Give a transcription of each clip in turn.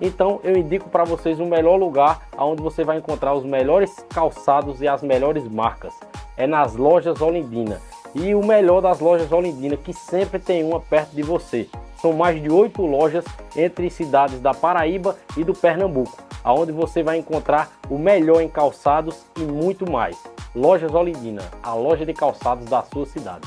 Então eu indico para vocês o melhor lugar onde você vai encontrar os melhores calçados e as melhores marcas. É nas lojas Olindina. E o melhor das lojas Olindina, que sempre tem uma perto de você. São mais de oito lojas entre cidades da Paraíba e do Pernambuco, aonde você vai encontrar o melhor em calçados e muito mais. Lojas Olindina, a loja de calçados da sua cidade.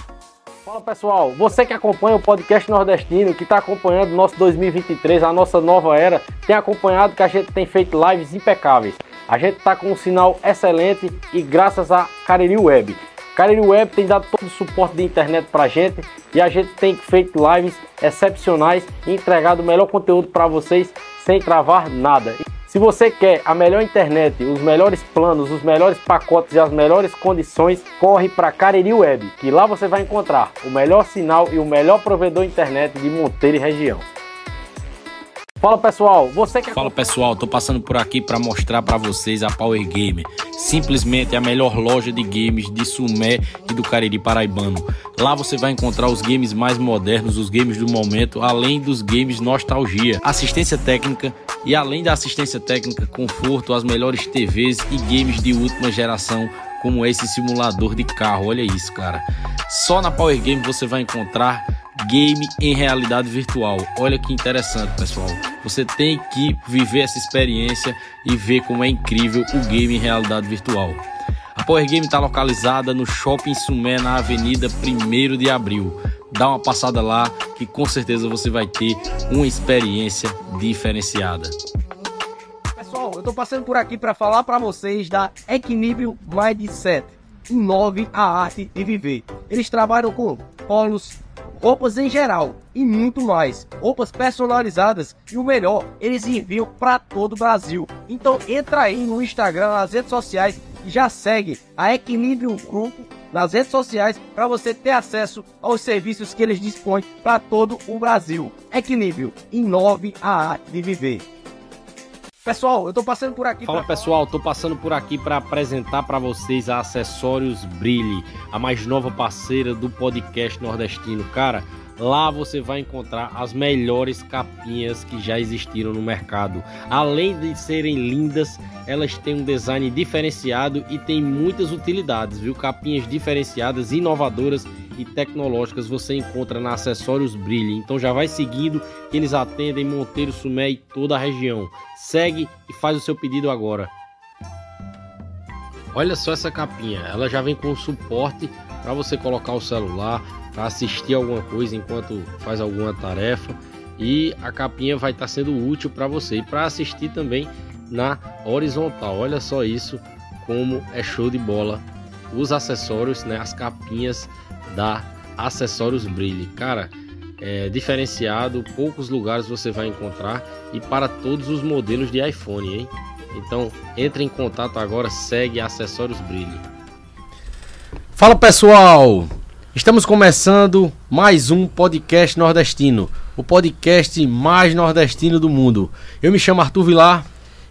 Fala pessoal, você que acompanha o podcast nordestino, que está acompanhando o nosso 2023, a nossa nova era, tem acompanhado que a gente tem feito lives impecáveis. A gente está com um sinal excelente e graças a Cariri Web. Cariri Web tem dado todo o suporte de internet para a gente e a gente tem feito lives excepcionais e entregado o melhor conteúdo para vocês sem travar nada. Se você quer a melhor internet, os melhores planos, os melhores pacotes e as melhores condições, corre para Cariri Web, que lá você vai encontrar o melhor sinal e o melhor provedor internet de Monteiro e região. Fala pessoal, você que Fala pessoal, tô passando por aqui para mostrar para vocês a Power Game, simplesmente a melhor loja de games de Sumé e do Cariri paraibano. Lá você vai encontrar os games mais modernos, os games do momento, além dos games nostalgia, assistência técnica e além da assistência técnica, conforto, as melhores TVs e games de última geração como esse simulador de carro. Olha isso, cara. Só na Power Game você vai encontrar game em realidade virtual. Olha que interessante, pessoal. Você tem que viver essa experiência e ver como é incrível o game em realidade virtual. A Power Game está localizada no Shopping Sumé, na Avenida 1 de Abril. Dá uma passada lá que com certeza você vai ter uma experiência diferenciada. Pessoal, eu estou passando por aqui para falar para vocês da Equilíbrio Mindset. Inove a arte de viver. Eles trabalham com polos, roupas em geral e muito mais. Roupas personalizadas e o melhor, eles enviam para todo o Brasil. Então entra aí no Instagram, nas redes sociais e já segue a Equilíbrio Grupo nas redes sociais para você ter acesso aos serviços que eles dispõem para todo o Brasil. Equilíbrio, inove a arte de viver. Pessoal, eu tô passando por aqui. Fala pra... pessoal, tô passando por aqui para apresentar para vocês a Acessórios Brilhe, a mais nova parceira do podcast nordestino. Cara, Lá você vai encontrar as melhores capinhas que já existiram no mercado. Além de serem lindas, elas têm um design diferenciado e têm muitas utilidades, viu? Capinhas diferenciadas, inovadoras e tecnológicas você encontra na Acessórios Brilhe. Então já vai seguindo, que eles atendem Monteiro, Sumé e toda a região. Segue e faz o seu pedido agora. Olha só essa capinha, ela já vem com suporte para você colocar o celular, assistir alguma coisa enquanto faz alguma tarefa e a capinha vai estar tá sendo útil para você e para assistir também na horizontal. Olha só isso como é show de bola. Os acessórios, né, as capinhas da Acessórios Brilhe. Cara, é diferenciado, poucos lugares você vai encontrar e para todos os modelos de iPhone, hein? Então, entre em contato agora, segue Acessórios Brilhe. Fala pessoal, Estamos começando mais um podcast nordestino, o podcast mais nordestino do mundo. Eu me chamo Arthur Vilar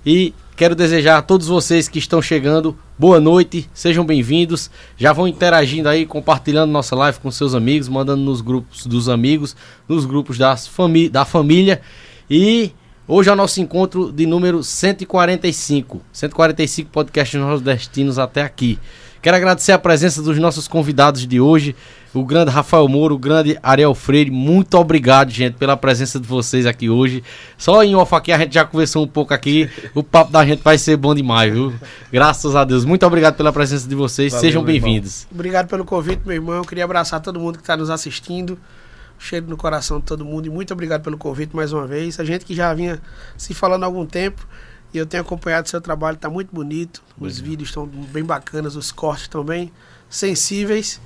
e quero desejar a todos vocês que estão chegando boa noite, sejam bem-vindos. Já vão interagindo aí, compartilhando nossa live com seus amigos, mandando nos grupos dos amigos, nos grupos das fami da família. E hoje é o nosso encontro de número 145. 145 podcasts nordestinos até aqui. Quero agradecer a presença dos nossos convidados de hoje, o grande Rafael Moro, o grande Ariel Freire. Muito obrigado, gente, pela presença de vocês aqui hoje. Só em off aqui a gente já conversou um pouco aqui. O papo da gente vai ser bom demais, viu? Graças a Deus. Muito obrigado pela presença de vocês. Valeu, Sejam bem-vindos. Obrigado pelo convite, meu irmão. Eu queria abraçar todo mundo que está nos assistindo. Cheiro no coração de todo mundo e muito obrigado pelo convite mais uma vez. A gente que já vinha se falando há algum tempo. E eu tenho acompanhado seu trabalho, está muito bonito. Os vídeos estão bem bacanas, os cortes estão bem sensíveis.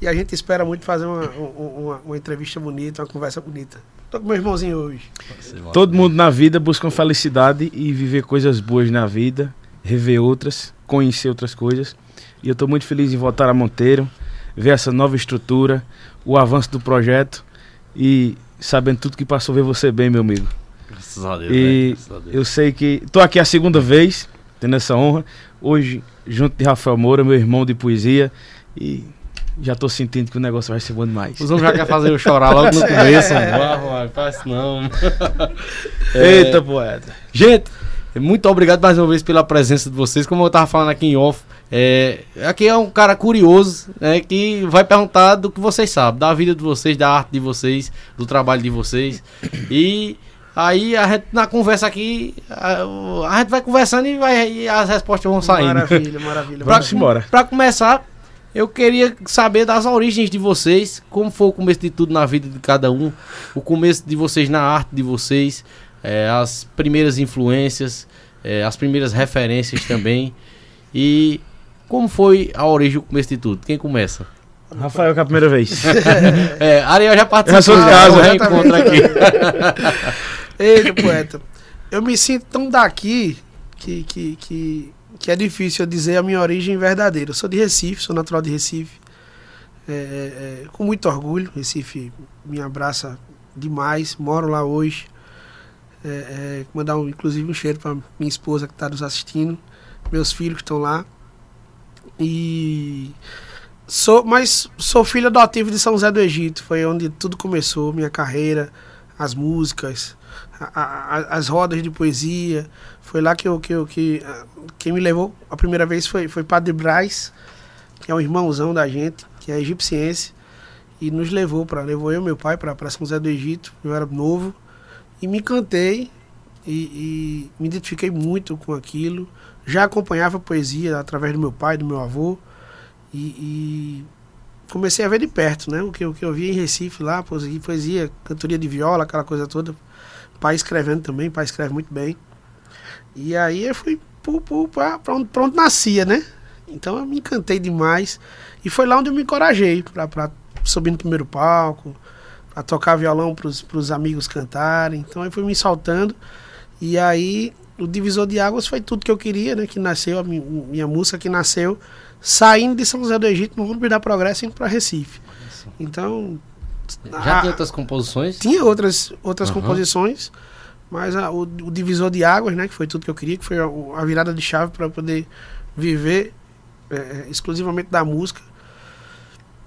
E a gente espera muito fazer uma, uma, uma entrevista bonita, uma conversa bonita. Tô com meu irmãozinho hoje. Todo mundo na vida busca felicidade e viver coisas boas na vida, rever outras, conhecer outras coisas. E eu estou muito feliz em voltar a Monteiro, ver essa nova estrutura, o avanço do projeto e sabendo tudo que passou, ver você bem, meu amigo. Graças a Deus. E? Graças a Deus. eu sei que. Tô aqui a segunda vez, tendo essa honra. Hoje, junto de Rafael Moura, meu irmão de poesia. E já tô sentindo que o negócio vai ser bom demais. Os homens já querem fazer eu chorar logo no começo. mano. Ah, vai, faz não. Eita, poeta. Gente, muito obrigado mais uma vez pela presença de vocês. Como eu tava falando aqui em off, é, aqui é um cara curioso, né, que vai perguntar do que vocês sabem, da vida de vocês, da arte de vocês, do trabalho de vocês. E aí a gente na conversa aqui, a, a gente vai conversando e, vai, e as respostas vão saindo. Maravilha, maravilha. Pra, Vamos embora. Pra começar, eu queria saber das origens de vocês, como foi o começo de tudo na vida de cada um, o começo de vocês na arte de vocês, é, as primeiras influências, é, as primeiras referências também. E como foi a origem, o começo de tudo? Quem começa? Rafael, que é a primeira vez. É, Ariel já participou. Já sou de casa, já reencontro aqui. Eita, poeta. Eu me sinto tão daqui que, que, que, que é difícil eu dizer a minha origem verdadeira. Eu sou de Recife, sou natural de Recife. É, é, é, com muito orgulho. Recife me abraça demais. Moro lá hoje. É, é, mandar um, inclusive um cheiro para minha esposa que está nos assistindo, meus filhos que estão lá. E sou, mas sou filho adotivo de São José do Egito. Foi onde tudo começou, minha carreira, as músicas, a- a- as rodas de poesia. Foi lá que eu, que eu que ah, quem me levou a primeira vez foi foi Padre Braz, que é um irmãozão da gente, que é egipciense, e nos levou para levou eu meu pai para São José do Egito. Eu era novo e me encantei e, e me identifiquei muito com aquilo. Já acompanhava poesia através do meu pai, do meu avô e, e comecei a ver de perto, né? O que, o que eu via em Recife lá, poesia, cantoria de viola, aquela coisa toda. Pai escrevendo também, pai escreve muito bem. E aí eu fui para onde, pra onde nascia, né? Então eu me encantei demais. E foi lá onde eu me encorajei para subir no primeiro palco, para tocar violão para os amigos cantarem. Então eu fui me saltando. E aí o divisor de águas foi tudo que eu queria, né? Que nasceu, a mi- minha música que nasceu saindo de São José do Egito, no Rubens da Progresso, indo para Recife. Então. Já a- tem outras composições? tinha outras, outras Aham. composições, mas a- o, o divisor de águas, né, que foi tudo que eu queria, que foi a, a virada de chave para poder viver é, exclusivamente da música,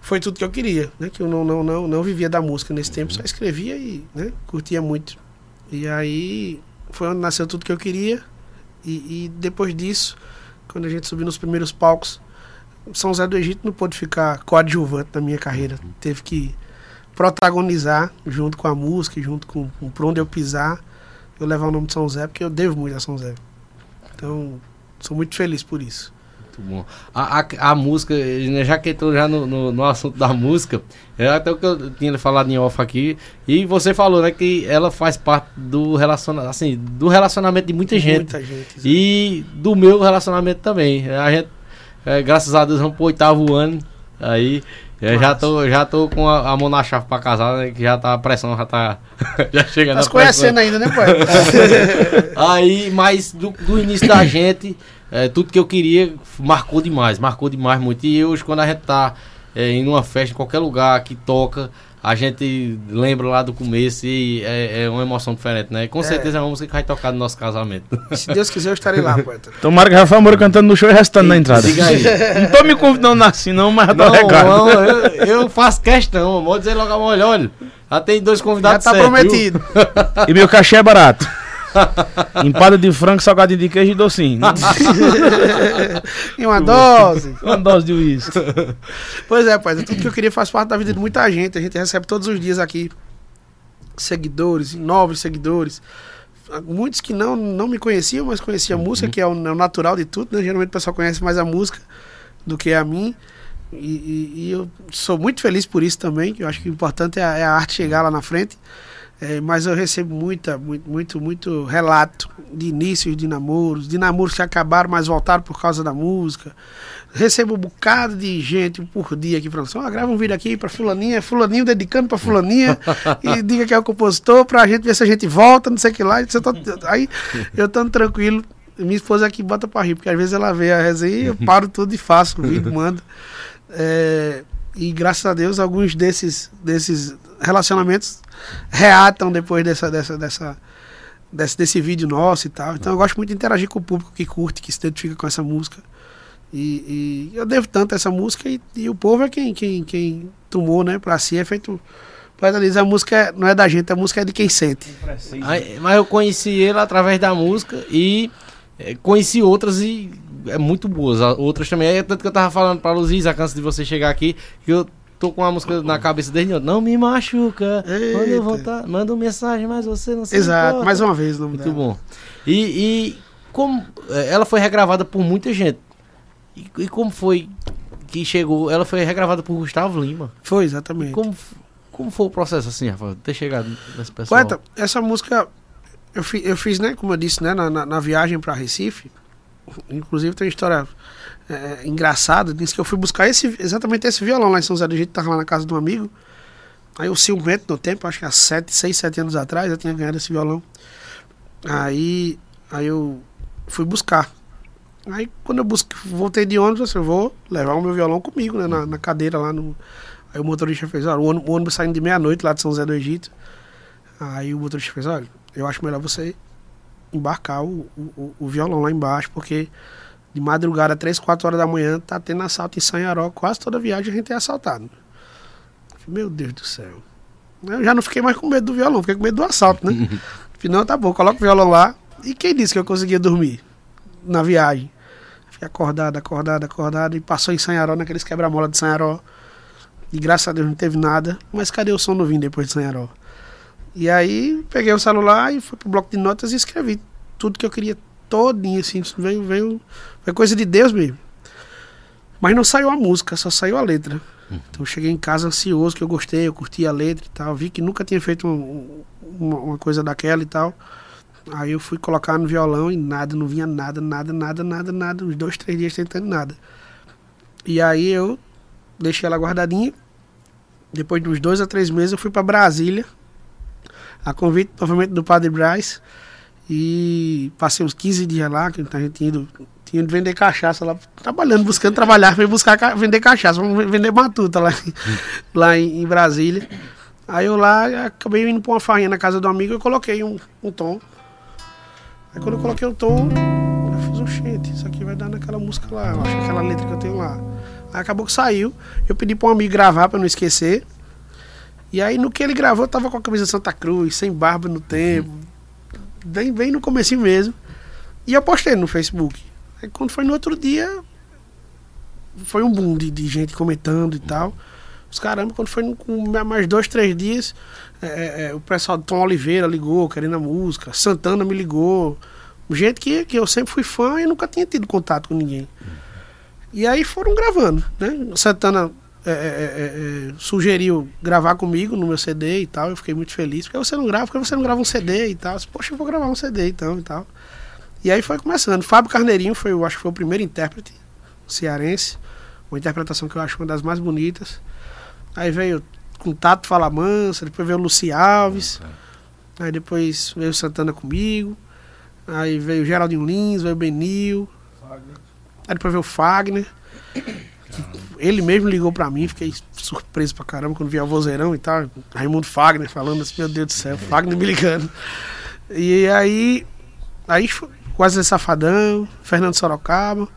foi tudo que eu queria, né, que eu não, não, não, não vivia da música nesse tempo, só escrevia e né, curtia muito. E aí foi onde nasceu tudo que eu queria, e, e depois disso, quando a gente subiu nos primeiros palcos, São José do Egito não pôde ficar coadjuvante na minha carreira, teve que protagonizar junto com a música, junto com, com por onde eu pisar, eu levar o nome de São Zé, porque eu devo muito a São Zé. Então, sou muito feliz por isso. Muito bom. A, a, a música, né, já que entrou já no, no, no assunto da música, é até o que eu tinha falado em off aqui, e você falou, né, que ela faz parte do relacionamento, assim, do relacionamento de muita gente. Muita gente. E do meu relacionamento também. A gente, é, graças a Deus, vamos pro oitavo ano. Aí, eu já tô, já tô com a, a mão na chave pra casar, né? Que já tá a pressão, já tá. já chega Tá na se conhecendo ainda, né, pai? Aí, mas do, do início da gente, é, tudo que eu queria marcou demais, marcou demais muito. E hoje, quando a gente tá é, em uma festa, em qualquer lugar que toca, a gente lembra lá do começo e é, é uma emoção diferente, né? Com certeza é uma música que vai tocar no nosso casamento. Se Deus quiser, eu estarei lá, poeta. Tomara que Rafael Moura cantando no show e restando na entrada. Diga aí. Não tô me convidando assim, não, mas já tô Não, regado. não, eu, eu faço questão. Vou dizer logo a olha, olha. Já tem dois Já convidados tá certos, viu? prometido. E meu cachê é barato. Empada de frango, salgadinho de queijo e docinho. em uma dose. Uma dose de uísque. Pois é, pai, tudo que eu queria faz parte da vida de muita gente. A gente recebe todos os dias aqui seguidores, novos seguidores. Muitos que não, não me conheciam, mas conheciam a música, que é o, é o natural de tudo, né? Geralmente o pessoal conhece mais a música do que a mim. E, e- e eu sou muito feliz por isso também, que eu acho que o importante é a, é a arte chegar lá na frente. É, mas eu recebo muita, muito, muito, muito relato de inícios de namoros, de namoros que acabaram, mas voltaram por causa da música. Recebo um bocado de gente por dia aqui falando assim, ó, grava um vídeo aqui pra fulaninha, fulaninho dedicando pra fulaninha, e diga que é o compositor, pra gente ver se a gente volta, não sei o que lá. Eu tô- aí eu estando tranquilo, minha esposa aqui bota pra rir, porque às vezes ela vê a resenha, eu paro tudo e faço, o vídeo, mando. É, e graças a Deus, alguns desses, desses relacionamentos reatam depois dessa, dessa, dessa, desse, desse vídeo nosso e tal. Então eu gosto muito de interagir com o público que curte, que se identifica com essa música. E, e eu devo tanto a essa música e, e, o povo é quem, quem, quem tomou, né, pra si, é feito. Poeta diz, a música não é da gente, a música é de quem sente. Aí, mas eu conheci ele através da música e é, conheci outras e é muito boas. A- Outras também. É tanto que eu tava falando pra Luzis, antes de você chegar aqui, que eu tô com uma música na cabeça desde ontem. Não me machuca. Eita. eu voltar, manda uma mensagem, mas você não se Exato, importa. mais uma vez o nome Muito bom. E, e como é, ela foi regravada por muita gente. E, e como foi que chegou? Ela foi regravada por Gustavo Lima. Foi, exatamente. Como, f- como foi o processo assim, Rafa? Ter chegado nesse pessoal? Poeta, essa música eu, fi- eu fiz, né, como eu disse, né, na, na, na viagem para Recife. Inclusive tem uma história é, engraçada. Disse que eu fui buscar esse, exatamente esse violão lá em São José do Egito, tava lá na casa de um amigo. Aí eu ciumento no tempo, acho que há 7, 6, 7 anos atrás, eu tinha ganhado esse violão. Aí, aí eu fui buscar. Aí quando eu busquei, voltei de ônibus, assim, eu vou levar o meu violão comigo, né, na, na cadeira lá no. Aí o motorista fez, olha, o ônibus, o ônibus saindo de meia-noite lá de São José do Egito. Aí o motorista fez, olha, eu acho melhor você embarcar o, o, o violão lá embaixo, porque de madrugada, 3, 4 horas da manhã, tá tendo assalto em Sanharó, quase toda viagem a gente é assaltado. Meu Deus do céu. Eu já não fiquei mais com medo do violão, fiquei com medo do assalto, né? Não, tá bom, coloca o violão lá. E quem disse que eu conseguia dormir na viagem? Fiquei acordado, acordado, acordado, e passou em Sanharó, naqueles quebra-mola de Sanharó. E graças a Deus não teve nada. Mas cadê o som no vinho depois de Sanharó? E aí peguei o celular e fui pro bloco de notas e escrevi tudo que eu queria todinho, assim, veio, veio, foi coisa de Deus mesmo. Mas não saiu a música, só saiu a letra. Então eu cheguei em casa ansioso, que eu gostei, eu curti a letra e tal, vi que nunca tinha feito um- uma, uma coisa daquela e tal. Aí eu fui colocar no violão e nada, não vinha nada, nada, nada, nada, nada, uns dois, três dias tentando nada. E aí eu deixei ela guardadinha. Depois de uns dois a três meses eu fui para Brasília, a convite novamente do Padre Braz. E passei uns 15 dias lá, que a gente tinha ido, tinha ido vender cachaça lá, trabalhando, buscando trabalhar, fui buscar ca- vender cachaça, vamos vender matuta lá, em- lá em, em Brasília. Aí eu lá acabei indo pra uma farinha na casa do amigo e coloquei um, um tom. Aí quando eu coloquei o tom, eu fiz um gente, isso aqui vai dar naquela música lá, eu acho que aquela letra que eu tenho lá. Aí acabou que saiu, eu pedi pra um amigo gravar pra não esquecer. E aí no que ele gravou, eu tava com a camisa Santa Cruz, sem barba no tempo, bem, bem no começo mesmo. E eu postei no Facebook. Aí quando foi no outro dia, foi um boom de, de gente comentando e tal. Os caramba, quando foi mais dois, três dias, é, é, o pessoal Tom Oliveira ligou, querendo a música, Santana me ligou. Gente que, que eu sempre fui fã e nunca tinha tido contato com ninguém. E aí foram gravando, né? Santana é, é, é, é, sugeriu gravar comigo no meu CD e tal. Eu fiquei muito feliz. Porque você não grava, porque você não grava um CD e tal. Eu disse, Poxa, eu vou gravar um CD então e tal. E aí foi começando. Fábio Carneirinho foi, eu acho que foi o primeiro intérprete cearense. Uma interpretação que eu acho uma das mais bonitas. Aí veio com Tato Fala Mansa, depois veio o Luci Alves. Aí depois veio Santana comigo. Aí veio Geraldinho Lins, veio o Benil. Aí depois veio o Fagner. Ele mesmo ligou pra mim, fiquei surpreso pra caramba quando vi o vozeirão e tal. Raimundo Fagner falando assim, meu Deus do céu, Fagner me ligando. E aí, aí quase Safadão, Fernando Sorocaba,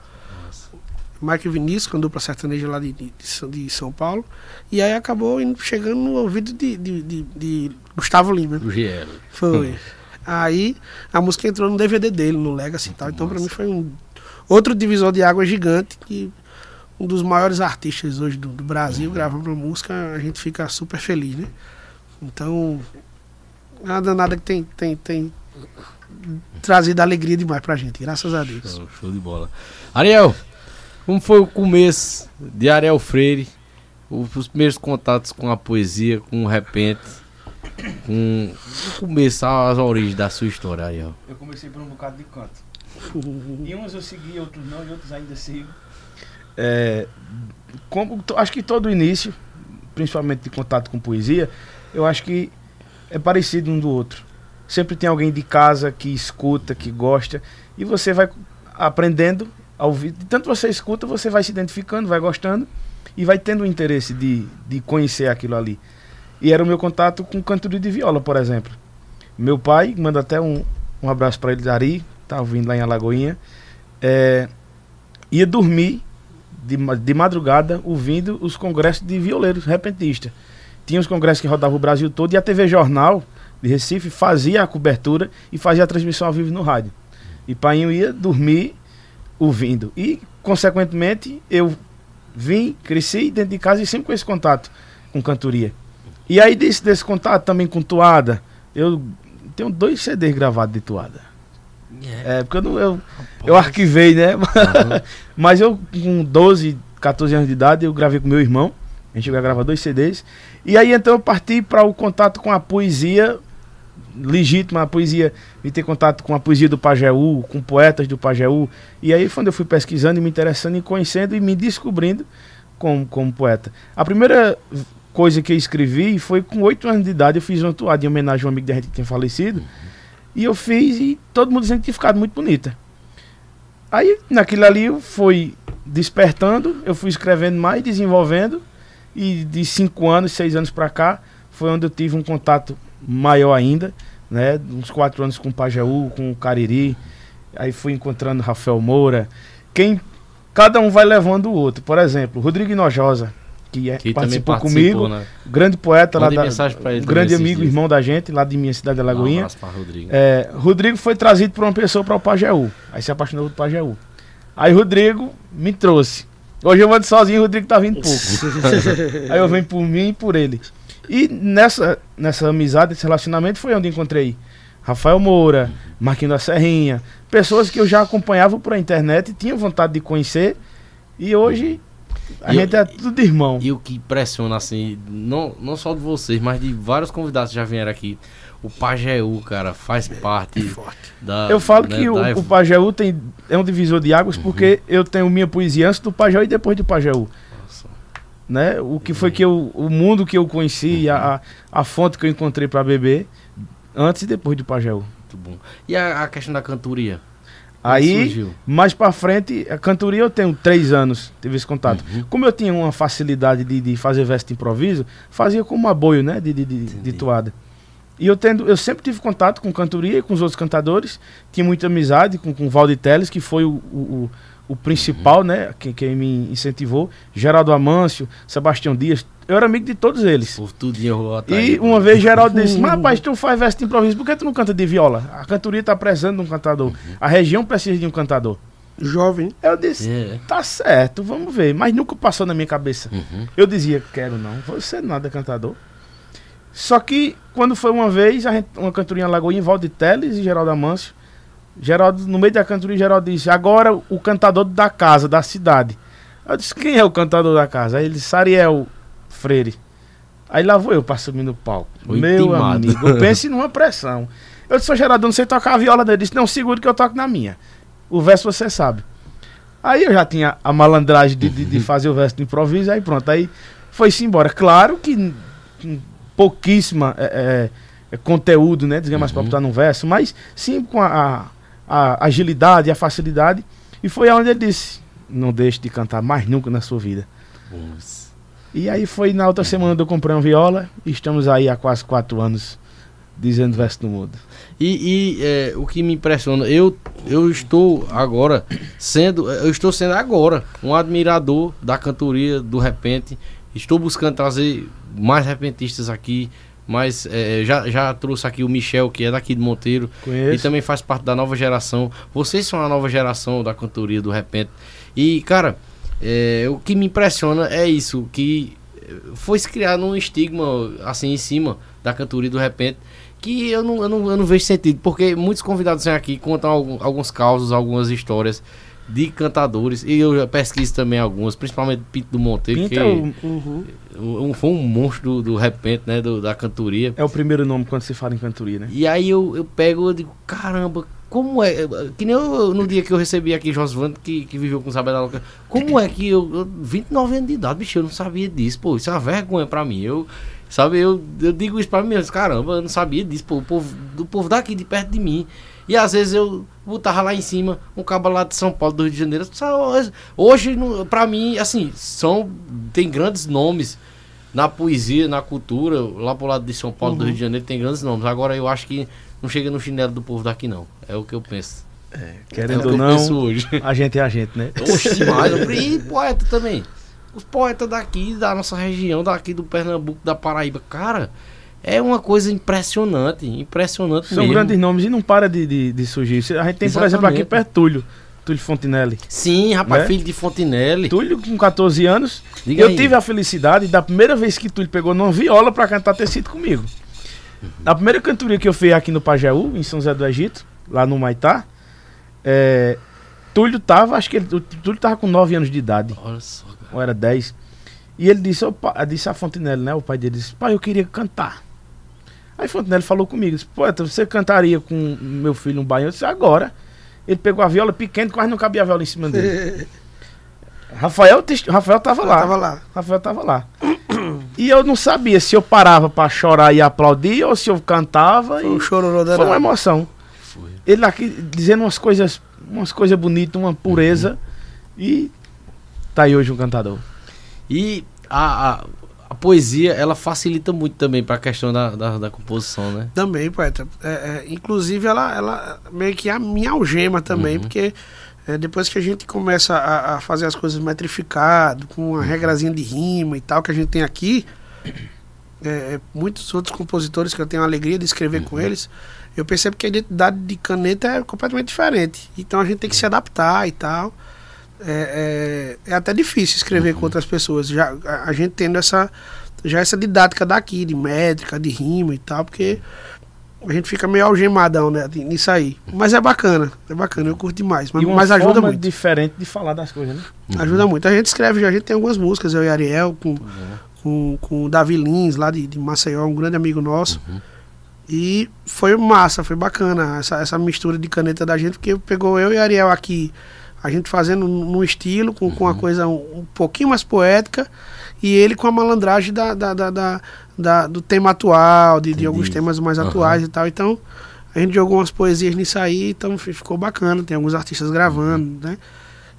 Mike Vinícius, com a dupla sertaneja lá de, de, de São- Paulo. E aí acabou indo- chegando no ouvido de, de, de- Gustavo Lima. GL. Foi. Aí a música entrou no DVD dele, no Legacy e tal. Então pra mim foi um outro divisor de água gigante que um dos maiores artistas hoje do, do Brasil gravando uma música, a gente fica super feliz, né? Então, nada nada que tem tem tem trazido alegria demais pra gente, graças a Deus. Show, show de bola. Ariel, como foi o começo de Ariel Freire? O- Os primeiros contatos com a poesia, com o repente, com o começo, as origens da sua história, Ariel. Eu comecei por um bocado de canto. E uns eu segui, outros não, e outros ainda sigo. É, como, acho que todo início, principalmente de contato com poesia, eu acho que é parecido um do outro. Sempre tem alguém de casa que escuta, que gosta, e você vai aprendendo ao ouvir. Tanto você escuta, você vai se identificando, vai gostando e vai tendo o interesse de, de conhecer aquilo ali. E era o meu contato com cantoria de viola, por exemplo. Meu pai, manda até um, um abraço para ele, Dari, tá ouvindo lá em Alagoinha, é, ia dormir de, de madrugada ouvindo os congressos de violeiros repentistas. Tinha os congressos que rodavam o Brasil todo e a TV Jornal de Recife fazia a cobertura e fazia a transmissão ao vivo no rádio. E Painho ia dormir ouvindo. E, consequentemente, eu vim, cresci dentro de casa e sempre com esse contato com cantoria. E aí, desse, desse contato também com toada, eu tenho dois CDs gravados de toada. É, porque eu, não, eu, eu arquivei, né? Mas eu, com 12, 14 anos de idade, eu gravei com meu irmão. A gente a gravar dois CDs. E aí, então, eu parti para o contato com a poesia legítima, a poesia, e ter contato com a poesia do Pajeú, com poetas do Pajeú. E aí foi onde eu fui pesquisando e me interessando e conhecendo e me descobrindo como, como poeta. A primeira coisa que eu escrevi foi com oito anos de idade, eu fiz uma toada em homenagem a um amigo da gente que tinha falecido. E eu fiz e todo mundo dizendo que tinha ficado muito bonita. Aí naquilo ali eu fui despertando, eu fui escrevendo mais, desenvolvendo. E de cinco anos, seis anos pra cá, foi onde eu tive um contato maior ainda, né? Uns quatro anos com o Pajeú, com o Cariri. Aí fui encontrando Rafael Moura. Quem cada um vai levando o outro. Por exemplo, Rodrigo Nojosa, que, é, Que participou, participou, comigo, né? grande poeta lá Mandei da, mensagem pra ele um grande amigo, dias. irmão da gente, lá de minha cidade de Um Lagoinha. pra Rodrigo. É, Rodrigo foi trazido por uma pessoa para o Pajeú. Aí se apaixonou pelo Pajeú. Aí Rodrigo me trouxe. Hoje eu ando sozinho, o Rodrigo tá vindo pouco. Aí eu venho por mim e por ele. E nessa, nessa amizade, esse relacionamento foi onde encontrei Rafael Moura, Marquinhos da Serrinha, pessoas que eu já acompanhava por internet e tinha vontade de conhecer. E hoje a E eu- gente é tudo irmão. E o que impressiona, assim, não, não só de vocês, mas de vários convidados que já vieram aqui. O Pajeú, cara, faz parte da. Eu falo né, que da o, ev- o Pajeú tem, é um divisor de águas porque eu tenho minha poesia antes do Pajeú e depois do Pajeú. Né? O que foi que eu, o mundo que eu conheci, a, a, fonte que eu encontrei para beber antes e depois do Pajeú. Muito bom. E a, a questão da cantoria? Como Aí, surgiu? mais para frente, a cantoria eu tenho três anos, tive esse contato. Uhum. Como eu tinha uma facilidade de, de fazer verso de improviso, fazia como aboio, né? De, de, de, de toada. E eu, tendo, eu sempre tive contato com cantoria e com os outros cantadores. Tinha muita amizade com, com o Valde Teles, que foi o, o, o- principal, né? Quem, quem me incentivou. Geraldo Amâncio, Sebastião Dias. Eu era amigo de todos eles. Por rolou E uma vez Geraldo disse: Mas rapaz, tu faz verso de improviso, por que tu não canta de viola? A cantoria tá precisando de um cantador. A região precisa de um cantador. Jovem. Eu disse: É. Tá certo, vamos ver. Mas nunca passou na minha cabeça. Uhum. Eu dizia, quero não, você nada cantador. Só que quando foi uma vez, a gente, uma cantoria em Lagoinha, Valde Teles e Geraldo Amâncio. Geraldo, no meio da cantoria, Geraldo disse, agora o cantador da casa, da cidade. Eu disse, quem é o cantador da casa? Aí ele disse, Ariel Freire. Aí lá vou eu pra subir no palco. Foi Meu intimado. amigo, pense numa pressão. Eu disse, Geraldo, eu não sei tocar a viola dele. Ele disse, não, seguro que eu toco na minha. O verso você sabe. Aí eu já tinha a malandragem de, de, de fazer o verso de improviso, aí pronto, aí foi-se embora. Claro que pouquíssima é, é, conteúdo, né, digamos mais pra Uhum. botar num verso, mas sim com a, a, a agilidade e a facilidade. E foi aonde ele disse, não deixe de cantar mais nunca na sua vida. Bons. E aí foi na outra semana eu comprei uma viola e estamos aí há quase quatro anos dizendo verso do mundo. E, e, é, o que me impressiona, eu, eu estou agora sendo, eu estou sendo agora um admirador da cantoria do repente. Estou buscando trazer mais repentistas aqui, mas é, já, já trouxe aqui o Michel, que é daqui de Monteiro, e Conheço. também faz parte da nova geração. Vocês são a nova geração da cantoria do repente. E, cara, é, o que me impressiona é isso, que eh, foi se criado um estigma assim em cima da cantoria do repente que eu não, eu não, eu não vejo sentido, porque muitos convidados vêm aqui contam alguns causos, algumas histórias de cantadores, e eu já pesquiso também algumas, principalmente Pinto do Monteiro, Pinta que é Uhum. um- foi um monstro do, do repente, né, do- da cantoria. é o primeiro nome quando se fala em cantoria, né? E aí eu, eu pego e digo, caramba, como é? Que nem eu, no dia que eu recebi aqui Josvando, que, que viveu com o Sabela Louca, como é que eu, eu, 29 anos de idade, bicho, eu não sabia disso, pô, isso é uma vergonha pra mim. Eu, Sabe, eu, eu digo isso pra mim mesmo, caramba, eu não sabia disso, pô, o povo, do povo daqui, de perto de mim. E às vezes eu botava lá em cima um cabo lá de São Paulo, do Rio de Janeiro. Hoje, hoje pra mim, assim, são. Tem grandes nomes na poesia, na cultura, lá pro lado de São Paulo, uhum. do Rio de Janeiro, tem grandes nomes. Agora eu acho que não chega no chinelo do povo daqui, não. É o que eu penso. É, querendo é ou não, a gente é a gente, né? Oxe, demais. e poeta também. Os poetas daqui, da nossa região, daqui do Pernambuco, da Paraíba, cara, é uma coisa impressionante, impressionante São mesmo. grandes nomes e não para de, de, de surgir. A gente tem, Exatamente. por exemplo, aqui perto Túlio. Túlio Fontinelli. Sim, rapaz, né? filho de Fontinelli. Túlio com 14 anos. Diga eu aí. tive a felicidade da primeira vez que Túlio pegou numa viola para cantar ter sido comigo. A primeira cantoria que eu fiz aqui no Pajeú, em São José do Egito, lá no Maitá, é, Túlio tava, acho que ele, o Túlio tava com 9 anos de idade. Olha só, cara. Ou era 10. E ele disse, opa, disse a Fontinelli, né? O pai dele disse, pai, eu queria cantar. Aí Fontenelle falou comigo, disse, poeta, você cantaria com meu filho um baiano? Eu disse, agora. Ele pegou a viola pequena, quase não cabia a viola em cima dele. Rafael, Rafael tava lá. Tava lá. Rafael tava lá. E eu não sabia se eu parava para chorar e aplaudir ou se eu cantava. Foi, e... um choro foi uma emoção. Foi. Ele aqui dizendo umas coisas, umas coisas bonitas, uma pureza. Uhum. E tá aí hoje um cantador. E a, a, a poesia, ela facilita muito também para a questão da, da, da, composição, né? Também, poeta. É, é, inclusive, ela, ela meio que é a minha algema também, uhum. porque é, depois que a gente começa a, a, fazer as coisas metrificado, com uma uhum. regrazinha de rima e tal, que a gente tem aqui, é, é, muitos outros compositores que eu tenho a alegria de escrever uhum. com eles, eu percebo que a identidade de caneta é completamente diferente. Então a gente tem que se uhum. adaptar e tal é, é, é até difícil escrever uhum. com outras pessoas. Já, a, a, gente tendo essa, já essa didática daqui, de métrica, de rima e tal, porque a gente fica meio algemadão né, nisso aí. Mas é bacana, é bacana, eu curto demais. Mas, mas ajuda muito. diferente de falar das coisas, né? Uhum. Ajuda muito. A gente escreve, a gente tem algumas músicas, eu e Ariel, com, uhum. com, com o Davi Lins, lá de, de Maceió, um grande amigo nosso. Uhum. E foi massa, foi bacana essa, essa mistura de caneta da gente, porque pegou eu e Ariel aqui a gente fazendo num estilo, com, com uma uhum. coisa um, um, pouquinho mais poética, e ele com a malandragem da, da, da, da, da do tema atual, de, de, alguns temas mais atuais uhum. e tal. Então, a gente jogou umas poesias nisso aí, então ficou bacana. Tem alguns artistas gravando, uhum. né?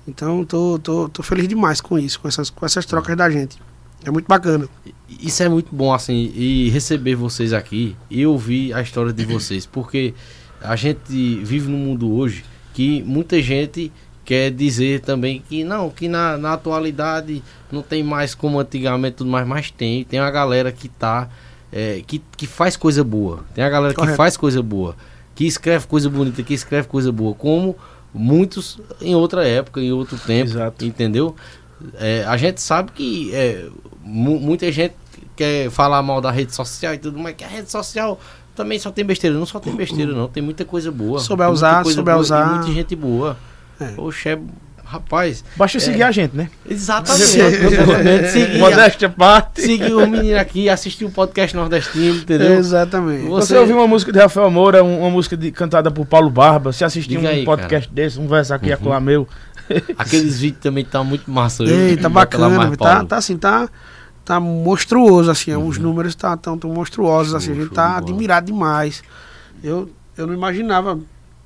Então, tô, tô, tô feliz demais com isso, com essas, com essas trocas da gente. É muito bacana. Isso é muito bom, assim, e receber vocês aqui e ouvir a história de vocês, porque a gente vive num mundo hoje que muita gente quer dizer também que não, que na, na atualidade não tem mais como antigamente tudo mais, mas tem, tem uma galera que tá é, que, que faz coisa boa. Tem a galera Correto. que faz coisa boa, que escreve coisa bonita, que escreve coisa boa, como muitos em outra época, em outro tempo, Exato. entendeu? É, a gente sabe que é, muita gente quer falar mal da rede social e tudo, mas que a rede social também só tem besteira. Não só tem besteira, não. Tem muita coisa boa. Souber usar, souber usar. muita gente boa. É. Poxa, é, rapaz. Basta é, seguir a gente, né? Exatamente. exatamente. seguir, Modéstia parte. Seguir o menino aqui, assistir o podcast nordestino, entendeu? Exatamente. Você, Você ouviu uma música de Rafael Moura, uma música de, cantada por Paulo Barba, se assistir um aí, podcast cara. desse, um verso aqui uhum. a meu. Aqueles vídeos também tá muito massa. Ei, tá bacana, tá, tá assim, tá tá monstruoso assim, uhum. os números tá tão, tão monstruosos assim, a gente tá admirado demais. Eu eu não imaginava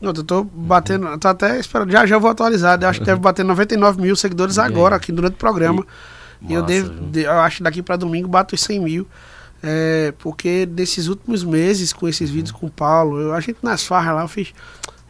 não, eu tô batendo, tô até esperando, já já vou atualizar, eu acho que deve bater 99 mil seguidores agora, aqui durante o programa. E, e eu, devo, eu acho que daqui para domingo bato os 100 mil. É, porque nesses últimos meses, com esses vídeos com o Paulo, eu, a gente nas farras lá, eu fiz.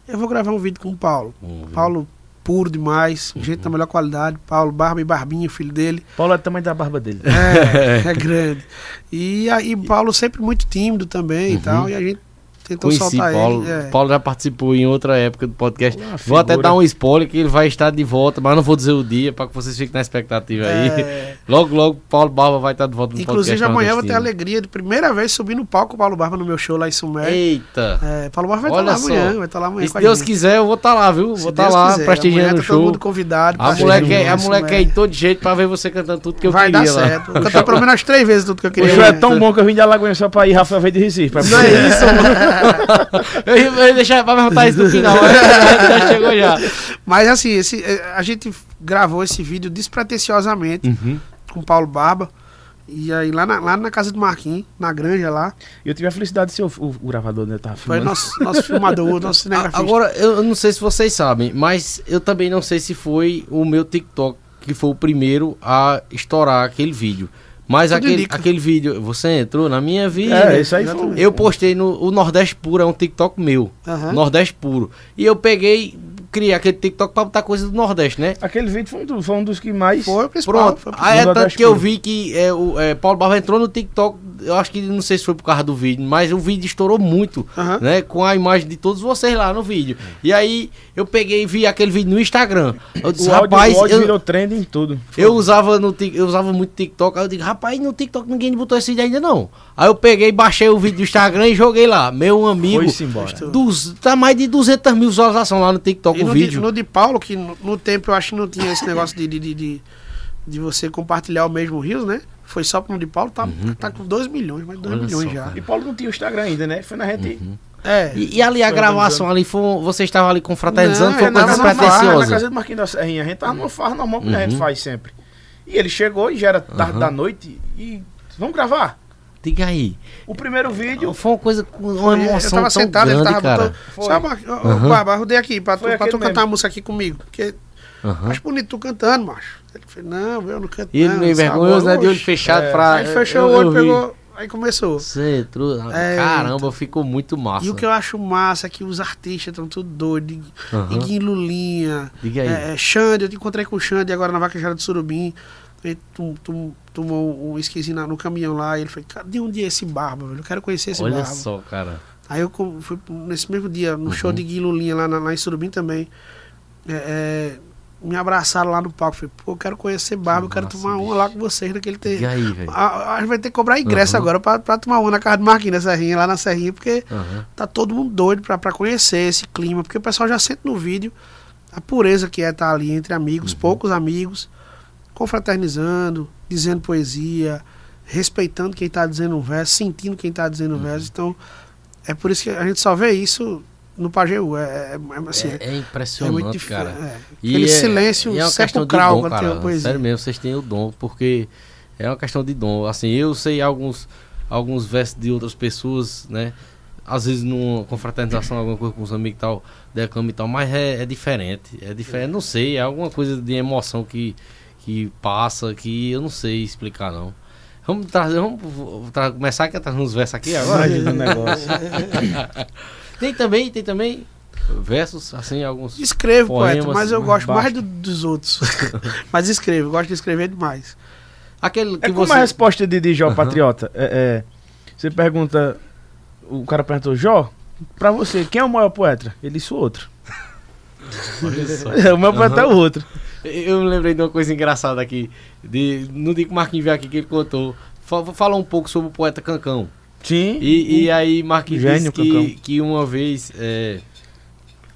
Eu vou gravar um vídeo com o Paulo. Uhum. Paulo puro demais, uhum. gente da melhor qualidade. Paulo, barba e barbinha, filho dele. Paulo é o tamanho da barba dele. É, é grande. E aí, Paulo sempre muito tímido também uhum. e tal. E a gente tentou Conheci soltar Paulo. ele. É. Paulo já participou em outra época do podcast. vou até dar um spoiler que ele vai estar de volta, mas não vou dizer o dia para que vocês fiquem na expectativa é. aí. Logo, logo, Paulo Barba vai estar de volta no Inclusive, podcast. Inclusive, amanhã eu vou ter a alegria de primeira vez subir no palco o Paulo Barba no meu show lá em Sumé. Eita! É, Paulo Barba vai estar lá amanhã, vai estar lá amanhã. E se Deus gente. quiser, eu vou estar lá, viu? vou estar lá quiser. prestigiando o show. Todo mundo convidado. A mulher, quer, a mulher quer ir todo jeito para ver você cantando tudo que eu vai queria. Vai dar certo. Cantar pelo menos três vezes tudo que eu queria. O show é tão bom que eu vim de Alagoinha só para ir, Rafael veio de Recife. Não é isso, mano. eu ia deixar pra perguntar isso no final, já chegou já. Mas assim, esse, eh, a gente gravou esse vídeo despretensiosamente uhum. com Paulo Barba. E aí lá na, lá na casa do Marquinhos, na granja lá, eu tive a felicidade de ser o, o- o gravador, né? Tava foi filmando. nosso, nosso filmador, nosso cinegrafista. Agora, eu eu não sei se vocês sabem, mas eu também não sei se foi o meu TikTok que foi o primeiro a estourar aquele vídeo. Mas Tudo aquele, aquele vídeo, você entrou na minha vida. É, isso aí foi. Eu postei no o Nordeste Puro, é um TikTok meu. Aham. Nordeste Puro. E eu peguei, criei aquele TikTok pra botar coisa do Nordeste, né? Aquele vídeo foi um, do- foi um dos que mais. Foi o principal. Pronto. Foi o Aí é Nordeste tanto que eu vi que é, o é, Paulo Barba entrou no TikTok. Eu acho que não sei se foi por causa do vídeo, mas o vídeo estourou muito, né? Com a imagem de todos vocês lá no vídeo. E aí eu peguei e vi aquele vídeo no Instagram. Eu disse, O rapaz, áudio eu, virou trend em tudo. eu usava no Tik- eu usava muito TikTok. Aí eu digo, rapaz, no TikTok ninguém botou esse vídeo ainda não. Aí eu peguei, baixei o vídeo do Instagram e joguei lá. Meu amigo, Foi-se embora. dos, tá mais de 200 mil visualizações lá no TikTok E o no, de, vídeo. no de Paulo, que no, no tempo eu acho que não tinha esse negócio de, de, de, de, de você compartilhar o mesmo Rios, né? Foi só pro no de Paulo, tá, tá com 2 milhões, mais 2 Olha milhões só, já. cara. E Paulo não tinha o Instagram ainda, né? Foi na gente. É. E, e ali a Foi gravação ali, foi, você estava ali confraternizando, Não, foi uma coisa nada na, despretensiosa. casa do Marquinhos da Serrinha. A gente tava numa farra normal que a gente Uhum. faz sempre. E ele chegou e já era tarde Uhum. da noite e. Vamos gravar. Diga aí. O primeiro vídeo. Foi uma coisa com uma Foi, emoção eu tava tão sentado, grande, ele tava cara. botando. Foi. Sabe, Aham. Barba, arrudei aqui pra tu, pra tu cantar mesmo. uma música aqui comigo. Porque Aham. acho bonito tu cantando, macho. Ele falou, não, eu não canto. E ele meio essa vergonhoso, né? De olho fechado É. pra. Aí fechou eu- o olho, pegou. Aí começou. Você, tru- É, Caramba, ficou muito massa. E o que eu acho massa é que os artistas estão tudo doidos. Aham. Iguinho Lulinha, Diga aí. é, é, Xande, eu te encontrei com o Xande agora na Vaquejada do Surubim. Ele tum- tum- tomou um esquisinho no caminhão lá. E ele falou: Cadê onde é esse barba, velho? Eu quero conhecer esse Olha barba. só, cara. Aí eu fui nesse mesmo dia, no show Uhum. de Gui Lulinha lá, na- lá em Surubim também. É, é, me abraçaram lá no palco. Falei, pô, eu quero conhecer barba, eu quero tomar uma bicho. lá com vocês naquele tempo. Diga aí, velho. A, a gente vai ter que cobrar ingresso Uhum. agora pra, pra tomar uma na casa do Marquinhos, na Serrinha, lá na Serrinha, porque Aham. tá todo mundo doido pra, pra conhecer esse clima, porque o pessoal já sente no vídeo a pureza que é estar ali entre amigos, poucos amigos, confraternizando, dizendo poesia, respeitando quem tá dizendo um verso, sentindo quem tá dizendo um verso. Então, é por isso que a gente só vê isso no Pajeú. É, é, é, assim, É, é é muito impressionante, cara. É. E Aquele é- silêncio é sepulcral quando tem uma poesia. Sério mesmo, vocês têm o dom, porque é uma questão de dom. Assim, eu sei alguns, alguns versos de outras pessoas, né? Às vezes numa confraternização, alguma coisa com os amigos e tal, declama e tal, mas é, é diferente. É diferente, não sei, é alguma coisa de emoção que, que passa, que eu não sei explicar não. Vamos trazer, vamos tra- começar aqui a trazer uns versos aqui agora. Tem também, tem também versos, assim, alguns. Escrevo, poeta, mas eu gosto mais basta. do- dos outros. mas escrevo, gosto de escrever demais. Aquele que É como você. a resposta de, de Jó Aham. Patriota. É, é, você pergunta. O cara perguntou, Jó, pra você, quem é o maior poeta? Ele disse o outro. O maior poeta é o outro. Eu me lembrei de uma coisa engraçada aqui. De, no dia que o Marquinhos veio aqui, que ele contou. Fa- Fala um pouco sobre o poeta Cancão. Sim. E, e aí Marquinhos Gênio, disse que, Cancão. que uma vez, é,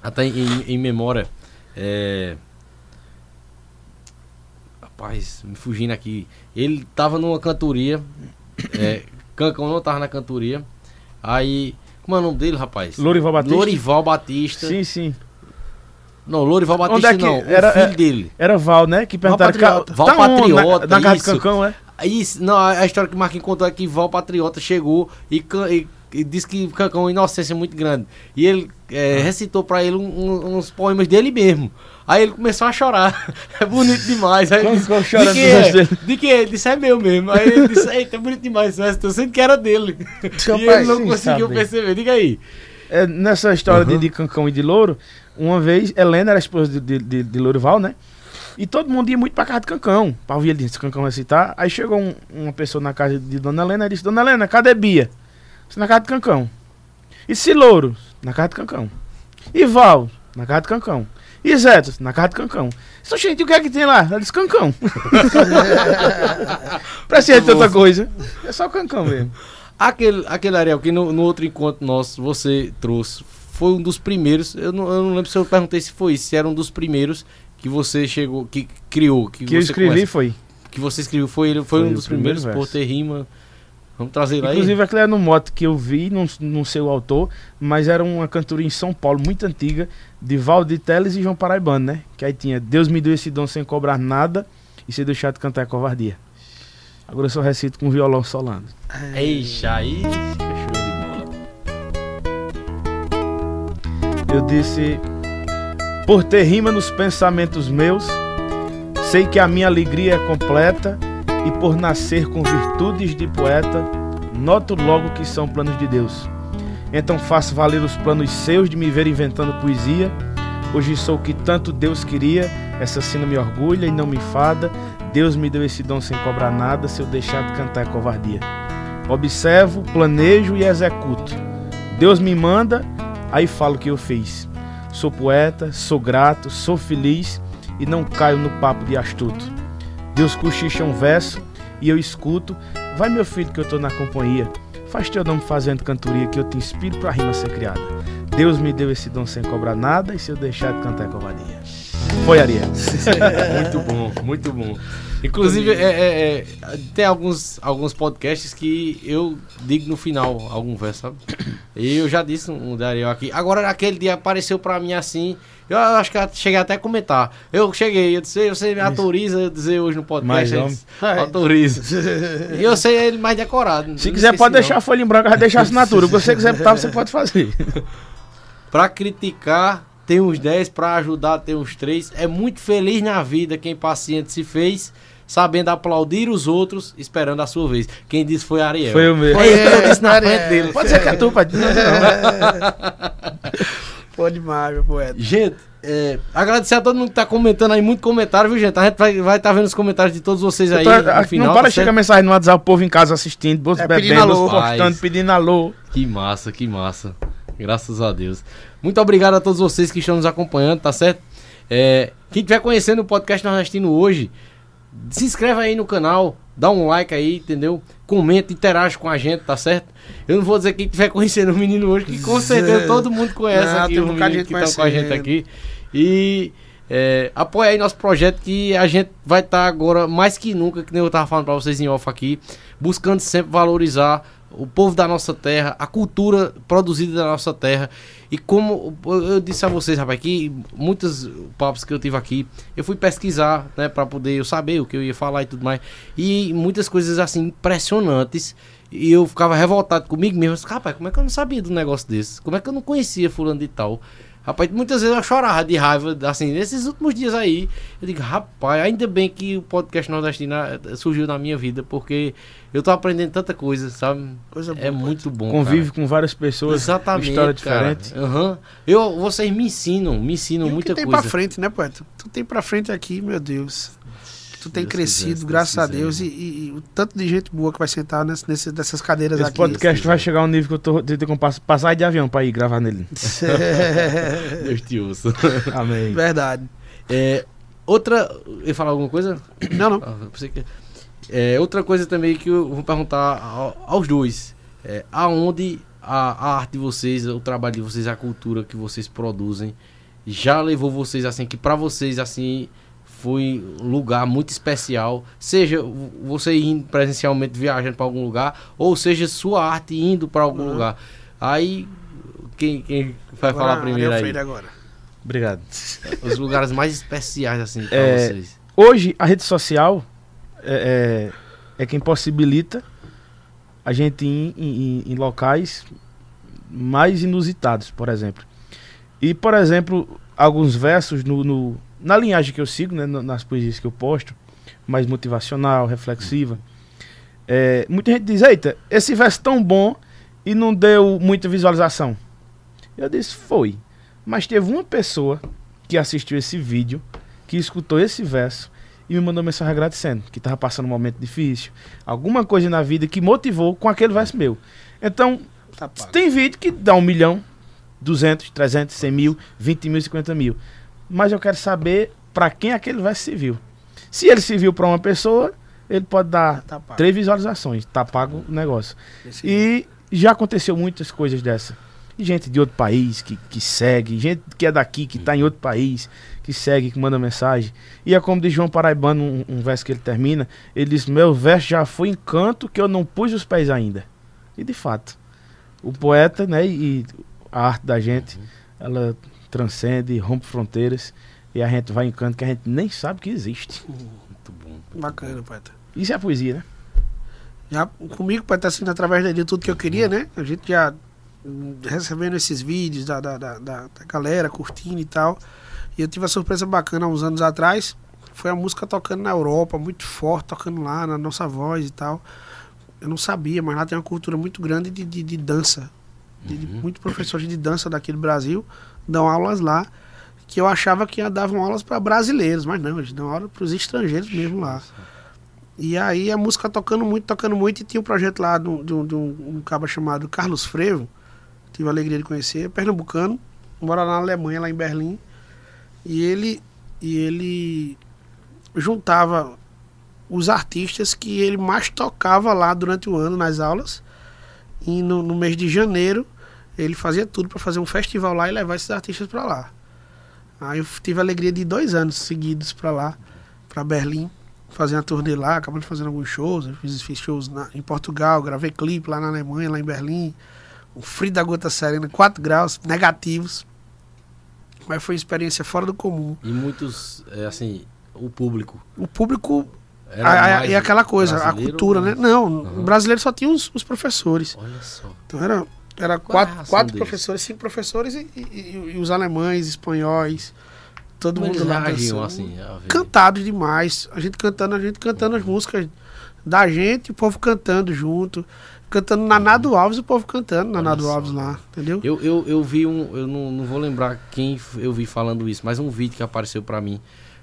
até em, em memória, é, rapaz, me fugindo aqui, ele tava numa cantoria, é, Cancão não tava na cantoria, aí, como é o nome dele, rapaz? Lorival Batista. Lorival Batista. Sim, sim. Não, Lorival Onde Batista é que não, era- o filho é- dele. Era Val, né? Que perguntaram. Patriota. Ca- Val tá? Patriota, Na, na casa do Cancão, é? Isso, não, a história que o Marquinhos contou é que Val Patriota chegou e, e- e disse que o Cancão é uma inocência muito grande. E ele é, recitou pra ele um- um- uns poemas dele mesmo. Aí ele começou a chorar. É bonito demais. Aí ele disse, chorando de que é? De que é? Ele disse, é meu mesmo. Aí ele disse, eita, é bonito demais verso. Tô sendo que era dele. e ele não conseguiu sabe. perceber. Diga aí. É, nessa história de, Aham. de Cancão e de Louro, uma vez, Helena era esposa de, de, de, Lourival, né? E todo mundo ia muito pra casa de Cancão, pra ouvir ele disse, Cancão recitar. Aí chegou um- uma pessoa na casa de Dona Helena e disse, Dona Helena, cadê Bia? Disse, na casa de Cancão. E se Louro? Na casa de Cancão. E Val? Na casa de Cancão. E Zeto? Na casa de Cancão. Disse, gente, o que é que tem lá? Ela disse, Cancão. pra ser de outra coisa. É só Cancão mesmo. Aquele, aquele Ariel que no, no outro encontro nosso você trouxe foi um dos primeiros. Eu não, eu não lembro se eu perguntei se foi isso, se era um dos primeiros que você chegou, que criou, que, Que eu escrevi conhece. foi. que você escreveu foi foi, Foi um dos primeiro primeiros por verso. ter rima. Vamos trazer ele aí. Inclusive aquele era no moto que eu vi, não, não sei o autor, mas era uma cantoria em São Paulo, muito antiga, de Valdir Teles e João Paraibano, né? Que aí tinha Deus me deu esse dom sem cobrar nada e se deixar de cantar é covardia. Agora eu só recito com violão solando. Eixa, aí Eu disse: Por ter rima nos pensamentos meus, sei que a minha alegria é completa, e por nascer com virtudes de poeta, noto logo que são planos de Deus. Então faço valer os planos seus de me ver inventando poesia. Hoje sou o que tanto Deus queria, essa sina me orgulha e não me enfada. Deus me deu esse dom sem cobrar nada, se eu deixar de cantar é covardia. Observo, planejo e executo. Deus me manda, aí falo o que eu fiz. Sou poeta, sou grato, sou feliz e não caio no papo de astuto. Deus cochicha um verso e eu escuto. Vai, meu filho, que eu tô na companhia. Faz teu nome fazendo cantoria que eu te inspiro pra rima ser criada. Deus me deu esse dom sem cobrar nada e se eu deixar de cantar é covardia. Foi, Ariel. muito bom, muito bom. Inclusive, é, é, é, tem alguns, alguns podcasts que eu digo no final algum verso, sabe? E eu já disse um da Ariel aqui. Agora, aquele dia apareceu pra mim assim. Eu acho que eu cheguei até a comentar. Eu cheguei, eu disse, você me autoriza a dizer hoje no podcast? Ele disse, Autoriza. e eu sei ele mais decorado. Se quiser, pode não. deixar a folha em branco, vai deixar a assinatura. O que você quiser botar, você pode fazer. Pra criticar, tem uns 10, pra ajudar, tem uns 3. É muito feliz na vida quem paciente se fez, sabendo aplaudir os outros, esperando a sua vez. Quem disse foi Ariel. Foi o mesmo. Foi que eu disse na frente dele. Pode ser que é tu, pode. Não. Pô, demais, meu poeta. Gente, é, agradecer a todo mundo que tá comentando aí, muito comentário, viu, gente? A gente vai estar vai tá vendo os comentários de todos vocês aí Tô- final. não para tá chegar mensagem no WhatsApp, o povo em casa assistindo, É, pedindo bebendo, alô. outros postando, pedindo alô. Que massa, que massa. Graças a Deus. Muito obrigado a todos vocês que estão nos acompanhando, tá certo? É, quem estiver conhecendo o podcast nordestino hoje, se inscreve aí no canal, dá um like aí, entendeu? Comenta, interage com a gente, tá certo? Eu não vou dizer quem estiver conhecendo o menino hoje, que com certeza todo mundo conhece Não, aqui tem o um bocado de que tá com a gente aqui. E é, apoia aí nosso projeto que a gente vai estar agora mais que nunca, que nem eu tava falando pra vocês em off aqui, buscando sempre valorizar o povo da nossa terra, a cultura produzida da nossa terra. E como eu disse a vocês, rapaz, que muitos papos que eu tive aqui, eu fui pesquisar, né, para poder eu saber o que eu ia falar e tudo mais. E muitas coisas assim impressionantes. E eu ficava revoltado comigo mesmo. Rapaz, como é que eu não sabia um negócio desse? Como é que eu não conhecia fulano de tal? Rapaz, muitas vezes eu chorava de raiva, assim, nesses últimos dias aí. Eu digo, rapaz, ainda bem que o podcast nordestino eh, surgiu na minha vida, porque eu tô aprendendo tanta coisa, sabe? Coisa boa. É muito bom. Convive cara. com várias pessoas, Exatamente. história diferente. Aham. Eu, vocês me ensinam, me ensinam E muita que tem coisa. pra frente, né, poeta? Tu tem pra frente aqui, meu Deus. Tem Deus crescido, quiser, se graças a Deus. E, e- e o tanto de gente boa que vai sentar nesse, nesse- nessas cadeiras Esse aqui. podcast vai chegar a um nível que eu tô tentando com pass- passagem de avião pra ir gravar nele. Deus te ouça. Amém. Verdade. É, outra. Eu ia falar alguma coisa? Não, não. Ah, É, outra coisa também que eu vou perguntar ao- aos dois. É, aonde a, a arte de vocês, o trabalho de vocês, a cultura que vocês produzem, já levou vocês assim, que pra vocês assim foi um lugar muito especial, seja vo- você indo presencialmente viajando pra algum lugar, ou seja sua arte indo pra algum Uhum. lugar. Aí quem, quem vai Agora, falar primeiro aí? Agora. Obrigado. Os lugares mais especiais assim pra É, vocês. Hoje, a rede social é, é, é quem possibilita a gente ir em, em- em locais mais inusitados, por exemplo. E, por exemplo, alguns versos no, no- na linhagem que eu sigo, né, nas poesias que eu posto, mais motivacional, reflexiva. é, muita gente diz, eita, esse verso tão bom e não deu muita visualização. Eu disse, foi. Mas teve uma pessoa que assistiu esse vídeo, que escutou esse verso e me mandou mensagem agradecendo, que estava passando um momento difícil, alguma coisa na vida que motivou com aquele verso meu. Então, Tá tem vídeo que dá um milhão, 200, 300, 100 mil, 20 mil, 50 mil. Mas eu quero saber para quem aquele verso serviu. Se ele serviu para uma pessoa, ele pode dar Tá três visualizações, tá pago o negócio. Esse- E já aconteceu muitas coisas dessa. Gente de outro país que, que segue, gente que é daqui, que tá em outro país, que segue, que manda mensagem. E é como diz João Paraibano, um, um verso que ele termina, ele diz, meu verso já foi em canto que eu não pus os pés ainda. E de fato, o poeta, né, e a arte da gente, ela transcende, rompe fronteiras, e a gente vai em canto que a gente nem sabe que existe. Muito bom. Bacana, poeta. Isso é a poesia, né? Já comigo, para estar sendo através de tudo que eu queria, né? A gente já hum, recebendo esses vídeos da, da, da, da galera, curtindo e tal. E eu tive uma surpresa bacana uns anos atrás. Foi a música tocando na Europa, muito forte, tocando lá, na nossa voz e tal. Eu não sabia, mas lá tem uma cultura muito grande de, de, de dança. De, de muitos professores de dança daqui do Brasil dão aulas lá. Que eu achava que davam aulas para brasileiros, mas não, eles dão aula para os estrangeiros mesmo lá. E aí a música tocando muito, tocando muito, e tinha um projeto lá de um, cabo chamado Carlos Frevo, tive a alegria de conhecer, pernambucano, mora na Alemanha, lá em Berlim. E ele, e ele juntava os artistas que ele mais tocava lá durante o ano nas aulas. E no, no mês de janeiro ele fazia tudo para fazer um festival lá e levar esses artistas para lá. Aí eu tive a alegria de ir dois anos seguidos para lá, para Berlim, fazer uma turnê lá, acabando fazendo alguns shows. Eu fiz, fiz shows na- em Portugal, gravei clipe lá na Alemanha, lá em Berlim. O frio da gota serena, 4 graus negativos. Mas foi uma experiência fora do comum. E muitos, é, assim, o público. O público Era a- e aquela coisa, a cultura, ou né? Não, o brasileiro só tinha os, os professores. Olha só. Então era, era Qual é quatro, quatro deles? professores, cinco professores e, e- e- e os alemães, espanhóis, todo Como mundo lá reagiam assim? Cantados demais. A gente cantando, a gente cantando as músicas da gente, o povo cantando junto. Cantando Nanado Alves, o povo cantando Nanado Olha só, Alves lá, entendeu? Eu, eu, eu vi um, eu não, não vou lembrar quem eu vi falando isso, mas um vídeo que apareceu pra mim.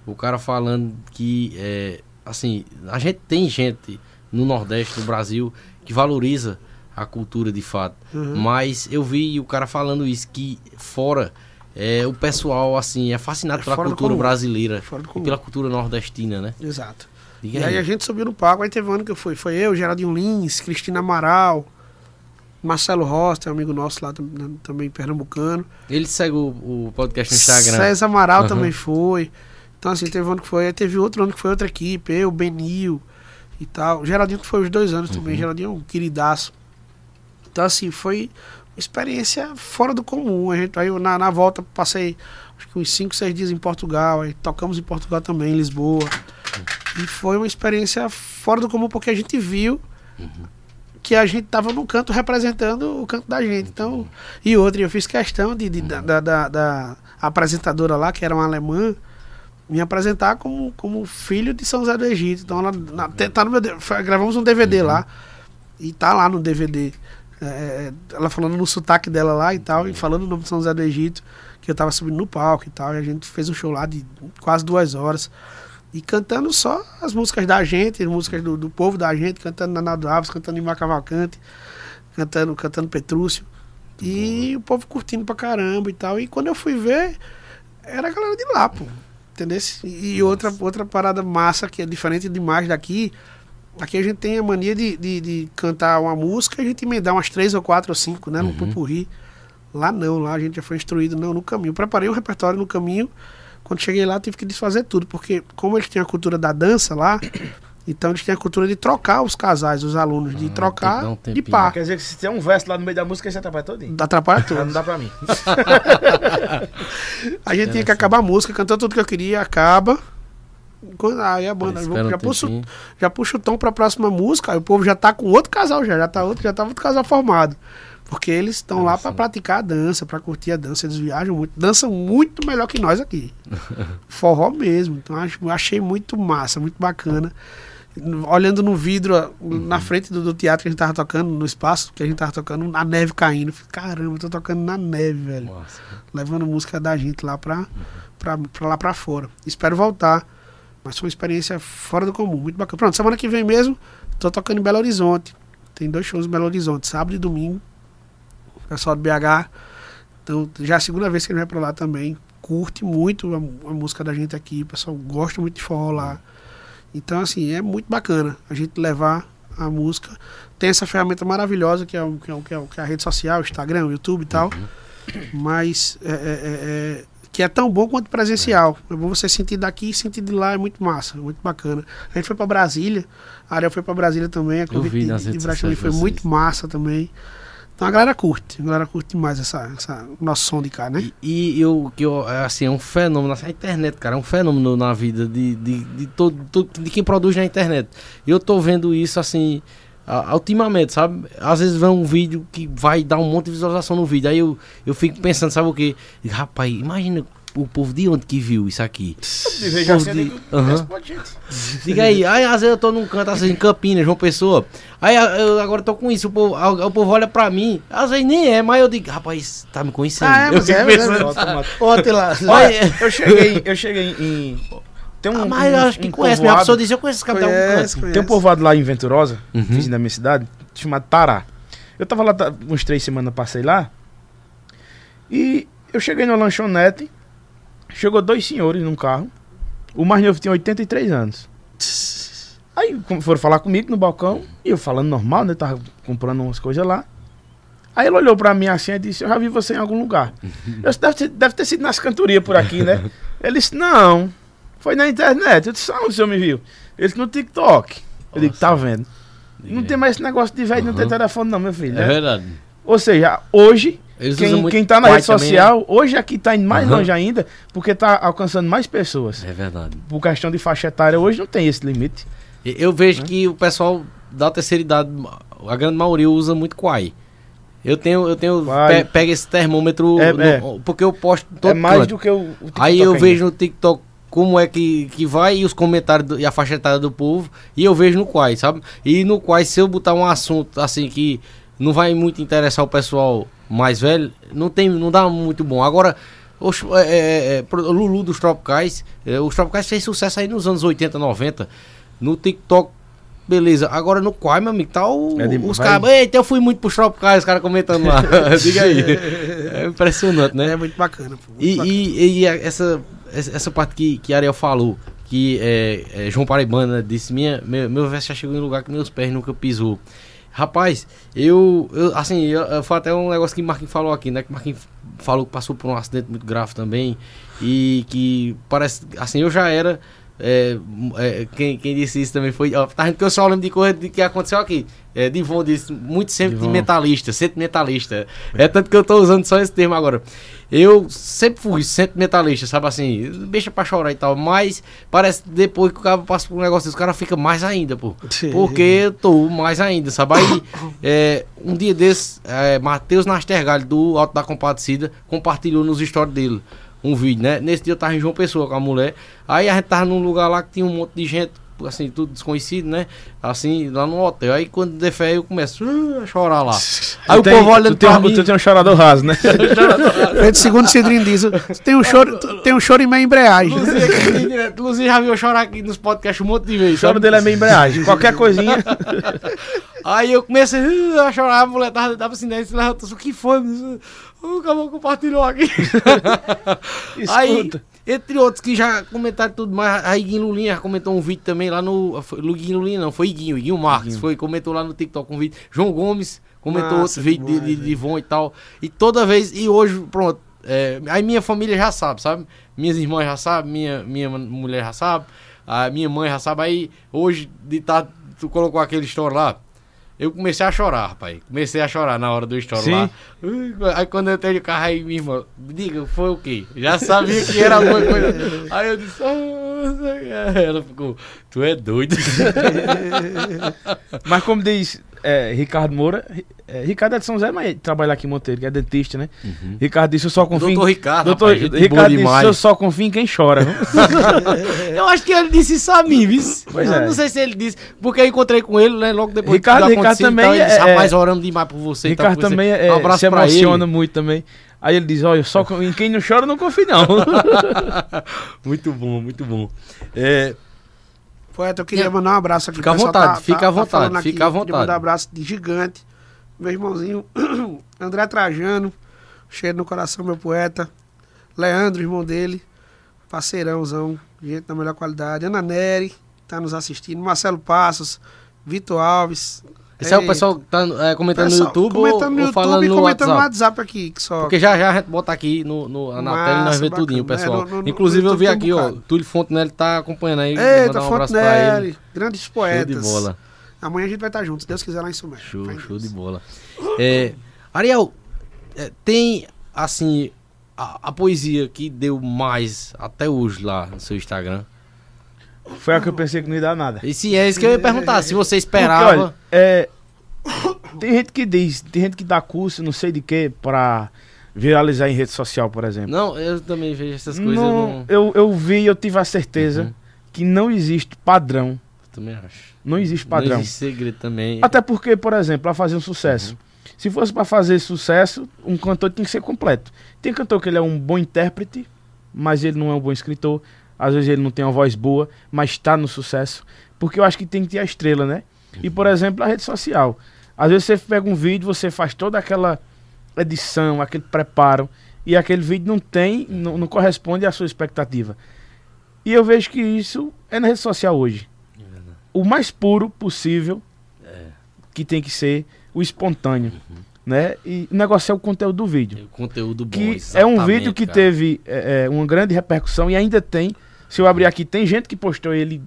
O cara falando que, é, assim, a gente tem gente no Nordeste, no Brasil, que valoriza a cultura de fato. Uhum. Mas eu vi o cara falando isso, que fora, é, o pessoal, assim, é fascinado É pela cultura brasileira e pela cultura nordestina, né? Exato. Diga E aí a gente subiu no palco, aí teve um ano que eu fui. Foi eu, Geraldinho Lins, Cristina Amaral, Marcelo Rosta, amigo nosso lá tam- também pernambucano. Ele segue o, o podcast no Instagram. César Amaral Aham. também foi. Então, assim, teve um ano que foi. Aí teve outro ano que foi outra equipe, eu, Benil e tal. Geraldinho que foi os dois anos Uhum. também. Geraldinho é um queridaço. Então, assim, foi uma experiência fora do comum. A gente, aí na, na volta passei acho que uns 5, 6 dias em Portugal. Aí tocamos em Portugal também, em Lisboa. E foi uma experiência fora do comum porque a gente viu que a gente tava no canto representando o canto da gente. Então, e outra, eu fiz questão de, de- da, da, da- da apresentadora lá, que era uma alemã, me apresentar como, como filho de São José do Egito. Então ela na- tá no meu, gravamos um DVD lá e tá lá no DVD. É, ela falando no sotaque dela lá e tal, e falando o nome de São José do Egito, que eu tava subindo no palco e tal, e a gente fez um show lá de quase duas horas. E cantando só as músicas da gente, as músicas do, do povo da gente, cantando Nanado Alves, cantando Imar Cavalcante, cantando, cantando Petrúcio. E o povo curtindo pra caramba e tal. E quando eu fui ver, era a galera de lá, pô. Entendeu? E outra, outra parada massa, que é diferente demais daqui. Aqui a gente tem a mania de, de, de cantar uma música e a gente emendar umas três ou quatro ou cinco, né? No Uhum. pupurri. Lá não, lá a gente já foi instruído não, no caminho. Preparei um repertório no caminho. Quando cheguei lá, tive que desfazer tudo, porque como eles têm a cultura da dança lá, então eles têm a cultura de trocar os casais, os alunos, de Ah, que trocar um de par. Quer dizer que se tem um verso lá no meio da música, você atrapalha todinho. Atrapalha Ah, tudo. Não dá pra mim. A gente tinha que acabar a música, cantou tudo que eu queria, acaba. Aí a banda um já, puxa, já puxa o tom pra próxima música, aí o povo já tá com outro casal já, já tá outro, já tá outro casal formado. Porque eles estão lá pra praticar a dança, pra curtir a dança, eles viajam muito, dançam muito melhor que nós aqui. Forró mesmo. Então acho, achei muito massa, muito bacana. Olhando no vidro, ó, na frente do, do teatro que a gente tava tocando, no espaço que a gente tava tocando, a neve caindo. Falei, Caramba, tô tocando na neve, velho Nossa. levando música da gente lá pra, pra, pra lá pra fora. Espero voltar. Mas foi uma experiência fora do comum, muito bacana. Pronto, semana que vem mesmo, tô tocando em Belo Horizonte. Tem dois shows em Belo Horizonte, sábado e domingo. Pessoal do BH. Então, já é a segunda vez que ele vai pra lá também. Curte muito a, a música da gente aqui. O pessoal gosta muito de forró lá. Então, assim, é muito bacana a gente levar a música. Tem essa ferramenta maravilhosa que é, o- que é, que é, que é a rede social, Instagram, YouTube e tal mas é, é, é, é, que é tão bom quanto presencial. É bom você sentir daqui e sentir de lá, é muito massa, muito bacana. A gente foi pra Brasília, a Ariel foi pra Brasília também, a convite vi de, de Brasília foi muito massa também. Então a galera curte, a galera curte demais essa, essa o nosso som de cá, né? E, e eu, que eu, é, assim, é um fenômeno, assim, a internet, cara, é um fenômeno na vida de, de, de todo, de quem produz na internet. Eu tô vendo isso, assim, a- ultimamente, sabe? Às vezes vem um vídeo que vai dar um monte de visualização no vídeo. Aí eu, eu fico pensando, sabe o quê? Rapaz, imagina o povo de onde que viu isso aqui. De- gente. Diga aí, aí às vezes eu tô num canto assim, em Campinas, João Pessoa. Aí eu agora tô com isso, o povo, o povo olha pra mim. Às vezes nem é, mas eu digo, rapaz, tá me conhecendo. Ah, é, eu mas é, mas é. pensando, Automático. Ontem lá. Olha, Eu cheguei, eu cheguei em. Tem um. ah, mas eu um- acho que um conhece, minha povoado- pessoa diz, eu conheço esse algum Conhece. Tem um povoado lá em Venturosa, Uhum. vizinho da minha cidade, chamado Tará. Eu tava lá tá, uns três semanas, passei lá. E eu cheguei na lanchonete. Chegou dois senhores num carro. O mais novo tinha 83 anos. Aí foram falar comigo no balcão. E eu falando normal, né? Tava comprando umas coisas lá. Aí ele olhou pra mim assim e disse: Eu já vi você em algum lugar. Eu disse, deve, ter- deve ter sido nas cantorias por aqui, né? Ele disse: Não, foi na internet. Eu disse: Onde o senhor me viu? Ele disse: No TikTok. Eu digo: Tá vendo? Não tem mais esse negócio de velho, não tem Uhum. telefone, não, meu filho. É né? verdade. Ou seja, hoje, Eles quem, quem tá na rede também, social, hoje aqui tá indo mais Aham. longe ainda, porque tá alcançando mais pessoas. né? É verdade. Por questão de faixa etária, hoje não tem esse limite. Eu vejo que o pessoal da terceira idade, a grande maioria usa muito Quai. Eu tenho, eu tenho, pe- pega esse termômetro, É, no- é. porque eu posto todo é mais canto. do que o, o TikTok Aí eu ainda. vejo no TikTok como é que, que vai e os comentários do- e a faixa etária do povo, e eu vejo no Quai, sabe? E no Quai, se eu botar um assunto assim que não vai muito interessar o pessoal mais velho, não tem, não dá muito bom. Agora, os, é, é, é, pro- Lulu dos Tropicais, é, os Tropicais fez sucesso aí nos anos 80, 90. No TikTok, beleza. Agora no Quai, meu amigo, tá o, É de- os caras. Eita, eu fui muito pros Tropicais, os caras comentando lá. Diga aí. É impressionante, né? É muito bacana. Pô, muito E, bacana. e, e essa, essa parte que, que Ariel falou, que é, é, João Paraibana disse, minha, meu, meu já chegou em lugar que meus pés nunca pisou. Rapaz, eu, eu assim, eu, eu- foi até um negócio que Marquinhos falou aqui, né? Que Marquinhos falou que passou por um acidente muito grave também. E que parece, assim, eu já era. é, é, quem, quem disse isso também foi. Ó, tá que eu só lembro de coisa de que aconteceu aqui. É, Divon disse, muito sentimentalista, sentimentalista. É tanto que eu tô usando só esse termo agora. Eu sempre fui sentimentalista, sabe assim, deixa pra chorar e tal, mas parece que depois que o cara passa por um negócio desse, o cara fica mais ainda, pô. Sim. Porque eu tô mais ainda, sabe? Aí, é, um dia desses, é, Matheus Nastergalho, do Alto da Compadecida, compartilhou nos stories dele um vídeo, né? Nesse dia eu tava em João Pessoa com a mulher. Aí a gente tava num lugar lá que tinha um monte de gente, assim, tudo desconhecido, né? Assim, lá no hotel. Aí quando der fé, eu começo uh, a chorar lá. Aí Tu o tem- povo olhando tu tem, um- mim. Tu tem um chorador raso, né? Feito segundo Cidrinho diz, tem um choro, tem um choro em meia embreagem. Luzia já viu eu chorar aqui nos podcasts um monte de vezes. O choro dele é meio embreagem. Qualquer coisinha. Aí eu comecei uh, a chorar, a mulher tava, tava assim, levantou, o que foi? O cara compartilhou aqui. Aí, Escuta. Entre outros que já comentaram tudo mais, a Iguinho Lulinha comentou um vídeo também lá no. Foi, Iguinho Lulinha não, foi Iguinho, Iguinho Marques, Iguinho. foi, comentou lá no TikTok um vídeo. João Gomes comentou Massa outro vídeo de, de, de Ivon e tal. E toda vez, e hoje, pronto. é, aí minha família já sabe, sabe? Minhas irmãs já sabem, minha, minha mulher já sabe, a minha mãe já sabe. Aí hoje, de tá, tu colocou aquele story lá. Eu comecei a chorar, rapaz. Comecei a chorar na hora do Sim. lá. Aí quando eu entrei no carro aí, minha irmã, diga, foi o quê? Já sabia que era alguma coisa. Aí eu disse, ah, não sei. Aí ela ficou, tu é doido. Mas como diz é, Ricardo Moura, é, Ricardo é de São Zé, mas trabalha aqui em Monteiro, que é dentista, né? Ricardo disse, eu só confio Doutor em... Ricardo, Doutor rapaz, boa Ricardo disse, demais. eu só confio em quem chora. Eu acho que ele disse isso a mim, viu? Pois é. não sei se ele disse, porque eu encontrei com ele, né, logo depois Ricardo- Ricardo também tal, ele disse, é- rapaz, oramos demais por você. Ricardo por você. também é, um abraço se emociona ele. muito também. Aí ele diz, olha, só em quem não chora eu não confio não. muito bom, muito bom. É, Poeta, eu queria mandar um abraço aqui. Fica à O pessoal vontade, fica à vontade, falando aqui, fica à queria vontade. mandar um abraço de gigante. Meu irmãozinho André Trajano, cheio no coração, meu poeta. Leandro, irmão dele, parceirãozão, gente da melhor qualidade. Ana Neri, tá nos assistindo. Marcelo Passos, Vitor Alves. Esse é o pessoal que tá é, comentando pessoal no YouTube comentando ou, no ou falando YouTube e no comentando no WhatsApp? WhatsApp aqui, que só. Porque já já a gente bota aqui no, no, na Massa, tela e nós vê bacana. tudinho, É, pessoal. no- no- no Inclusive eu vi tem um aqui, ó. Túlio Fontenelle tá acompanhando aí. Eita, um. Fontenelle, grandes poetas. Show de bola. Amanhã a gente vai estar juntos, se Deus quiser lá em Sumé. Show, em show Deus. de bola. É, Ariel, é, tem assim a, a poesia que deu mais até hoje lá no seu Instagram. Foi a que eu pensei que não ia dar nada. E se é isso que eu ia perguntar, se você Porque, esperava. olha, é, Tem gente que diz, tem gente que dá curso, não sei de que, pra viralizar em rede social, por exemplo. Não, eu também vejo essas coisas. Não, Não, eu, eu vi, eu tive a certeza Uhum. que não existe padrão. eu também acho. Não existe padrão. Não existe segredo também. Até porque, por exemplo, para fazer um sucesso. Se fosse para fazer sucesso, um cantor tem que ser completo. Tem cantor que ele é um bom intérprete, mas ele não é um bom escritor. Às vezes ele não tem uma voz boa, mas está no sucesso. Porque eu acho que tem que ter a estrela, né? E, por exemplo, a rede social. Às vezes você pega um vídeo, você faz toda aquela edição, aquele preparo, e aquele vídeo não tem, não, não corresponde à sua expectativa. E eu vejo que isso é na rede social hoje. O mais puro possível que tem que ser o espontâneo, né? E o negócio é o conteúdo do vídeo. O conteúdo bom. Que é um vídeo que cara. teve é, é, uma grande repercussão e ainda tem. Se eu abrir aqui, tem gente que postou ele,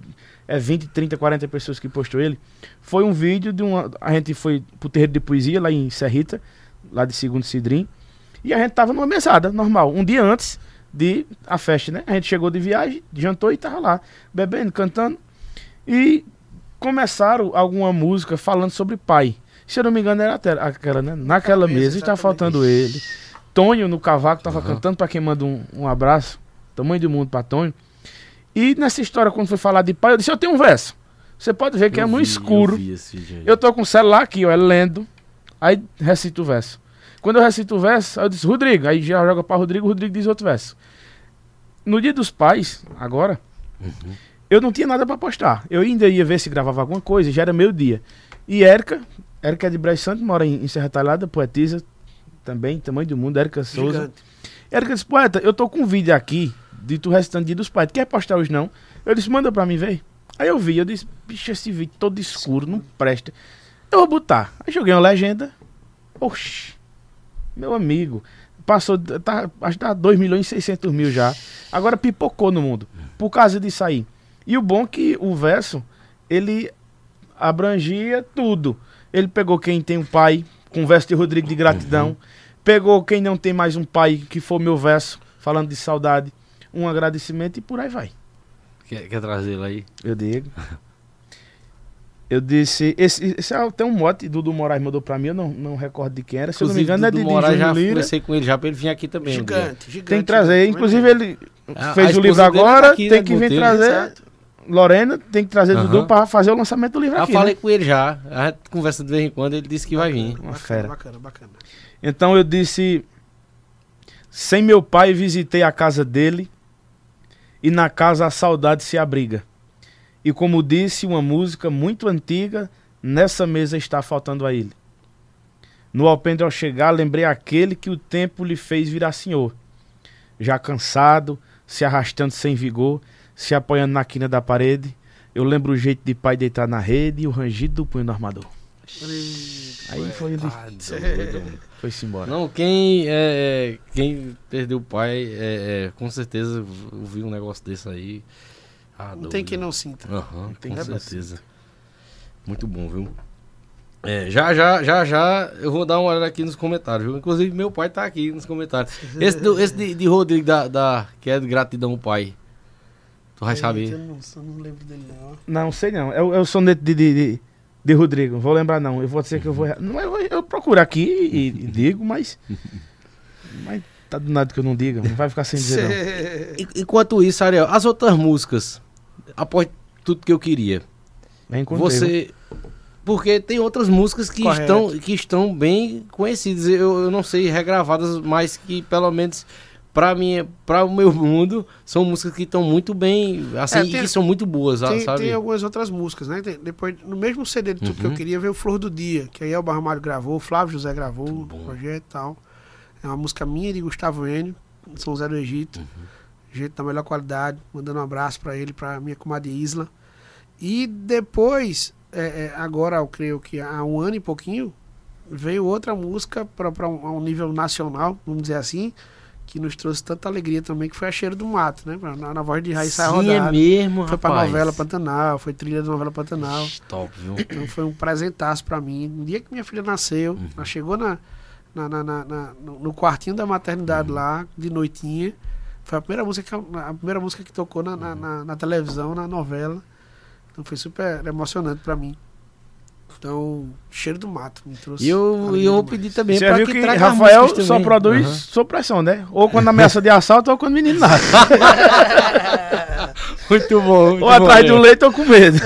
é 20, 30, 40 pessoas que postou ele. Foi um vídeo de uma. A gente foi pro terreiro de poesia lá em Serrita, lá de Segundo Cidrim. E a gente tava numa mesada, normal, um dia antes de a festa, né? A gente chegou de viagem, jantou e tava lá, bebendo, cantando. E começaram alguma música falando sobre pai. Se eu não me engano, era até aquela, né? Naquela mesa, mesa, está faltando ele. Tonho no cavaco tava Aham. cantando para quem manda um, um abraço. Tamanho do mundo para Tonho. E nessa história, quando foi falar de pai, eu disse: Eu tenho um verso. Você pode ver que Eu é vi, escuro. Eu. Eu tô com o celular aqui, ó, é lendo. Aí recito o verso. Quando eu recito o verso, aí eu disse, Rodrigo. Aí já joga pra Rodrigo, o Rodrigo diz outro verso. No dia dos pais, agora, Uhum. eu não tinha nada pra postar. Eu ainda ia ver se gravava alguma coisa, já era meio dia. E Érica, Érica de Braz Santo, mora em, em Serra Talhada, poetisa também, tamanho do mundo, Érica Souza. Gigante. Érica disse, poeta, eu tô com um vídeo aqui de tu recitando dia dos pais. Quer postar hoje não? Eu disse, manda pra mim ver. Aí eu vi, eu disse, bicho, esse vídeo todo escuro, não presta. Eu vou botar. Aí joguei uma legenda. Oxi, meu amigo. Passou, tá, acho que tá 2 milhões e 600 mil já. Agora pipocou no mundo. Por causa disso aí. E o bom é que o verso, ele abrangia tudo. Ele pegou quem tem um pai, com o verso de Rodrigo de gratidão. Pegou quem não tem mais um pai, que foi o meu verso, falando de saudade. Um agradecimento e por aí vai. Quer, quer trazer ele aí? Eu digo. Eu disse. Esse, esse é até um mote Dudu Moraes mandou pra mim, eu não, não recordo de quem era. Se eu não me engano, é de, Dudu de Moraes, já Lira. conversei com ele já pra ele vir aqui também. um dia. Gigante, gigante. Tem que trazer. gigante, Inclusive, ele A- fez a o livro dele agora, tá aqui, tem né, que vir trazer. Exato. Lorena tem que trazer Aham. Dudu pra fazer o lançamento do livro Já aqui. falei né? com ele já. A gente conversa de vez em quando, ele disse que vai vir. Uma Bacana, fera. bacana, bacana. Então eu disse: Sem meu pai visitei a casa dele, e na casa a saudade se abriga. E como disse uma música muito antiga, nessa mesa está faltando a ele. No alpendre ao chegar, lembrei aquele que o tempo lhe fez virar senhor. Já cansado, se arrastando sem vigor, se apoiando na quina da parede, eu lembro o jeito de pai deitar na rede e o rangido do punho do armador. Aí foi ele, doido. foi-se embora. Não, quem, é, é, quem perdeu o pai, é, é, com certeza ouviu um negócio desse aí. Ah, Não doido. tem quem não sinta. Aham, tem com certeza. Muito bom, viu? É, já, já, já, já, eu vou dar uma olhada aqui nos comentários, viu? Inclusive, meu pai tá aqui nos comentários. Esse, do- esse de, de Rodrigo, da, da, que é de gratidão ao pai. Tu vai Eu saber. não, eu não lembro dele, não. Não, sei não. É, o- é o soneto de, de, de, de Rodrigo. Vou lembrar não. Eu vou dizer que eu vou. Não, eu, eu procuro aqui e, e digo, mas. Mas tá do nada que eu não diga. Não vai ficar sem dizer não. En- Enquanto isso, Ariel, as outras músicas, após tudo que eu queria, Bem você. Porque tem outras músicas que Correto. estão, que estão bem conhecidas. Eu, eu não sei, regravadas, mas que pelo menos pra mim, para o meu mundo, são músicas que estão muito bem, assim, É, e tem- que são muito boas, Tem, sabe? tem algumas outras músicas, né? Tem- depois, no mesmo CD de tudo que eu Uhum. queria, veio Flor do Dia, que aí Elba Ramalho gravou, o Flávio José gravou, o projeto e tal. É uma música minha e de Gustavo Enio, São José do Egito. Uhum. Jeito da melhor qualidade, mandando um abraço pra ele, pra minha comadre Isla. E depois, é, é, agora eu creio que há um ano e pouquinho, veio outra música para um, a um nível nacional, vamos dizer assim, que nos trouxe tanta alegria também, que foi a Cheiro do Mato, né? Na, na voz de Raíssa Sim, Rodada. é mesmo, Foi pra rapaz. novela Pantanal, foi trilha da novela Pantanal. Top, viu? Então foi um presentaço pra mim. No dia que minha filha nasceu, Uhum. ela chegou na, na, na- na- no no quartinho da maternidade lá, de noitinha. Foi a primeira música que, a primeira música que tocou na, na, na- na televisão, na novela. Então foi super emocionante pra mim. Então, cheiro do mato me trouxe. E eu, eu vou pedir também Você pra viu que, que traga as Rafael só também. produz Aham. sob pressão, né? Ou quando ameaça de assalto ou quando o menino nasce. Muito bom. Muito ou atrás de um leite ou com medo.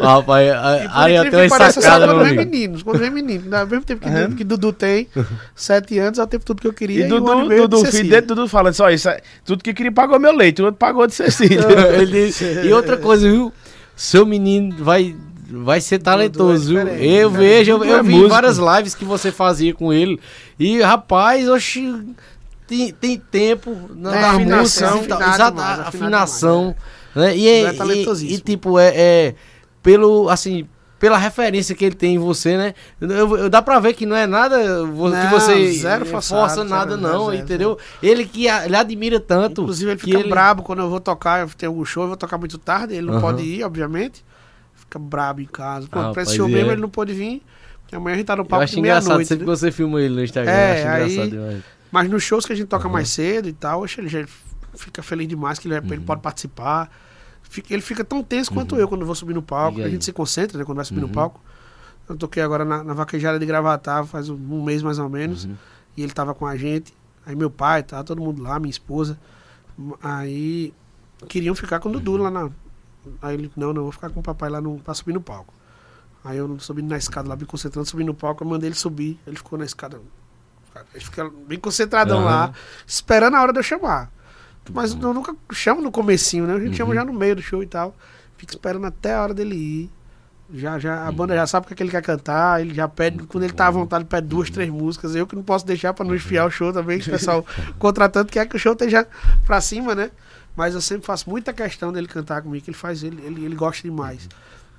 Ó, Rapaz, E a incrível tem que uma sacada, quando vem meninos. Quando vem menino. Ao mesmo tempo que, Aham. que Dudu tem, sete anos, é o tempo tudo que eu queria. E Dudu, e meio Dudu de filho dele, Dudu falando só isso. é- Tudo que queria pagou meu leite, o outro pagou de Cecília. E outra coisa, viu? Seu menino vai, vai ser talentoso, viu? diferente, Eu né? vejo, eu, eu é vi músico. várias lives que você fazia com ele. E, rapaz, oxi, tem, tem tempo na É, da afinação, música, e afinado afinação. Né? E, é é, e, e, tipo, é, é pelo, assim, pela referência que ele tem em você, né? Eu, eu- dá pra ver que não é nada vo- que Não, você zero forçado, força zero, nada, zero, não, zero, entendeu? Ele que a- ele admira tanto. Inclusive, ele fica brabo quando eu vou tocar. Eu tenho algum show, eu vou tocar muito tarde. Ele não Aham. pode ir, obviamente. Fica brabo em casa. Pô, Ah, rapaz, show é. mesmo, ele não pode vir. Amanhã a gente tá no acho de meia-noite. sempre né? que você filma ele no Instagram. É, aí- demais. Mas nos shows que a gente toca mais cedo e tal, oxe, ele já fica feliz demais que ele, ele Uhum. pode participar. Fica- ele fica tão tenso quanto eu quando eu vou subir no palco. A gente se concentra, né, quando vai subir Uhum. no palco. Eu toquei agora na, na vaquejada de Gravatar, faz um, um mês mais ou menos. Uhum. E ele tava com a gente. Aí meu pai, tava todo mundo lá, minha esposa. Aí queriam ficar com o Dudu lá na. Aí ele, não, não, vou ficar com o papai lá no, pra subir no palco. Aí eu subindo na escada lá, me concentrando, subindo no palco, eu mandei ele subir. Ele ficou na escada. Ele fica bem concentradão Aham. lá, esperando a hora de eu chamar. Mas eu nunca chamo no comecinho, né? A gente Uhum. chama já no meio do show e tal. Fica esperando até a hora dele ir. Já, já, a banda já sabe o que, é que ele quer cantar, ele já pede, quando ele tá à vontade, ele pede duas, três músicas. Eu que não posso deixar pra não esfiar o show também, que o pessoal contratando quer que o show esteja pra cima, né? Mas eu sempre faço muita questão dele cantar comigo, que ele faz, ele, ele, ele gosta demais.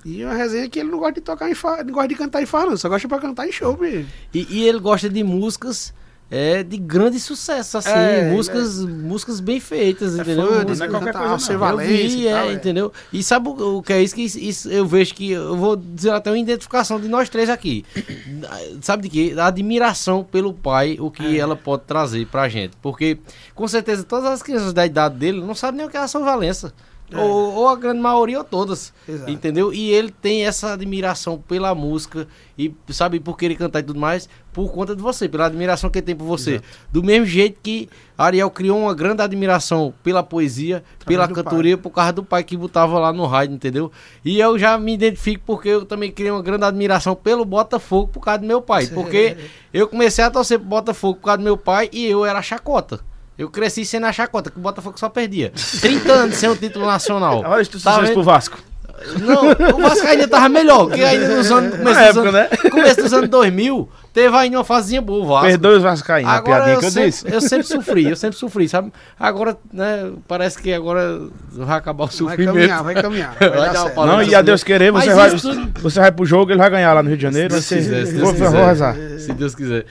E a resenha é que ele não gosta de tocar em não gosta de cantar em farra, não, só gosta pra cantar em show mesmo. E, e ele gosta de músicas é, de grande sucesso, assim, É, músicas, músicas bem feitas, É entendeu? fã, Músicas- não é qualquer cantar coisa, não. Eu vi, e é, tal, é. entendeu? E sabe o, que é isso? Que isso- eu vejo que eu vou dizer até uma identificação de nós três aqui. sabe de quê? A admiração pelo pai, o que É. ela pode trazer pra gente. Porque, com certeza, todas as crianças da idade dele não sabem nem o que é a São Valença. É. Ou, ou a grande maioria, ou todas. Exato. Entendeu? E ele tem essa admiração pela música e sabe por querer cantar e tudo mais, por conta de você, pela admiração que ele tem por você. Do mesmo jeito que Ariel criou uma grande admiração pela poesia, pela do cantoria, por causa do pai que botava lá no rádio, entendeu? E eu já me identifico porque eu também criei uma grande admiração pelo Botafogo por causa do meu pai. Porque eu comecei a torcer pro Botafogo por causa do meu pai e eu era chacota. Eu cresci sendo a chacota, que o Botafogo só perdia. 30 anos sem o título nacional. Olha isso, tu Tá pro Vasco. Não, o Vasco ainda tava melhor, porque ainda nos anos, começo, Na dos época, anos, né? começo dos anos 2000, teve ainda uma fazinha boa o Vasco. Perdoe os Vascaínos, a Agora piadinha eu que eu sempre, disse. eu sempre sofri, eu sempre sofri, sabe? Agora, né, parece que agora vai acabar o Vai sofrimento. caminhar, vai caminhar. Vai, Vai dar dar. Não, e a Deus querer, você Mas vai, isso tudo- você vai pro jogo, ele vai ganhar lá no Rio de Janeiro. Se Deus você- quiser, se Deus vou, quiser. vou rezar. Se Deus quiser.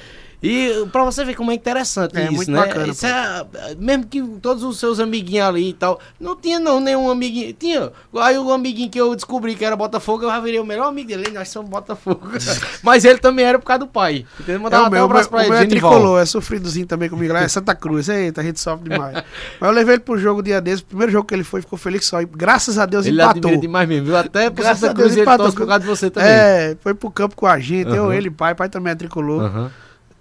E pra você ver como é interessante É, isso, muito né? bacana, Isso é, mesmo que todos os seus amiguinhos ali e tal, não tinha não nenhum amiguinho, tinha. Aí o amiguinho que eu descobri que era Botafogo, eu já virei o melhor amigo dele, nós somos Botafogo. Mas ele também era por causa do pai. Entendeu? É, Mandar o até meu, um abraço pra meu ele, é Genival. tricolor, é sofridozinho também comigo lá, é Santa Cruz. Eita, a gente sofre demais. Mas eu levei ele pro jogo dia desse, o primeiro jogo que ele foi, ficou feliz só. E graças a Deus Ele empatou. admira demais mesmo, viu? Até Graças Santa a Deus Cruz ele empatou. por causa de você também. É, foi pro campo com a gente, eu, Aham. ele, pai, pai também é tricolor. Aham.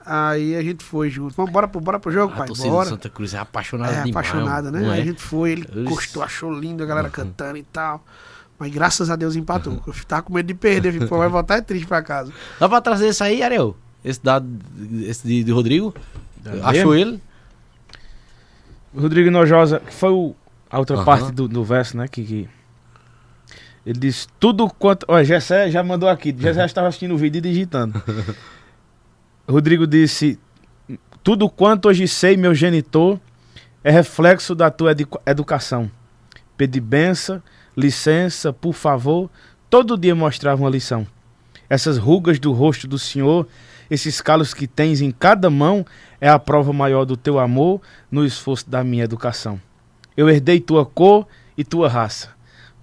Aí a gente foi junto. Vamos bora pro, bora pro jogo, A pai? torcida do Bora. Santa Cruz é apaixonada É, demais. apaixonada, né? Aí é? a gente foi, ele gostou, achou lindo, a galera cantando e tal. Mas graças a Deus empatou. Eu tava com medo de perder. Pô, vai voltar é triste pra casa. Dá pra trazer esse aí, Ariel? Esse dado, esse de, de Rodrigo? Achou mesmo? ele? Rodrigo Nojosa, que foi o- a outra Aham. parte do, do verso, né? Que, que- ele disse tudo quanto. Ó, Gessé já mandou aqui. Gessé estava assistindo o vídeo e digitando. Rodrigo disse: Tudo quanto hoje sei, meu genitor, é reflexo da tua edu- educação. Pedi benção, licença, por favor, todo dia mostrava uma lição. Essas rugas do rosto do Senhor, esses calos que tens em cada mão, é a prova maior do teu amor no esforço da minha educação. Eu herdei tua cor e tua raça.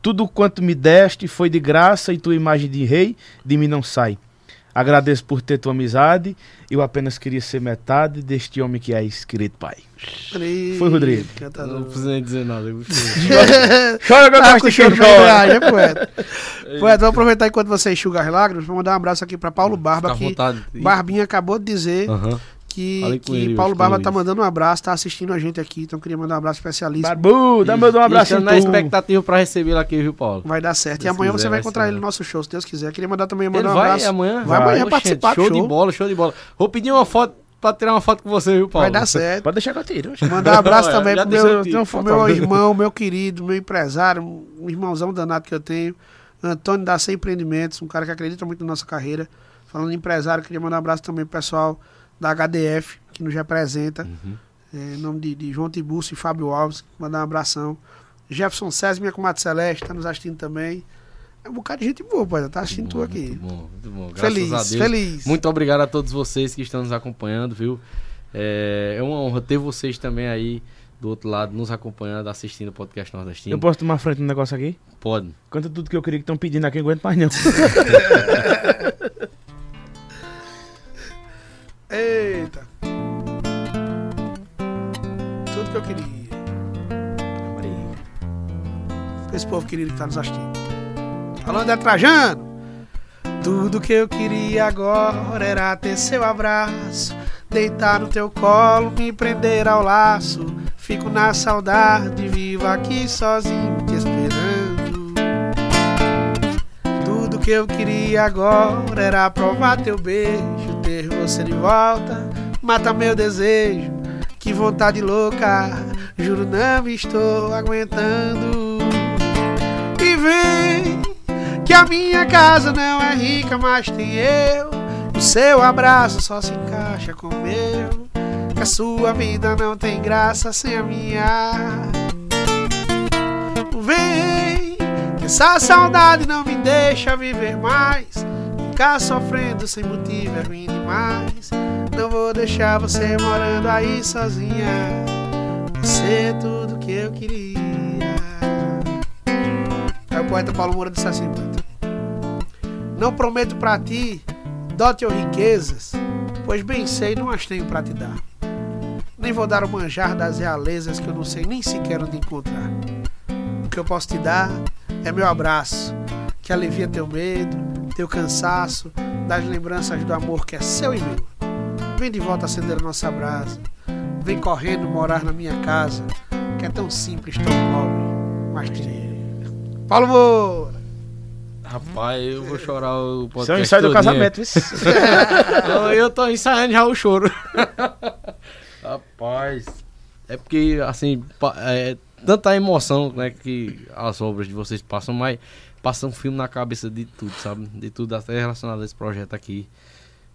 Tudo quanto me deste foi de graça e tua imagem de rei de mim não sai. Agradeço por ter tua amizade. Eu apenas queria ser metade deste homem que és, querido pai. Foi, Rodrigo. Cantador. Não precisa nem dizer nada. Chora que eu gosto com de chora. viagem, é poeta. Poeta, vou aproveitar enquanto você enxuga as lágrimas, vou mandar um abraço aqui pra Paulo Barba, Fica que vontade. Barbinha acabou de dizer. Que, que ele Paulo Barba tá ele. mandando um abraço, tá assistindo a gente aqui, então queria mandar um abraço especialíssimo. Barbu, dá meu um abraço na expectativa pra recebê-lo aqui, viu, Paulo? Vai dar certo. E Deus amanhã quiser, você vai vai encontrar ser ele no bom. nosso show, se Deus quiser. Queria mandar também Ele mandar um vai abraço. amanhã? Vai amanhã Oxente, participar do Show show. de bola, show de bola. Vou pedir uma foto pra tirar uma foto com você, viu, Paulo? Vai dar certo. Pode deixar que eu tiro. Mandar um abraço Olha, também pro meu, eu te- pro meu irmão, meu querido, meu empresário, um irmãozão danado que eu tenho, Antônio da 100 Empreendimentos, um cara que acredita muito na nossa carreira. Falando em empresário, queria mandar um abraço também pro pessoal da HDF, que nos representa, Uhum. é, em nome de, de João Tiburcio e Fábio Alves, mandar um abração. Jefferson César, minha comadre Celeste, tá nos assistindo também. É um bocado de gente boa, pai, tá assistindo tu Muito aqui. bom, muito bom. Graças Feliz, a Deus. feliz. Muito obrigado a todos vocês que estão nos acompanhando, viu? É, é uma honra ter vocês também aí do outro lado, nos acompanhando, assistindo o podcast nordestino. Eu posso tomar frente no negócio aqui? Pode. Canta tudo que eu queria que estão pedindo aqui, não aguento mais não. querido que tá nos assistindo. Falando é Trajano. Tudo que eu queria agora era ter seu abraço, deitar no teu colo, me prender ao laço. Fico na saudade, vivo aqui sozinho te esperando. Tudo que eu queria agora era provar teu beijo, ter você de volta, mata meu desejo. Que vontade louca, juro não estou aguentando. Vem que a minha casa não é rica, mas tem eu. O seu abraço só se encaixa com o meu. Que a sua vida não tem graça sem a minha. Vem, que essa saudade não me deixa viver mais. Ficar sofrendo sem motivo é ruim demais. Não vou deixar você morando aí sozinha. Você é tudo que eu queria. Poeta Paulo Moura disse assim. Não prometo pra ti dote ou riquezas, pois bem sei não as tenho pra te dar. Nem vou dar o manjar das realezas que eu não sei nem sequer onde encontrar. O que eu posso te dar é meu abraço, que alivia teu medo, teu cansaço, das lembranças do amor que é seu e meu. Vem de volta acender a nossa brasa, vem correndo morar na minha casa, que é tão simples, tão pobre, mas que. Paulo Moura! Rapaz, eu vou chorar o podcast. Isso é um ensaio do casamento, isso. eu, eu tô ensaiando já o choro. Rapaz. É porque, assim, é tanta emoção né, que as obras de vocês passam, mas passa um filme na cabeça de tudo, sabe? De tudo até relacionado a esse projeto aqui.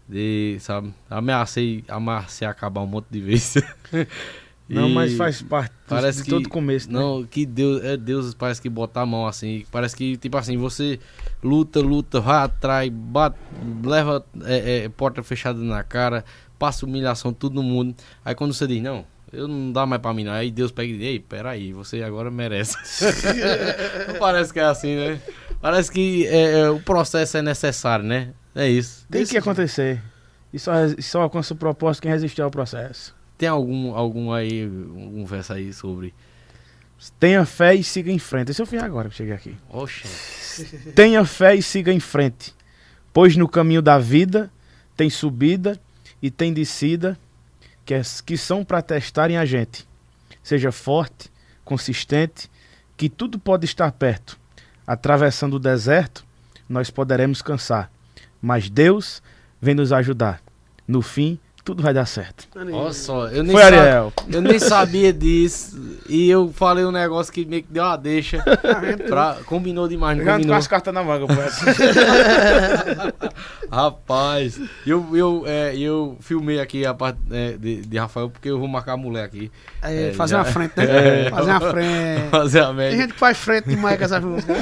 De, sabe? Ameacei, ameacei acabar um monte de vezes. Não, mas faz parte Parece de que todo começo, né? Não, que Deus, é Deus parece que bota a mão assim, parece que tipo assim, você luta, luta, vai atrás, bate, leva é, é, porta fechada na cara, passa humilhação tudo no mundo. Aí quando você diz, não, eu não dá mais pra mim não. Aí Deus pega e diz, ei, peraí, você agora merece. não parece que é assim, né? Parece que é, é, o processo é necessário, né? É isso. Tem Desse que acontecer. E só, só alcança o propósito quem resistir ao processo. Tem algum, algum aí, algum verso aí sobre. Tenha fé e siga em frente. Esse eu fiz agora que cheguei aqui. Oxe. Tenha fé e siga em frente. Pois no caminho da vida tem subida e tem descida que, é- que são para testarem a gente. Seja forte, consistente, que tudo pode estar perto. Atravessando o deserto, nós poderemos cansar. Mas Deus vem nos ajudar. No fim, tudo vai dar certo. Olha só, eu nem Foi, sabia. Ariel. Eu nem sabia disso. E eu falei um negócio que meio que deu uma deixa. Pra, combinou demais, não ando com combinou. as cartas na manga, poeta. Rapaz, eu, eu, é, eu filmei aqui a parte é, de, de Rafael porque eu vou marcar a mulher aqui. É, É, fazer já- uma frente, né? É. Fazer uma frente. Fazer a Tem média. gente que faz frente demais com essas músicas.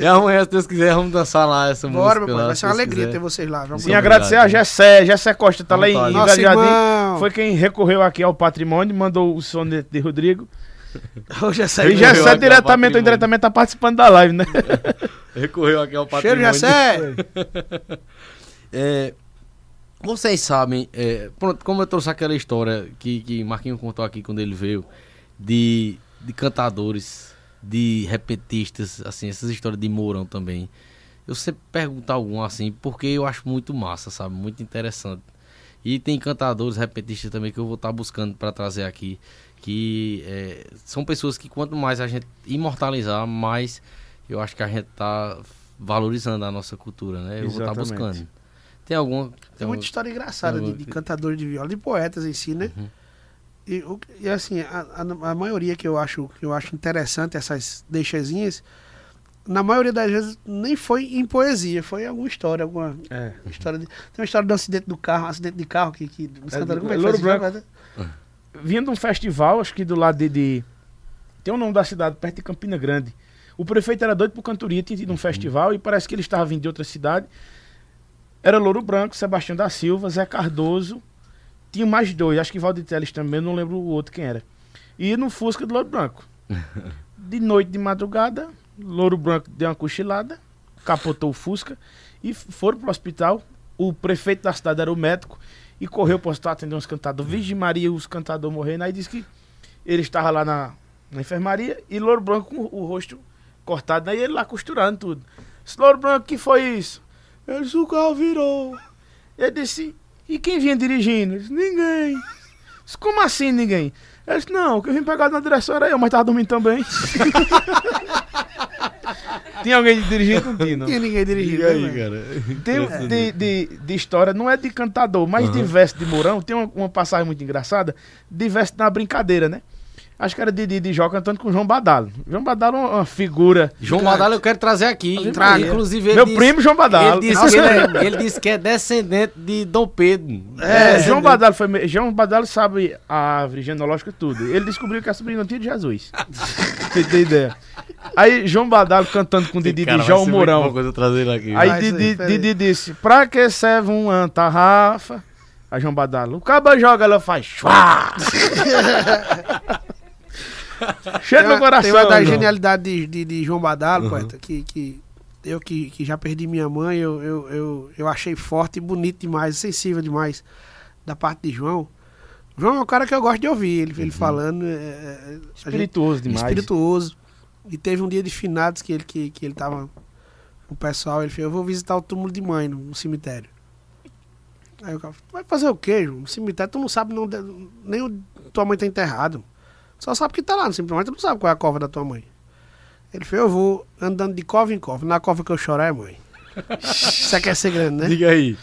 E amanhã, se Deus quiser, vamos dançar lá essa Bora, música. meu pai. Vai se ser uma alegria quiser. ter vocês lá. Vamos Sim, agradecer a. Gessé. Gessé Costa tá lá em Nosso irmão. Foi quem recorreu aqui ao patrimônio, mandou o sonete de Rodrigo. Hoje é E aqui ao diretamente ou indiretamente tá participando da live, né? Recorreu aqui ao Cheiro, patrimônio. Jessé. é, vocês sabem, é, pronto, como eu trouxe aquela história que, que Marquinhos contou aqui quando ele veio, de, de cantadores, de repetistas, assim, essas histórias de Mourão também. Eu sempre pergunto algum assim, porque eu acho muito massa, sabe? Muito interessante. E tem cantadores, repetistas também que eu vou estar buscando para trazer aqui. Que é, são pessoas que quanto mais a gente imortalizar, mais eu acho que a gente tá valorizando a nossa cultura, né? Eu vou estar Exatamente. buscando. Tem alguma. Tem muita história engraçada tem de, de cantadores de viola, de poetas em si, né? Uhum. E, o- e, assim, a, a- a maioria que eu acho que eu acho interessante, essas deixazinhas, na maioria das vezes nem foi em poesia, foi em alguma história, alguma É. história de, tem uma história do acidente do carro, acidente de carro que, que É, cantadores como é Louro esse Branco. jogo? Vinha de um festival, acho que do lado de, de- Tem o nome da cidade, perto de Campina Grande. O prefeito era doido por cantoria, tinha tido um festival e parece que ele estava vindo de outra cidade. Era Louro Branco, Sebastião da Silva, Zé Cardoso. Tinha mais dois, acho que Valdir Teles também, não lembro o outro quem era. E no Fusca do Louro Branco. De noite, de madrugada, Louro Branco deu uma cochilada, capotou o Fusca e foram pro hospital. O prefeito da cidade era o médico e correu pro hospital atender uns cantadores. Virgem Maria, os cantadores morrendo. Aí disse que ele estava lá na, na enfermaria e Louro Branco com o, rosto cortado. Aí ele lá costurando tudo. Disse, Louro Branco, que foi isso? Ele disse, o carro virou. Ele disse, e quem vinha dirigindo? Ele disse, ninguém. Disse, como assim ninguém? Ele disse, não, que eu vim pegar na direção era eu, mas tava dormindo também. Tinha alguém dirigindo? Não tinha, não. Tinha ninguém dirigindo. E aí, né, cara? Tem de, de, de história, não é de cantador, mas de verso de Mourão, tem uma, uma passagem muito engraçada, de verso na brincadeira, né? Acho que era de, de, de Jó cantando com o João Badalo. João Badalo é uma, figura. João Badalo eu quero trazer aqui. Traga. Inclusive, ele Meu disse- primo João Badalo. Ele disse, que ele, é, ele disse que é descendente de Dom Pedro. É, João descendente. Badalo foi. João Badalo sabe a árvore genealógica tudo. Ele descobriu que a sobrinha não tinha de Jesus. Você tem ideia? Aí João Badalo cantando com o Didi Cara, de muito Mourão. eu trazer aqui. Aí isso aí, Didi. Didi disse: Pra que serve uma tarrafa? Aí João Badalo: O caba joga, ela faz. Chua! Cheio uma- coração. Tem uma da genialidade de, de, de João Badalo, Uhum. poeta, que, que eu que, que já perdi minha mãe, eu, eu, eu, eu achei forte e bonito demais, sensível demais da parte de João. João é um cara que eu gosto de ouvir, ele, Uhum. ele falando. é, é, gente- Espirituoso demais. espirituoso. E teve um dia de finados que ele, que, que ele tava o pessoal, ele falou, eu vou visitar o túmulo de mãe no, no cemitério. Aí o cara falou, vai fazer o quê, João? No cemitério tu não sabe não, nem o tua mãe tá enterrado. Só sabe que tá lá no cemitério, mas tu não sabe qual é a cova da tua mãe. Ele falou, eu vou andando de cova em cova. Na cova que eu choro é mãe. Isso quer ser grande, né? Diga aí.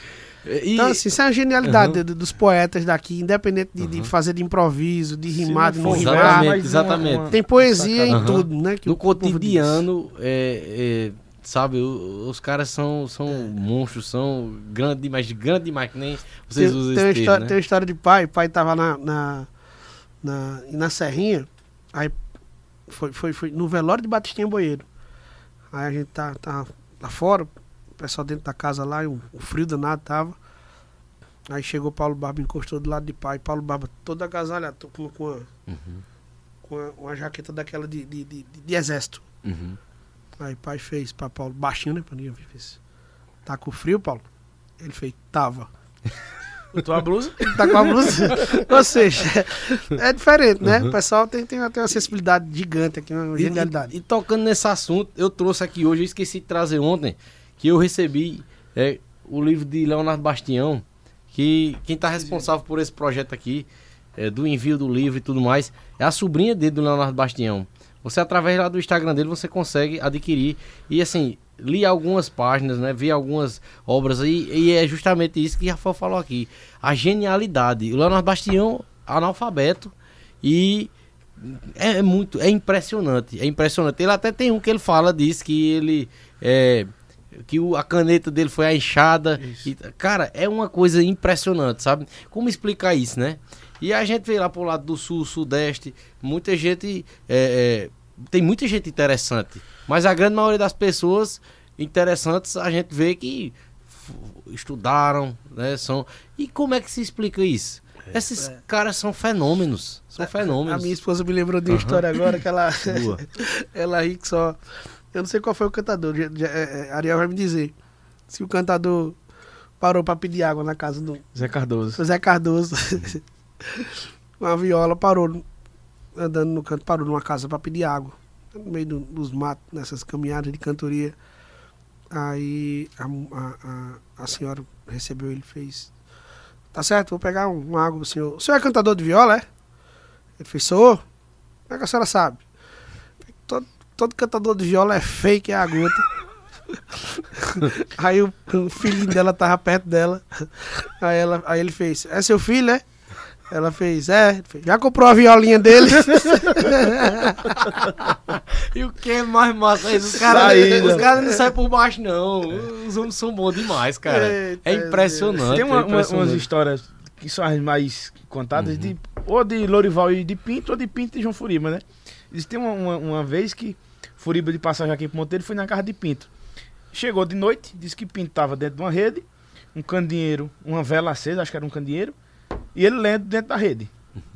E, Então, assim, isso é uma genialidade de- dos poetas daqui, independente de, de fazer de improviso, de rimar, de não rimar. Exatamente, exatamente. Tem poesia em tudo, né? que no cotidiano, é, é, sabe, os caras são, são monstros, são grandes demais, grande demais, que nem vocês tem, usam tem, esse história, termo, tem né? uma história de pai, o pai tava na, na, na, na Serrinha, aí foi, foi, foi no velório de Batistinha Boeiro. Aí a gente tá, tá lá fora, pessoal dentro da casa lá, e o, o frio danado tava. Aí chegou Paulo Barba, encostou do lado de pai. Paulo Barba todo agasalhado, tô com, com, a, Uhum, com a- uma jaqueta daquela de, de, de, de exército. uhum. Aí pai fez pra Paulo, baixinho, né? Pra ninguém ver. Fez, tá com frio, Paulo? Ele fez, tava. Tua blusa? tá com a blusa. Ou seja, é diferente, né? Uhum. O pessoal tem, tem, tem uma sensibilidade gigante aqui, uma E- genialidade. E, e tocando nesse assunto, eu trouxe aqui hoje, eu esqueci de trazer ontem, que eu recebi é, o livro de Leonardo Bastião, que quem está responsável por esse projeto aqui, é, do envio do livro e tudo mais, é a sobrinha dele, do Leonardo Bastião. Você, através lá do Instagram dele, você consegue adquirir. E assim, li algumas páginas, né? Vi algumas obras aí, e é justamente isso que Rafael falou aqui. A genialidade. O Leonardo Bastião, analfabeto, e é, muito, é impressionante, é impressionante. Ele até tem um que ele fala disso, que ele é, que o, a caneta dele foi a enxada. E, cara, é uma coisa impressionante, sabe? Como explicar isso, né? E a gente vê lá pro lado do sul, sudeste, muita gente. é, é, tem muita gente interessante. Mas a grande maioria das pessoas interessantes a gente vê que estudaram, né? São. E como é que se explica isso? Esses caras são fenômenos. São A fenômenos. minha esposa me lembrou de uma Aham. história agora que ela, ela ri que só. Eu não sei qual foi o cantador, já- já- é, é, Ariel vai me dizer. Se o cantador parou pra pedir água na casa do Zé Cardoso. do Zé Cardoso. Uma viola parou, andando no canto, parou numa casa pra pedir água. No meio do- dos matos, nessas caminhadas de cantoria. Aí a, a, a, a senhora recebeu ele e fez. Tá certo, vou pegar um, uma água pro senhor. O senhor é cantador de viola, é? Ele fez, sou. Como é que a senhora sabe? Todo, todo cantador de viola é fake, é a gota. Aí o, o filhinho dela tava perto dela. Aí, ela, aí ele fez, é seu filho, é? Ela fez, é. Já comprou a violinha dele? E o que é mais massa é isso? Os caras os caras não saem por baixo, não. Os homens são bons demais, cara. Eita, é impressionante. Tem uma- é uma- umas impressionante. histórias que são as mais contadas, de, ou de Lorival e de Pinto, ou de Pinto e João Furiba, né? Eles tem uma, uma, uma vez que Furiba de passagem aqui pro Monteiro foi na casa de Pinto. Chegou de noite, disse que Pinto tava dentro de uma rede, um candeeiro, uma vela acesa, acho que era um candeeiro, e ele lendo dentro da rede.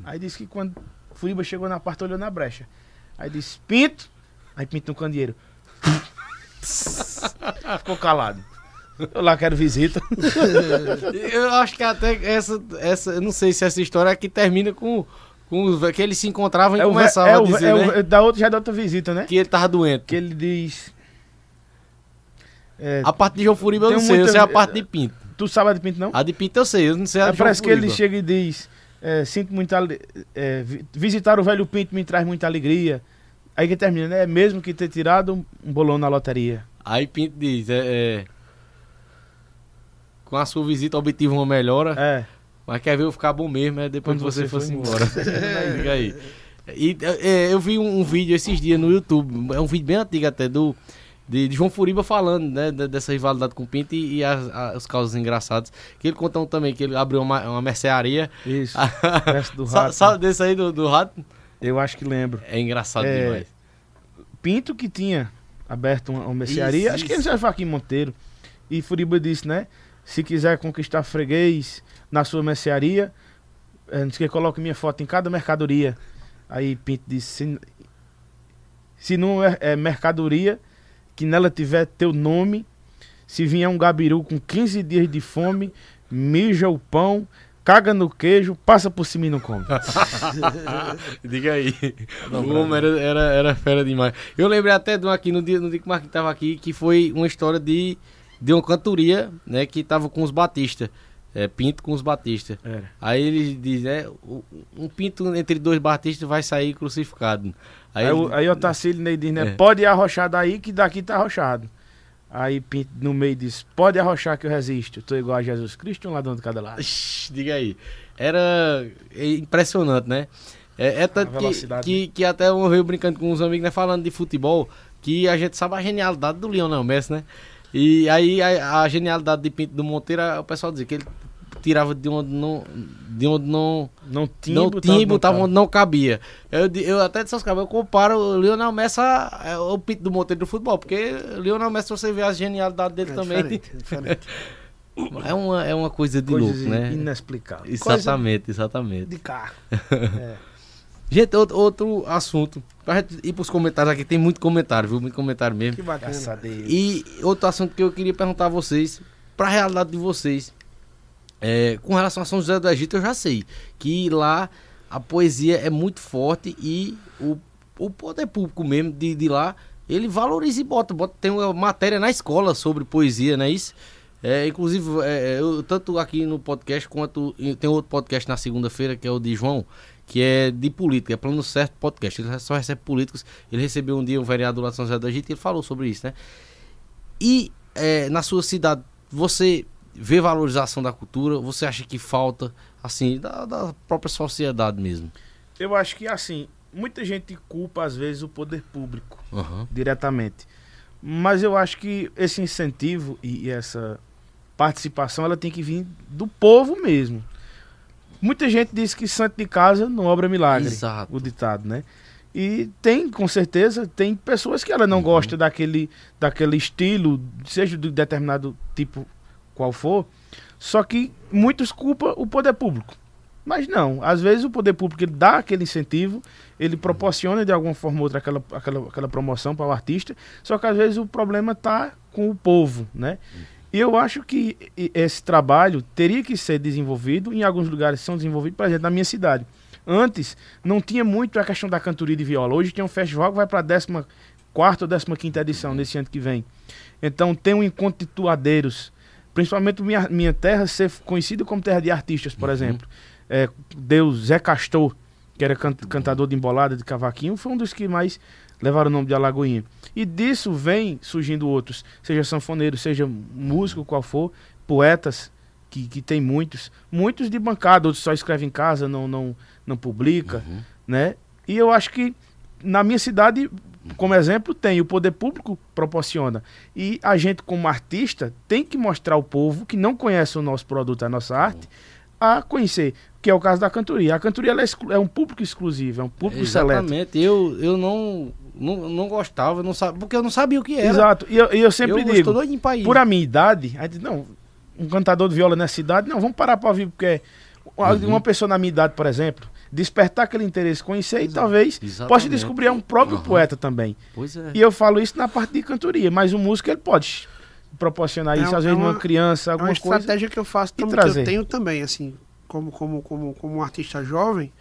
Aí disse que quando Furiba chegou na parte, olhou na brecha. Aí disse, Pinto, aí Pinto no candeeiro. Ficou calado. Eu lá quero visita. Eu acho que até essa, essa. Eu não sei se essa história aqui termina com. Com que eles se encontravam e É começavam é a dizer, é o- né? da outra já é da outra visita, né? Que ele tava doente. Que ele diz. é, A parte de João Furiba eu não sei, eu muita- sei a parte de Pinto. tu sabe a de Pinto, não? A de Pinto eu sei, eu não sei a É, de João parece que ele Furiba. chega e diz: é, Sinto muita. é, vi- visitar o velho Pinto me traz muita alegria. Aí que termina, né? É mesmo que ter tirado um, um bolão na loteria. Aí Pinto diz, é, é, Com a sua visita obtive uma melhora, É. mas quer ver eu ficar bom mesmo, é depois Quando que você, você fosse embora. Diga aí. E, é, eu vi um, um vídeo esses dias no YouTube, é um vídeo bem antigo até, do, de, de João Furiba falando, né, de- dessa rivalidade com o Pinto e, e as, a- os causas engraçados. Que ele contou também que ele abriu uma, uma mercearia. Isso. Do rato. Sabe desse aí do, do rato? Eu acho que lembro. É engraçado É, demais. Pinto que tinha aberto uma, uma mercearia, Isso, acho que isso. ele já foi aqui em Monteiro. E Furiba disse, né? Se quiser conquistar freguês na sua mercearia, não sei o que, coloque minha foto em cada mercadoria. Aí Pinto disse, se, se não é, é mercadoria, que nela tiver teu nome, se vier um gabiru com 15 dias de fome, mija o pão, caga no queijo, passa por cima e não come. Diga aí. o homem era, era, era fera demais. Eu lembrei até de um aqui no dia, no dia que o Marquinhos tava aqui, que foi uma história de, de uma cantoria, né? Que tava com os Batista. É, Pinto com os Batista. Era. Aí ele diz, né? o- Um pinto entre dois Batistas vai sair crucificado. Aí, Aí, ele- o- aí o Otacílio Ney diz, né? É. Pode arrochar daí que daqui tá arrochado. Aí Pinto no meio diz, pode arrochar que eu resisto. Tô igual a Jesus Cristo, um ladrão de cada lado. Ixi, diga aí. Era é impressionante, né? É, é tanto que, que, que até eu veio brincando com uns amigos, né? Falando de futebol, que a gente sabe a genialidade do Lionel Messi, né? E aí a, a genialidade de Pinto do Monteiro, o pessoal dizia que ele tirava de onde não, de onde não, Não tinha, não botava tinha e botava onde não cabia. Eu, eu até disse aos caras, eu comparo o Lionel Messi a, é, o Pinto do Monteiro do futebol, porque o Lionel Messi, você vê a genialidade dele É também, diferente, é diferente. é uma, é uma coisa de Coisas louco, né? inexplicáveis. Exatamente, exatamente. De carro. Gente, outro, outro assunto. Pra gente ir pros comentários aqui, tem muito comentário, viu? Muito comentário mesmo. Que bacana. E outro assunto que eu queria perguntar a vocês, pra realidade de vocês. É, com relação a São José do Egito, eu já sei que lá a poesia é muito forte e o, o poder público mesmo de, de lá, ele valoriza e bota, bota. Tem uma matéria na escola sobre poesia, não é isso? É, inclusive, é, eu, tanto aqui no podcast quanto tem outro podcast na segunda-feira que é o de João, que é de política, é Plano Certo Podcast. Ele só recebe políticos. Ele recebeu um dia um vereador lá de São José do Egito e ele falou sobre isso, né? E é, na sua cidade, você vê valorização da cultura? Você acha que falta, assim, da, da própria sociedade mesmo? Eu acho que assim, muita gente culpa às vezes o poder público Aham. diretamente. Mas eu acho que esse incentivo e, e essa participação ela tem que vir do povo mesmo. Muita gente diz que santo de casa não obra milagre. Exato. o ditado, né? E tem, com certeza, tem pessoas que ela não Uhum. gosta daquele, daquele estilo, seja de determinado tipo qual for, só que muitos culpam o poder público. Mas não, às vezes o poder público ele dá aquele incentivo, ele proporciona de alguma forma ou outra aquela, aquela, aquela promoção para o artista, só que às vezes o problema está com o povo, né? E eu acho que esse trabalho teria que ser desenvolvido, em alguns lugares são desenvolvidos, por exemplo, na minha cidade. Antes, não tinha muito a questão da cantoria de viola. Hoje tem um festival que vai para a 14 ou 15 edição nesse ano que vem. Então tem um encontro de tuadeiros. Principalmente minha, minha terra ser conhecida como terra de artistas, por exemplo. É, Deus Zé Castor, que era can- cantador de embolada, de cavaquinho, foi um dos que mais levaram o nome de Alagoinha. E disso vem surgindo outros, seja sanfoneiro, seja músico, qual for, poetas, que, que tem muitos, muitos de bancada, outros só escrevem em casa, não, não, não publica, né? E eu acho que na minha cidade, como exemplo, tem, o poder público proporciona. E a gente, como artista, tem que mostrar ao povo que não conhece o nosso produto, a nossa arte, a conhecer, que é o caso da cantoria. A cantoria é, é um público exclusivo, é um público seleto. Exatamente. Eu, eu não, não, não gostava, não sabia, porque eu não sabia o que era. Exato. E eu, eu sempre eu digo, por a minha idade, a gente, não, um cantador de viola nessa cidade, não, vamos parar para ouvir, porque Uhum. uma pessoa na minha idade, por exemplo, despertar aquele interesse, conhecer e talvez possa Exatamente. descobrir um próprio Aham. poeta também. Pois é. E eu falo isso na parte de cantoria, mas o músico ele pode proporcionar É isso, às vezes, é uma- numa criança, É uma alguma coisa. estratégia que eu faço e também, que trazer. eu tenho também, assim, como, como, como, como um artista jovem.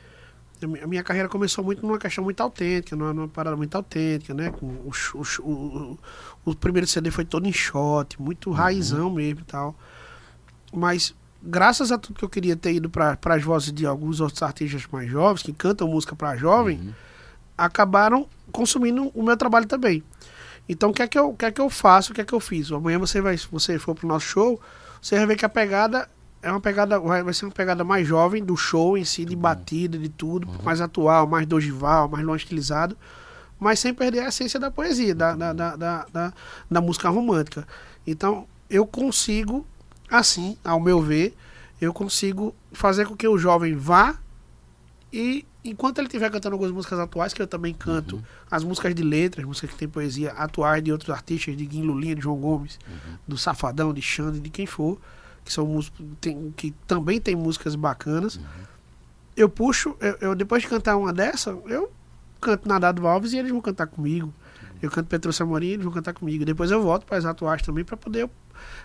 A mi- a minha carreira começou muito numa questão muito autêntica, numa, numa parada muito autêntica, né? O, o, o, o- o primeiro CD foi todo em shot, muito raizão mesmo e tal. Mas, graças a tudo que eu queria ter ido para as vozes de alguns outros artistas mais jovens, que cantam música para jovem, acabaram consumindo o meu trabalho também. Então, o que é que eu, o que é que eu faço? O que é que eu fiz? Amanhã você vai, se você for pro nosso show, você vai ver que a pegada é uma pegada, vai, ser uma pegada mais jovem do show em si, de batida, de tudo, mais atual, mais dogival, mais longe estilizado, mas sem perder a essência da poesia, da, da, da, da, da- da música romântica. Então, eu consigo, assim, ao meu ver, eu consigo fazer com que o jovem vá e enquanto ele estiver cantando algumas músicas atuais, que eu também canto, as músicas de letras, músicas que tem poesia atuais de outros artistas, de Guim Lulinha, de João Gomes, do Safadão, de Xande, de quem for, que são músicos tem, que também tem músicas bacanas. Eu puxo, eu, eu, depois de cantar uma dessa, eu canto Nadado Alves e eles vão cantar comigo. Eu canto Petrúcio Amorim e eles vão cantar comigo. Depois eu volto para as atuais também para poder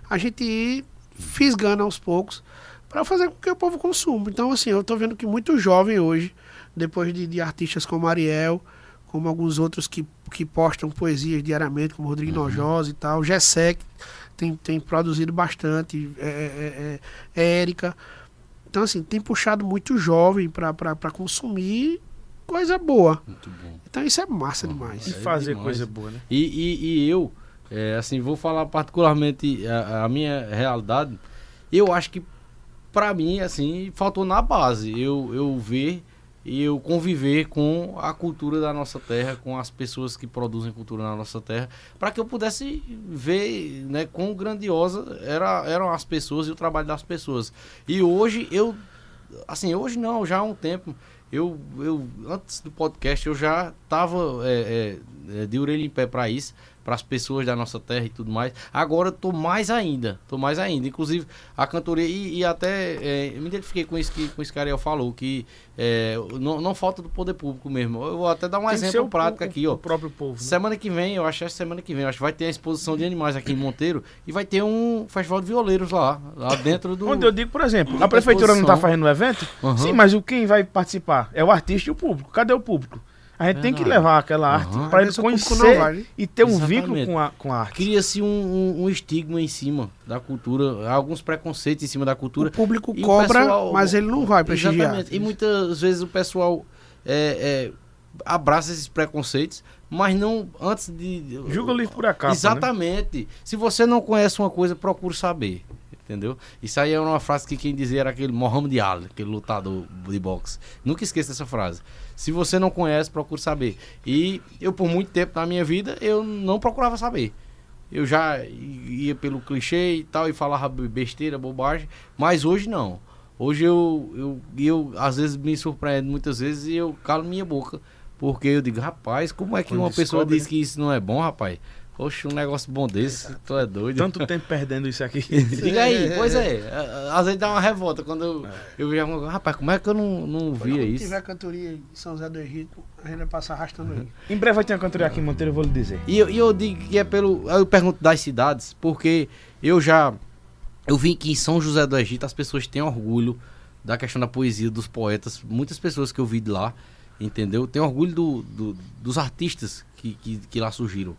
a gente ir fisgando aos poucos para fazer com que o povo consuma. Então, assim, eu tô vendo que muito jovem hoje, depois de, de artistas como Ariel, como alguns outros que, que postam poesias diariamente, como Rodrigo Nojosa e tal, Gessé, que tem, tem produzido bastante, é, é, é, é Érica. Então, assim, tem puxado muito jovem para consumir coisa boa. Muito bom. Então, isso é massa demais. E É fazer demais. coisa boa, né? E, e, e eu, é, assim, vou falar particularmente a, a minha realidade. Eu acho que, pra mim, assim, faltou na base. Eu, eu ver e eu conviver com a cultura da nossa terra, com as pessoas que produzem cultura na nossa terra, para que eu pudesse ver né, quão grandiosa era, eram as pessoas e o trabalho das pessoas. E hoje eu, assim, hoje não, já há um tempo, eu, eu antes do podcast eu já estava é, é, de orelha em pé para isso, para as pessoas da nossa terra e tudo mais. Agora eu tô mais ainda, tô mais ainda. Inclusive a cantoria e, e até é, eu me identifiquei com isso que com isso que Ariel falou que é, não, não falta do poder público mesmo. Eu vou até dar um Tem exemplo o- prático o- aqui, O ó. próprio povo. né? Semana que vem, eu acho que é semana que vem, acho que vai ter a exposição de animais aqui em Monteiro e vai ter um festival de violeiros lá, lá dentro do Onde eu digo, por exemplo, a prefeitura não está exposição. fazendo o evento? Aham. Sim, mas o quem vai participar é o artista e o público. Cadê o público? A gente tem que Verdade. levar aquela arte Aham. para ele o público conhecer né? e ter um Exatamente. vínculo com a, com a arte. cria-se um, um, um estigma em cima da cultura, alguns preconceitos em cima da cultura. O público E o cobra, pessoal- mas ele não vai prestigiar. Exatamente. E muitas vezes o pessoal é, é, abraça esses preconceitos, mas não antes de. Julga o livro por acaso. Né? Exatamente. Se você não conhece uma coisa, procure saber. Entendeu? Isso aí é uma frase que quem dizia era aquele Mohamed Ali, aquele lutador de boxe. Nunca esqueça essa frase. Se você não conhece, procure saber. E eu, por muito tempo na minha vida, eu não procurava saber. Eu já ia pelo clichê e tal, e falava besteira, bobagem, mas hoje não. Hoje eu, eu, eu às vezes me surpreendo muitas vezes e eu calo minha boca. Porque eu digo, rapaz, como é que Quando uma pessoa descobre, diz né? que isso não é bom, rapaz? Oxe, um negócio bom desse, tu é doido. Tanto tempo perdendo isso aqui. Diga aí, pois é. Às vezes dá uma revolta quando eu, eu vejo. Rapaz, como é que eu não, não via Quando isso? tiver cantoria em São José do Egito, a gente vai passar arrastando ele. em breve vai ter uma cantoria aqui em Monteiro, eu vou lhe dizer. E eu, e eu digo que é pelo. Eu pergunto das cidades, porque eu já. Eu vi que em São José do Egito as pessoas têm orgulho da questão da poesia dos poetas. Muitas pessoas que eu vi de lá, entendeu? Tem orgulho do, do- dos artistas que, que, que lá surgiram.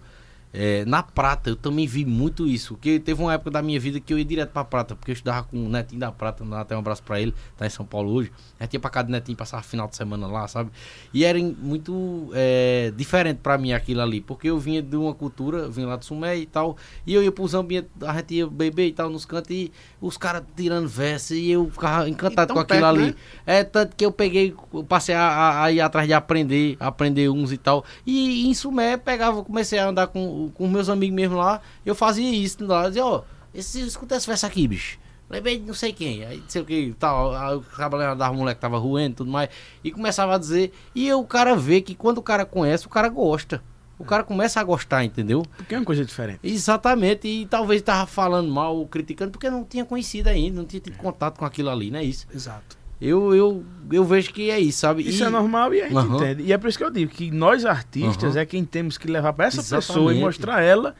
É, na Prata, eu também vi muito isso. Porque teve uma época da minha vida que eu ia direto pra Prata, porque eu estudava com o Netinho da Prata, até um abraço pra ele, tá em São Paulo hoje. A gente ia pra casa do Netinho, passava final de semana lá, sabe? E era muito é, diferente pra mim aquilo ali, porque eu vinha de uma cultura, vinha lá do Sumé e tal, e eu ia pros ambientes, a gente ia beber e tal, nos cantos, e os caras tirando verso, e eu ficava encantado E tão com aquilo perto, ali. né? É, tanto que eu peguei, eu passei a, a- a ir atrás de aprender, aprender uns e tal. E em Sumé, pegava, comecei a andar com, com meus amigos mesmo lá, eu fazia isso lá, dizia, ó, esse, escuta esse verso aqui, bicho. Lembrei de não sei quem, aí não sei o que, tal, aí o cara dava moleque que tava ruendo e tudo mais, e começava a dizer, e o cara vê que quando o cara conhece, o cara gosta. O cara começa a gostar, entendeu? Porque é uma coisa diferente. Exatamente, e talvez tava falando mal criticando, porque não tinha conhecido ainda, não tinha tido contato com aquilo ali, não é isso? Exato. Eu, eu, eu vejo que é isso, sabe? Isso E- é normal e a gente Aham. entende. E é por isso que eu digo que nós artistas Aham. é quem temos que levar pra essa pessoa Exatamente. e mostrar a ela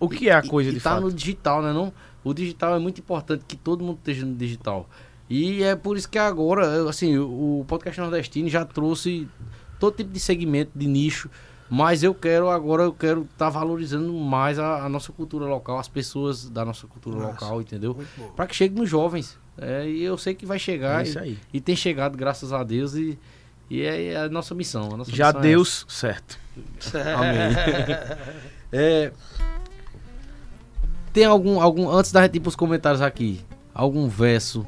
o que é a E- coisa e de tá fato. no digital, né? Não? O digital é muito importante que todo mundo esteja no digital. E é por isso que agora, assim, o podcast nordestino já trouxe todo tipo de segmento, de nicho. Mas eu quero agora, eu quero estar valorizando mais a, a nossa cultura local, as pessoas da nossa cultura Nossa. local, entendeu? Para que chegue nos jovens. É, e eu sei que vai chegar. É isso e, aí. e tem chegado, graças a Deus. E, e é, é a nossa missão. A nossa Já missão é deu essa. certo. Amém. É, tem algum, algum. Antes da gente ir pros comentários aqui, algum verso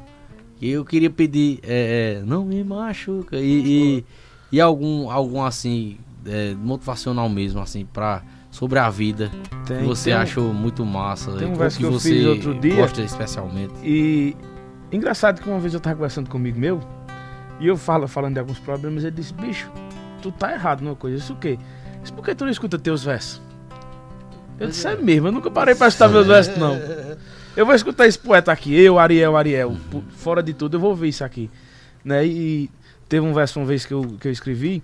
que eu queria pedir. É, é, não me machuca. E, e, e algum, algum assim, é, motivacional mesmo, assim, pra, sobre a vida. Tem, que você tem achou muito massa. tem um verso que que eu você fiz outro dia. gosta especialmente. E engraçado que uma vez eu tava conversando comigo meu, e eu falo, falando de alguns problemas, ele disse, bicho, tu tá errado numa coisa. Isso o quê? Isso por que tu não escuta teus versos? Eu disse, é mesmo, eu nunca parei pra escutar meus versos, não. Eu vou escutar esse poeta aqui, eu, Ariel, Ariel. Pu- Fora de tudo, eu vou ouvir isso aqui. Né? E teve um verso uma vez que eu, que eu escrevi,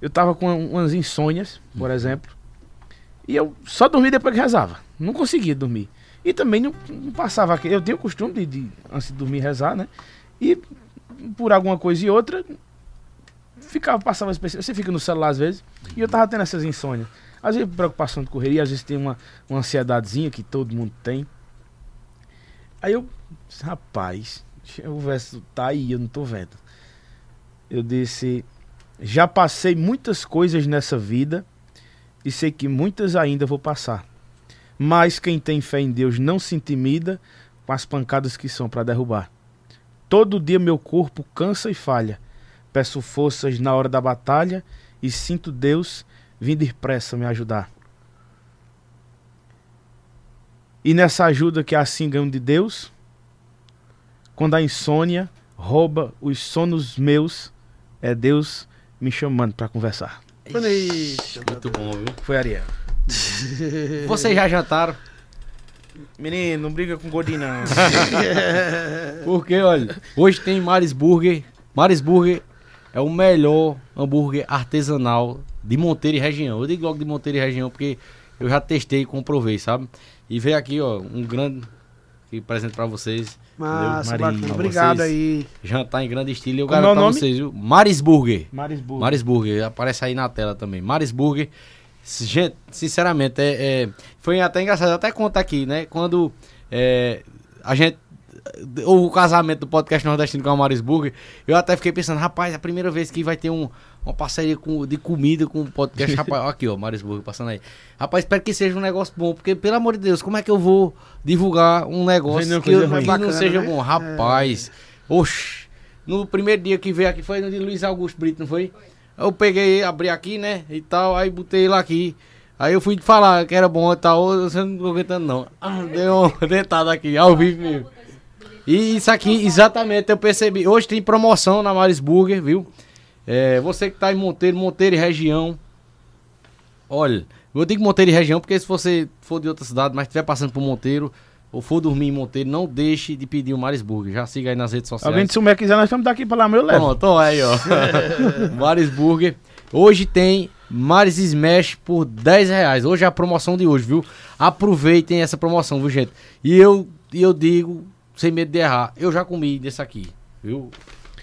eu tava com umas insônias, por exemplo, e eu só dormia depois que rezava. Não conseguia dormir. E também não, não passava. Eu tenho o costume de, de, antes de dormir, rezar, né? E por alguma coisa e outra, ficava, passava. Você fica no celular às vezes, e eu tava tendo essas insônias. Às vezes preocupação de correria, às vezes tem uma, uma ansiedadezinha que todo mundo tem. Aí eu, rapaz, o verso tá aí, eu não tô vendo. Eu disse, já passei muitas coisas nessa vida e sei que muitas ainda vou passar. Mas quem tem fé em Deus não se intimida com as pancadas que são para derrubar. Todo dia meu corpo cansa e falha. Peço forças na hora da batalha e sinto Deus vindo depressa me ajudar. E nessa ajuda que assim ganho de Deus, quando a insônia rouba os sonos meus, é Deus me chamando para conversar. Bonito. Muito bom, viu? Foi Ariel. Vocês já jantaram? Menino, não briga com gordinho não. Porque, olha, hoje tem Maris Burger. Maris Burger é o melhor hambúrguer artesanal de Monteiro e região. Eu digo logo de Monteiro e região porque eu já testei e comprovei, sabe? E veio aqui, ó, um grande que presente pra vocês. Bacana. pra Obrigado aí. Jantar em grande estilo. E eu Como é garanto pra nome? vocês, viu? Maris Burger. Marisburgo. Maris Burger, aparece aí na tela também. Maris Burger. Gente, sinceramente, é, é- foi até engraçado, até conta aqui, né? Quando é, a gente. O casamento do podcast nordestino com a Maris Burger, eu até fiquei pensando, rapaz, é a primeira vez que vai ter um, uma parceria com, de comida com o podcast. Rapaz, aqui, ó, Maris Burger passando aí. Rapaz, espero que seja um negócio bom, porque, pelo amor de Deus, como é que eu vou divulgar um negócio que, eu- que não Bacana, seja né? bom? Rapaz, oxe. No primeiro dia que veio aqui foi no de Luiz Augusto Brito, não foi? Eu peguei, abri aqui, né? E tal, aí botei ele aqui. Aí eu fui falar que era bom e tal, você não tô aguentando não. Ah, deu uma dentada aqui, ao vivo mesmo. E isso aqui, exatamente, eu percebi. Hoje tem promoção na Maris Burger, viu? É, você que tá em Monteiro, Monteiro e região. Olha, eu digo Monteiro e região, porque se você for de outra cidade, mas estiver passando por Monteiro, ou for dormir em Monteiro, não deixe de pedir o Marisburger. Já siga aí nas redes sociais. Alguém de Sumé quiser, nós estamos daqui para lá, meu levo. Pronto, aí, ó. Marisburger. Hoje tem Maris Smash por 10 reais. Hoje é a promoção de hoje, viu? Aproveitem essa promoção, viu, gente? E eu, e eu digo, sem medo de errar, eu já comi desse aqui, viu?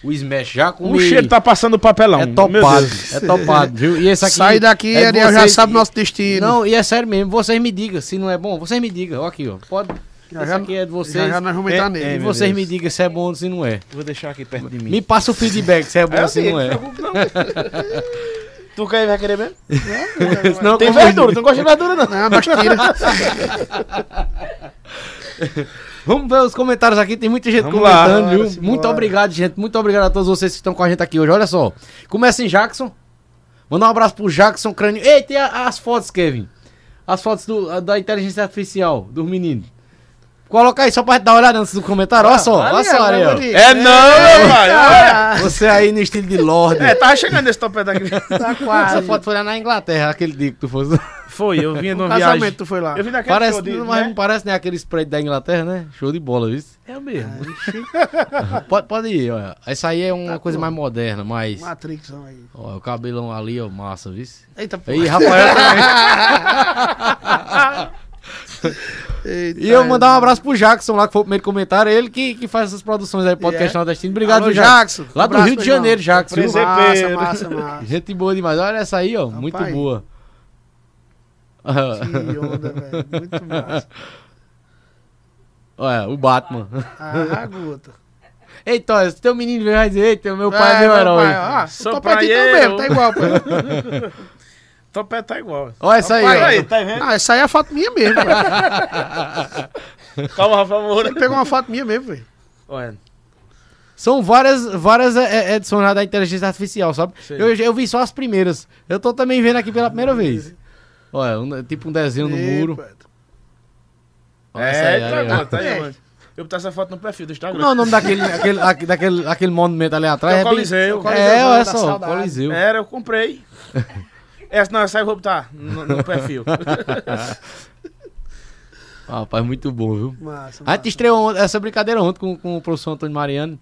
O Smash já comi. O cheiro tá passando papelão. É Meu topado, Deus. é topado, viu? E esse aqui. Sai daqui, é Ariel já vocês- sabe nosso destino. Não, e é sério mesmo, vocês me digam se não é bom, vocês me digam, ó aqui, ó. Pode. Já esse já- aqui é de vocês. Já, já nós vamos entrar É, nele. e meu vocês Deus. me digam se é bom ou se não é. Vou deixar aqui perto de mim. Me passa o feedback se é bom ou se não é. Tu quer, vai querer mesmo? Senão Tem eu como- verdura, tu não gosta de verdura, não. Não, nós tira. Vamos ver os comentários aqui, tem muita gente Vamos lá. comentando, Bora, viu? simbora. Muito obrigado, gente. Muito obrigado a todos vocês que estão com a gente aqui hoje. Olha só. Começa em Jackson. Mandar um abraço pro Jackson Crânio. Ei, tem a- as fotos, Kevin. As fotos do- da inteligência artificial, dos meninos. Coloca aí só pra dar uma olhada antes do comentário. Olha só, olha só, Ariel. É não, meu pai. Você aí no estilo de Lorde. É, tava chegando esse topete aqui. Tá Essa quase. foto foi lá na Inglaterra, aquele dia que tu fosse. Foi, eu vinha de No uma viagem. casamento tu foi lá. Eu vim daquele Parece, show de, mas né? não parece nem aquele spray da Inglaterra, né? Show de bola, viu? É o mesmo. Pode, pode ir, olha. Essa aí é uma Tá coisa bom. mais moderna, mais. Matrix aí. Ó, o cabelão ali, ó, massa, viu? Eita, pô. E Rafael também. Eita, E eu mandar um abraço pro Jackson lá, que foi o primeiro comentário. Ele que, que faz essas produções aí, podcast É? nordestino. Obrigado, Alô, viu, Jackson. Jackson. Lá do Abraço, Rio de. Janeiro, Jackson. Massa, massa, massa. Gente boa demais. Olha essa aí, ó. Muito boa. Que onda, velho. Muito massa. Olha, o Batman. Ah, gota. Eita, se teu menino veio vai dizer, eita, meu pai é meu meu herói. pai, Ah, Sou o topetinho praieiro. mesmo, tá igual, pô. Topete tá igual. Olha essa aí, Olha aí, tá vendo? Ah, essa aí é a foto minha mesmo, velho. Calma, Rafa Moura. Ele pegou uma foto minha mesmo, velho. Olha, São várias, várias é, é, edições da inteligência artificial, sabe? Eu, eu vi só as primeiras. Eu tô também vendo aqui pela primeira vez. Olha, um- tipo um desenho no muro. Olha essa aí, é, aí, ó. tá, tá aí, É. mano. Eu botar essa foto no perfil do Instagram. É o nome daquele, aquele, aque- daquele, aquele monumento ali atrás? É o É bem- Coliseu. Coliseu, É, olha só, saudade. Coliseu. Era, eu comprei. Essa não, essa aí eu vou botar no, no perfil. Ah, Rapaz, muito bom, viu? Massa, A gente estreou essa brincadeira ontem com, com o professor Antônio Mariano.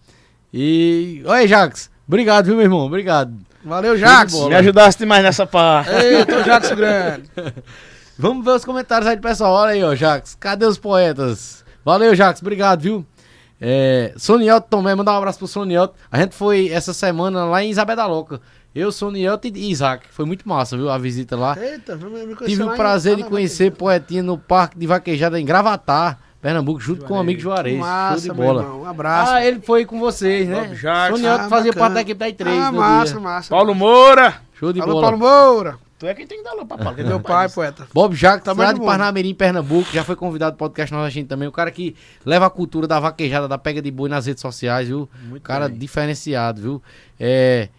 E. Oi, Jax. Obrigado, viu, meu irmão? Obrigado. Valeu, Jackson. Me ajudasse demais nessa parte. Eita, o Jackson grande. Vamos ver os comentários aí do pessoal. Olha aí, ó, Jax. Cadê os poetas? Valeu, Jax. Obrigado, viu? É, Sonielto também, mandar um abraço pro Sonielto. A gente foi essa semana lá em Isabel da Loca. Eu, Sonielto e Isaac. Foi muito massa, viu? A visita lá. Eita, me Tive lá o em- prazer lá de conhecer Poetinha no Parque de Vaquejada em Gravatar, Pernambuco, junto com o amigo Juarez. Massa, Show de meu bola. irmão. Um abraço. Ah, ele foi com vocês, né? Bob Jackson. Sonielto Ah, fazia bacana. parte da equipe da I3 Ah, massa, dia. massa. Paulo Moura. Show de Alô, bola. Paulo Moura. Tu é quem tem que dar alô pra Paulo. que é Meu pai, poeta. Bob Jacques, Tamanho lá do de. Parnamirim, Pernambuco, já foi convidado do podcast nordestino também. O cara que leva a cultura da vaquejada, da pega de boi nas redes sociais, viu? Muito cara bem. diferenciado, viu? É.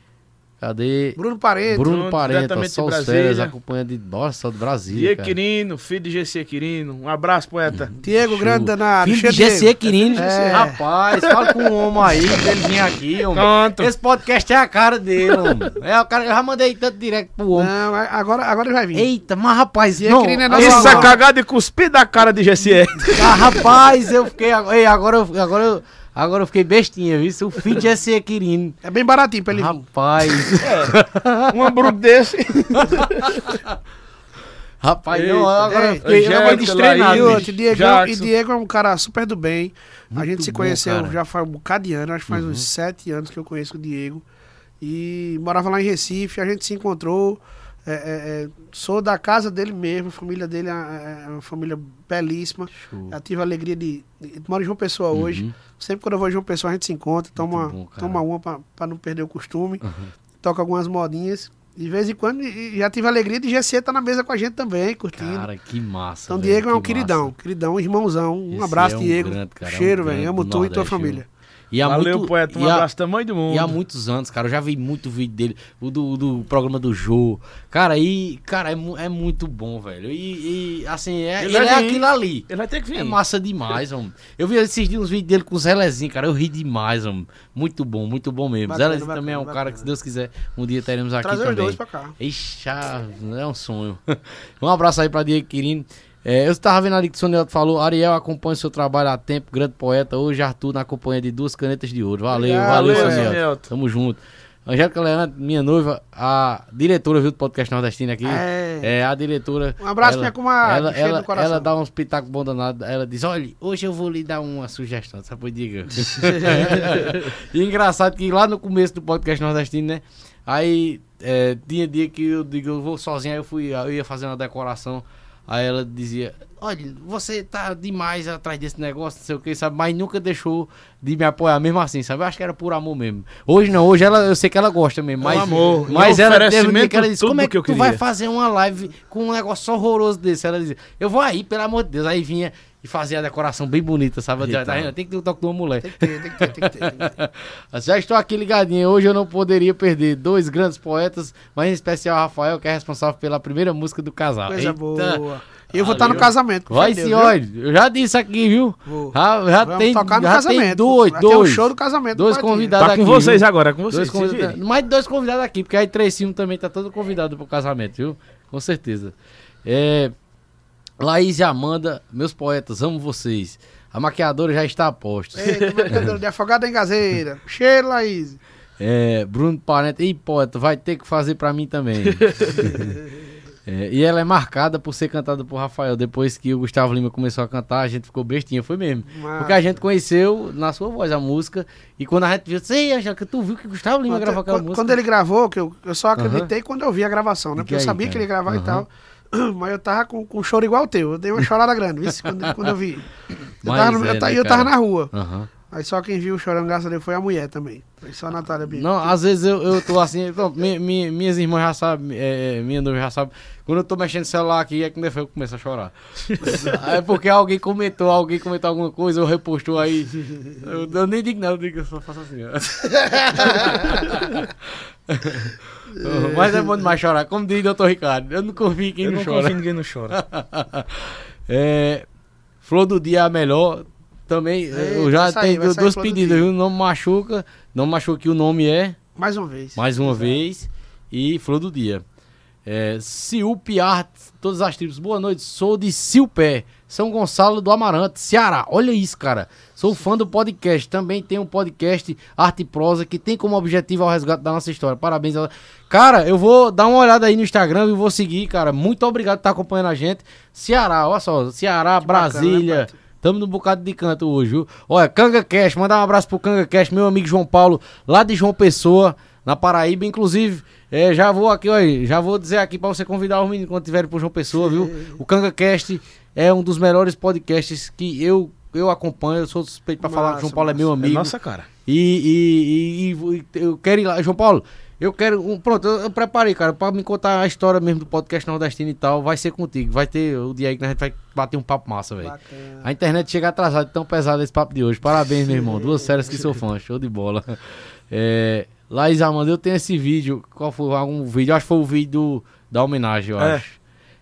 Cadê? Bruno Parente. Bruno Bruno, Parenta, diretamente de só os Brasília. férias, acompanhando de. Nossa, de Brasília. Diego cara. Quirino, filho de GC Quirino. Um abraço, poeta. Diego Show. Grande danado. Filho de GC Quirino. É. Rapaz, fala com o homem aí, pra ele vir aqui, homem. Pronto. Esse podcast é a cara dele, homem. É, o cara, eu já mandei tanto direto pro homem. Não, agora, agora ele vai vir. Eita, mas rapaz, Diego não, Quirino é nosso Isso é cagada e cuspir da cara de GC. Ah, rapaz, eu fiquei. Ei, agora, eu- agora, eu- agora eu fiquei bestinha, viu? O filho de esse Quirino. É bem baratinho pra ele. Rapaz, Um hambúrguer desse. rapaz, Eita, não, agora eu ei, fiquei. Eu Angélica, vou destreinado. E outro, Diego, Jackson. e Diego é um cara super do bem. a Muito gente se bom, conheceu cara. Uhum. já faz um bocado de anos, acho que faz uns sete anos que eu conheço o Diego. E morava lá em Recife, a gente se encontrou. É, é, é, sou da casa dele mesmo, a família dele é, é uma família belíssima. Show. Eu tive a alegria de. de moro em João Pessoa hoje. Uhum. Sempre quando eu vou em João Pessoa a gente se encontra, toma, bom, toma uma pra não perder o costume. Uhum. Toca algumas modinhas. De vez em quando, e já tive a alegria de GC estar na mesa com a gente também, curtindo. Cara, que massa. Então, velho, Diego é um que queridão, massa. queridão, irmãozão. Um Esse abraço, é um Diego. grande cara, é um Cheiro, velho. Amo tu e tua família. E há Valeu, muito, poeta. Um e há- abraço tamanho do mundo. E há muitos anos, cara, eu já vi muito vídeo dele, o do, do programa do Jô. Cara, e, cara, é, é muito bom, velho. E, e, assim, é, Ele ele, é vir. aquilo ali. Ele vai ter que vir. É massa demais, homem. Eu vi esses dias uns vídeos dele com o Zelezinho, cara. Eu ri demais, homem. Muito bom, muito bom mesmo. Bacana, Zelezinho bacana, também é um cara bacana. que, se Deus quiser, um dia teremos aqui Trazer os também. dois pra cá. Ixi, é um sonho. um abraço aí pra Diego Quirino. É, eu estava vendo ali que o Sonelto falou, Ariel acompanha o seu trabalho há tempo, grande poeta. Hoje Arthur na companhia de duas canetas de ouro. Valeu, valeu, valeu. Tamo junto. Angélica Leandro, minha noiva, a diretora viu, do podcast nordestino aqui. É. É, a diretora. Um abraço, ela, minha comadre, Ela, ela, coração. ela dá uns pitacos bons danados. Ela diz: Olha, hoje eu vou lhe dar uma sugestão. Sabe, diga. e engraçado que lá no começo do podcast nordestino, né? Aí é, tinha dia que eu digo, eu vou sozinho, aí eu fui, eu ia fazer uma decoração. Aí ela dizia, olha, você tá demais atrás desse negócio, não sei o que, sabe? Mas nunca deixou de me apoiar mesmo assim, sabe? Eu acho que era por amor mesmo. Hoje não, hoje ela, eu sei que ela gosta mesmo, mas, amor, mas ela teve que ela disse, como é que que tu vai queria." fazer uma live com um negócio horroroso desse? Ela dizia, eu vou aí, pelo amor de Deus. Aí vinha e fazia a decoração bem bonita, sabe? Eita. Tá vendo? Tem que ter o toque de uma mulher. Tem que ter, tem que ter, tem que ter. Tem que ter. Já estou aqui ligadinho. Hoje eu não poderia perder dois grandes poetas, mas em especial Rafael, que é responsável pela primeira música do casal. Coisa Eita. boa. E eu vou estar no casamento. com Vai sim, olha. Eu já disse aqui, viu? Vou. Já, já Vamos tem, tocar no já casamento. tem dois, dois. um show do casamento. dois convidados Tá com aqui, vocês viu? agora, é com vocês. Dois convidados, mais dois convidados aqui, porque aí Trecinho também tá todo convidado pro casamento, viu? Com certeza. É, Laís e Amanda, meus poetas, amo vocês. A maquiadora já está a postos. Eita, maquiadora de afogada em gazeira. Cheiro, Laís. É, Bruno Parente, e poeta, vai ter que fazer pra mim também. É, e ela é marcada por ser cantada por Rafael. Depois que o Gustavo Lima começou a cantar, a gente ficou bestinha, foi mesmo. Mas- Porque a gente conheceu na sua voz a música. E quando a gente viu, ei, Angélica, tu viu que o Gustavo Lima Quando, gravou aquela quando- música? quando ele gravou, que eu, eu só acreditei quando eu vi a gravação, né? Porque eu aí, sabia que ele ia gravar Aham. e tal. Mas eu tava com, com choro igual o teu. Eu dei uma chorada grande, viu? Quando, quando eu vi. Eu Mas tava, no- é, eu, né, eu tava na rua. Aham. Aí só quem viu chorando, graças a Deus, foi a mulher também. Foi só a Natália Bico. Não, às vezes eu, eu tô assim, então, mi- mi- minhas irmãs já sabem, é, minha noiva já sabe. Quando eu tô mexendo no celular aqui, é que eu começo a chorar. é porque alguém comentou, alguém comentou alguma coisa, ou repostou aí. Eu, eu nem digo nada, eu digo, eu só faço assim. Mas é bom demais chorar. Como diz o doutor Ricardo, eu não confio em quem Eu não, não chora. confio em ninguém não chora. É, Flor do Dia é a melhor. Também, eu já sair, tenho dois do pedidos, Dia. viu? Não machuca, não machuque o nome é. Mais uma vez. mais uma vez. E Flor do Dia. É, todas as tribos. Boa noite, sou de Silpé, São Gonçalo do Amarante, Ceará. Olha isso, cara. Sou fã do podcast. Também tem um podcast Arte e Prosa que tem como objetivo o resgate da nossa história. Parabéns. Cara, eu vou dar uma olhada aí no Instagram e vou seguir, cara. Muito obrigado por estar acompanhando a gente. Ceará, olha só. Ceará, bacana, Brasília. né, Pato? Tamo no bocado de canto hoje, viu? Olha, Canga Cash, mandar um abraço pro Canga Cash, meu amigo João Paulo, lá de João Pessoa, na Paraíba. Inclusive, é, já vou aqui, olha, já vou dizer aqui pra você convidar os meninos quando tiverem pro João Pessoa, viu? O Canga Cast é um dos melhores podcasts que eu, eu acompanho. Eu sou suspeito pra falar que o João Massa, Paulo é meu É amigo. nossa cara. E, e- e- e eu quero ir lá. João Paulo, eu quero. um- pronto, eu, eu preparei, cara, pra me contar a história mesmo do podcast nordestino e tal. Vai ser contigo. Vai ter o dia aí que a gente vai bater um papo massa, velho. A internet chega atrasada, tão pesado esse papo de hoje. Parabéns, meu irmão. Duas séries que sou fã. Show de bola. É, Laís Amanda, eu tenho esse vídeo. Qual foi algum vídeo? Acho que foi o vídeo do- da homenagem, eu É. acho.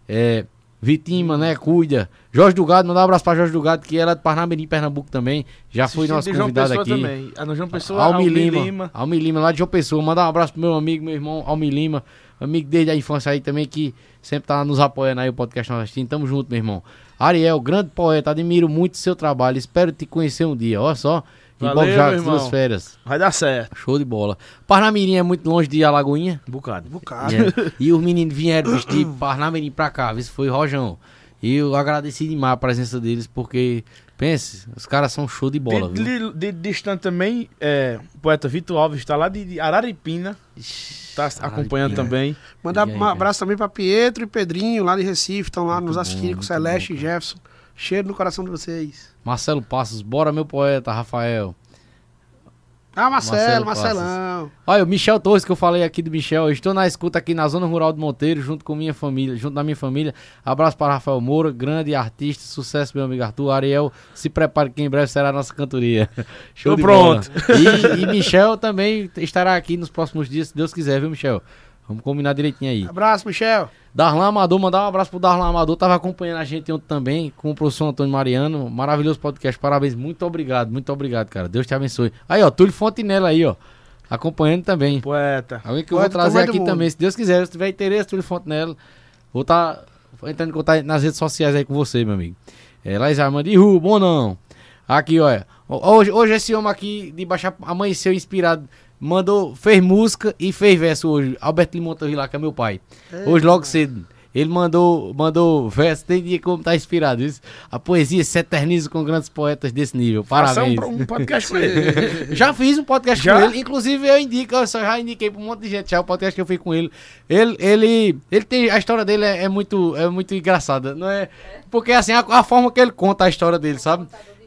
É. Vitinho, mané, cuida. Jorge Dugado, mandar um abraço pra Jorge Dugado, que era de Parnamirim, Pernambuco também. Já foi nosso convidado Pessoa aqui. também. Ah, João Pessoa, Almi Almi Lima. Lima. Almi Lima, lá de João Pessoa. Mandar um abraço pro meu amigo, meu irmão Almi Lima. Amigo desde a infância aí também, que sempre tá nos apoiando aí o podcast nordestino. Tamo junto, meu irmão. Ariel, grande poeta, admiro muito seu trabalho. Espero te conhecer um dia. Olha só. Valeu, Jacques, irmão. duas férias. Vai dar certo. Show de bola. Parnamirim é muito longe de Alagoinha. Um bocado. Bocado. É. E os meninos vieram de Parnamirim pra cá. Isso foi Rojão. E eu agradeci demais a presença deles, porque, pense, os caras são show de bola. de, viu? de- de distante também, é, o poeta Vitor Alves está lá de, de Araripina. Tá Araripina. acompanhando também. Mandar aí, um cara? abraço também pra Pietro e Pedrinho, lá de Recife. Estão lá nos bom, assistindo com muito Celeste bom, e Jefferson. Cheiro no coração de vocês. Marcelo Passos, bora meu poeta, Rafael. Ah, Marcelo, Marcelo Passos. Marcelão. Olha, o Michel Torres, que eu falei aqui do Michel, eu estou na escuta aqui na Zona Rural do Monteiro, junto com minha família, junto da minha família. Abraço para Rafael Moura, grande artista, sucesso, meu amigo Arthur. Ariel, se prepare que em breve será a nossa cantoria. Show Tô pronto. E, e Michel também estará aqui nos próximos dias, se Deus quiser, viu, Michel? Vamos combinar direitinho aí. Abraço, Michel. Darlan Amador, mandar um abraço pro Darlan Amador, tava acompanhando a gente ontem também, com o professor Antônio Mariano, maravilhoso podcast, parabéns, muito obrigado, muito obrigado, cara, Deus te abençoe. Aí, ó, Túlio Fontinella aí, ó, acompanhando também. Poeta. Alguém que eu vou Poeta trazer tamanho do aqui também, se Deus quiser, se tiver interesse, Túlio Fontinella, vou estar entrando em contato nas redes sociais aí com você, meu amigo. É, Laís Armando, Ihu, bom não. Aqui, olha, hoje, hoje esse homem aqui de Baixa amanheceu inspirado, mandou, fez música e fez verso hoje, Alberto Limonta lá, que é meu pai. Hoje logo cedo. Ele mandou, mandou verso, tem dia como tá inspirado. Isso. A poesia se eterniza com grandes poetas desse nível. Faça Parabéns. um, um podcast com ele. Já fiz um podcast Já? com ele, inclusive eu indico, eu só já indiquei pra um monte de gente já o podcast que eu fiz com ele. Ele, ele, ele tem, a história dele é, é muito, é muito engraçada, não é? Porque assim, a, a forma que ele conta a história dele, sabe?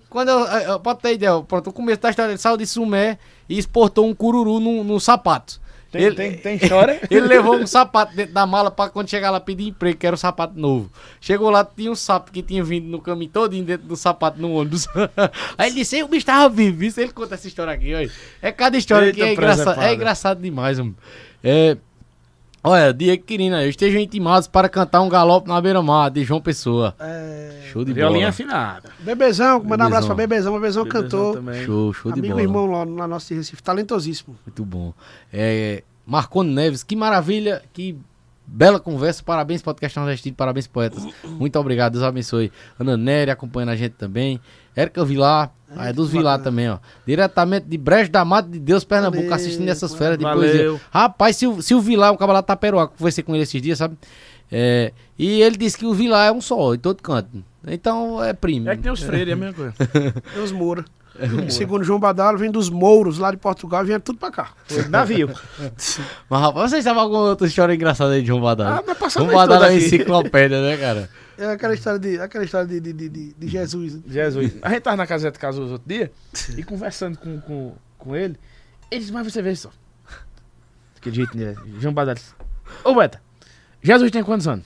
Quando eu, eu, eu pode ter ideia, pronto, o começo da história dele saiu de Sumé e exportou um cururu no, no sapato. Tem, Ele- tem, tem história? Ele levou um sapato dentro da mala pra quando chegar lá pedir emprego, que era um sapato novo. Chegou lá, tinha um sapo que tinha vindo no caminho todinho dentro do sapato no ônibus. Aí ele disse, "Ei, o bicho tava vivo. Isso ele conta essa história aqui, olha. É cada história Eita, que é engraçado. É engraçado demais, mano. É. Olha, Diego Quirina, estejam intimados para cantar um galope na beira-mar de João Pessoa. É, Show de Violinha bola. afinada. Bebezão. Bebezão, mandar um abraço pra Bebezão. Bebezão Bebezão cantor. também. Show, show de Amigo bola. e irmão lá na nossa Recife. Talentosíssimo. Muito bom. É, Marconi Neves, que maravilha, que bela conversa. Parabéns, podcast nordestino, parabéns, poetas. Muito obrigado, Deus abençoe. Ana Nery acompanhando a gente também. Érica Vilar, ah, é dos Vilar também, ó. Diretamente de Brejo da Mata de Deus, Pernambuco, Valeu, assistindo essas férias de valeu. poesia. Rapaz, se o, se o Vilar, um cabalá Taperoá, que eu conversei com ele esses dias, sabe? É, e ele disse que o Vilar é um só, em todo canto. Então é primo. É que tem os freiros, é a mesma coisa. Deus Moura. Segundo João Badalo, vem dos Mouros, lá de Portugal, e vem tudo pra cá. Navio. Mas rapaz, vocês sabem alguma outra história engraçada aí de João Badalo? Ah, mas passando João Badalo é enciclopédia, né, cara? É aquela história de, aquela história de, de, de, de- Jesus. Jesus. A gente tava na caseta de Casulos outro dia e conversando com, com, com ele. Ele disse, mas você vê só. Daquele jeito, né? João Badal disse, Ô Beta, Jesus tem quantos anos?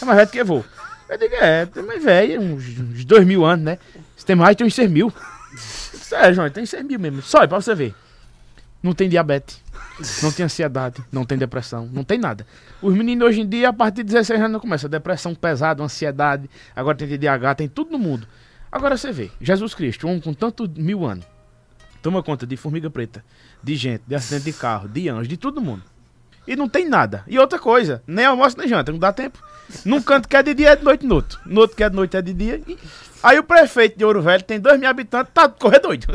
É mais velho que eu vou. Eu digo, é, tem mais velho, uns, uns dois mil anos, né? Se tem mais, tem uns seis mil. Sério, João, tem seis mil mesmo. Só, é pra você ver. Não tem diabetes, não tem ansiedade, não tem depressão, não tem nada. Os meninos hoje em dia, a partir de 16 anos, começa depressão pesada, ansiedade, agora tem TDAH, tem tudo no mundo. Agora você vê, Jesus Cristo, um homem com tanto mil anos, toma conta de formiga preta, de gente, de acidente de carro, de anjos, de todo mundo. E não tem nada. E outra coisa, nem almoço nem janta, não dá tempo. Num canto que é de dia é de noite no outro. No outro que é de noite é de dia. E- Aí o prefeito de Ouro Velho tem dois mil habitantes, tá correr doido.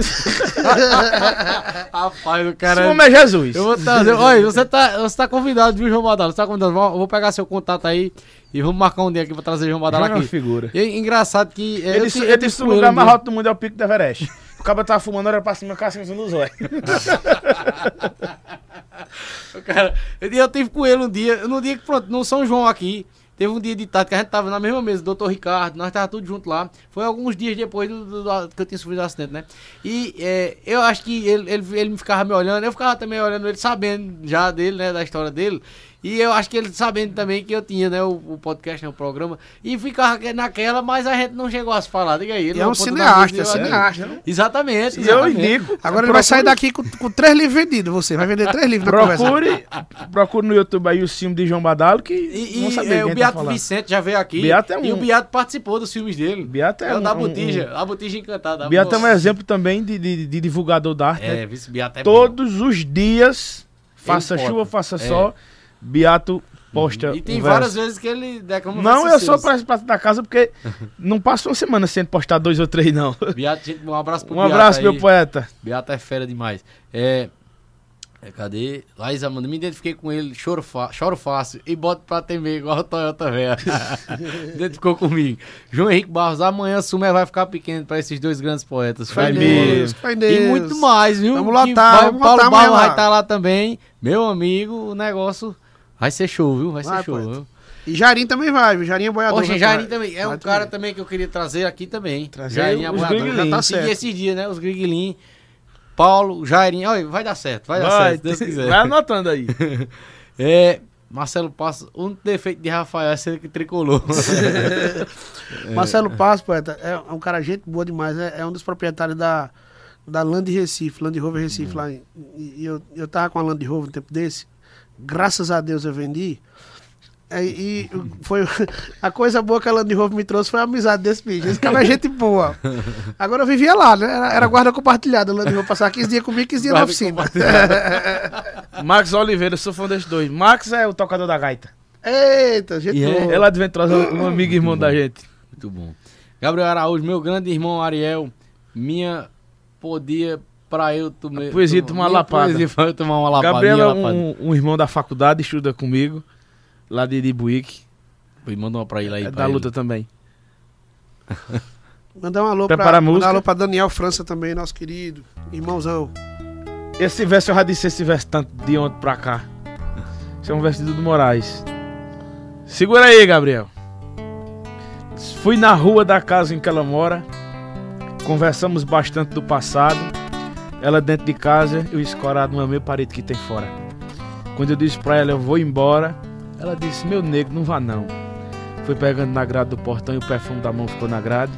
Rapaz, o Esse cara. homem é Jesus. Eu vou trazer. Olha, você tá, você tá convidado, viu, João Badalo? Você tá convidado. Vou, vou pegar seu contato aí e vamos marcar um dia aqui pra trazer o João Badalo é uma aqui. figura. E, é engraçado que. é, Ele eu ele disse que o lugar mais alto do mundo é o pico do Everest. O cara tava fumando, era pra cima, cá, assim, nos olhos. O Cara, eu, eu tive com ele um dia, no dia que, pronto, no São João aqui, teve um dia de tarde que a gente tava na mesma mesa, doutor Ricardo, nós tava tudo junto lá. Foi alguns dias depois do, do- do- que eu tinha sofrido o acidente, né? E é, eu acho que ele, ele, ele me ficava me olhando, eu ficava também olhando ele, sabendo já dele, né, da história dele. E eu acho que ele sabendo também que eu tinha, né, o, o podcast, né, o programa. E ficava naquela, mas a gente não chegou a se falar. Diga aí. ele E é um cineasta, é eu- cineasta. né? Exatamente. E eu indico. Agora ele vai sair daqui com, com três livros vendidos, você. Vai vender três livros na conversa. Procure, procure no YouTube aí o filme de João Badalo, que E, não e, é, o tá Beato falando. Vicente já veio aqui. Beato é E um- o Beato participou dos filmes dele. Beato é É, o um- da um- Botija. A Botija Encantada. Beato é um exemplo também de, de, de divulgador da arte. né? É, vice Beato é bom. Todos os dias, faça chuva, faça É. sol, Beato posta. E tem um várias verso. vezes que ele declama Não, eu sou pra da casa porque não passa uma semana sem postar dois ou três, não. Beato, gente, um abraço pro Um Beato abraço, aí. meu poeta. Beato é fera demais. É. é, cadê? Laís Amanda, me identifiquei com ele, choro, fa- choro fácil e boto pra temer igual o Toyota velho. Identificou comigo. João Henrique Barros, amanhã o Sumé vai ficar pequeno pra esses dois grandes poetas. Fé mesmo. Deus. E muito mais, viu? Vamos lotar, vai- vamos Paulo lotar Barros vai estar lá também. Meu amigo, o negócio vai ser show, viu? Vai, Vai, ser show. Viu? E Jarim também vai, viu? Jarim é boiador. Poxa, Jairim também. É vai um cara também. que eu queria trazer aqui também. Trazer os Aboiador. Grigolins. Já tá certo. esses dias, né? Os Grigolins. Paulo, Jairinho. Olha, vai dar certo, vai, dar Vai, certo, se Deus quiser. vai anotando aí. É, Marcelo Passos, o único defeito de Rafael é ser que tricolor. Marcelo Paz, poeta, é é um cara gente boa demais. É, é um dos proprietários da, da Land Recife, Land Rover Recife lá. em- E, e eu, eu tava com a Land Rover um tempo desse. Graças a Deus eu vendi. É, E, foi a coisa boa que a Land Rover me trouxe foi a amizade desse bicho. Esse cara é gente boa. Agora eu vivia lá, né? Era, era guarda compartilhada. A Land Rover passava 15 dias comigo, 15 dias na Guarda oficina. Max Oliveira, eu sou fã desses dois. Max é o tocador da gaita. Eita, gente E é? boa. É lá de Ventrosa, um amigo e irmão da gente. Muito bom. Gabriel Araújo, meu grande irmão Ariel, minha podia pra eu tomar. Poesia, tomar uma lapada. Poesia pra eu tomar uma lapada. Gabriel é um, um irmão da faculdade, estuda comigo, lá de Ibuíque, Pois Manda uma pra ele aí. é pra da ele. luta também. Mandar um alô Prepara pra, mandar um alô pra Daniel França também, nosso querido. Irmãozão. Esse verso eu já disse esse verso tanto de ontem pra cá. Esse é um verso de Dudu Moraes. Segura aí, Gabriel. Fui na rua da casa em que ela mora. Conversamos bastante do passado. Ela dentro de casa, eu escorado no meu parede que tem fora. Quando eu disse pra ela, eu vou embora. Ela disse, meu negro, não vá não. Fui pegando na grade do portão e o perfume da mão ficou na grade.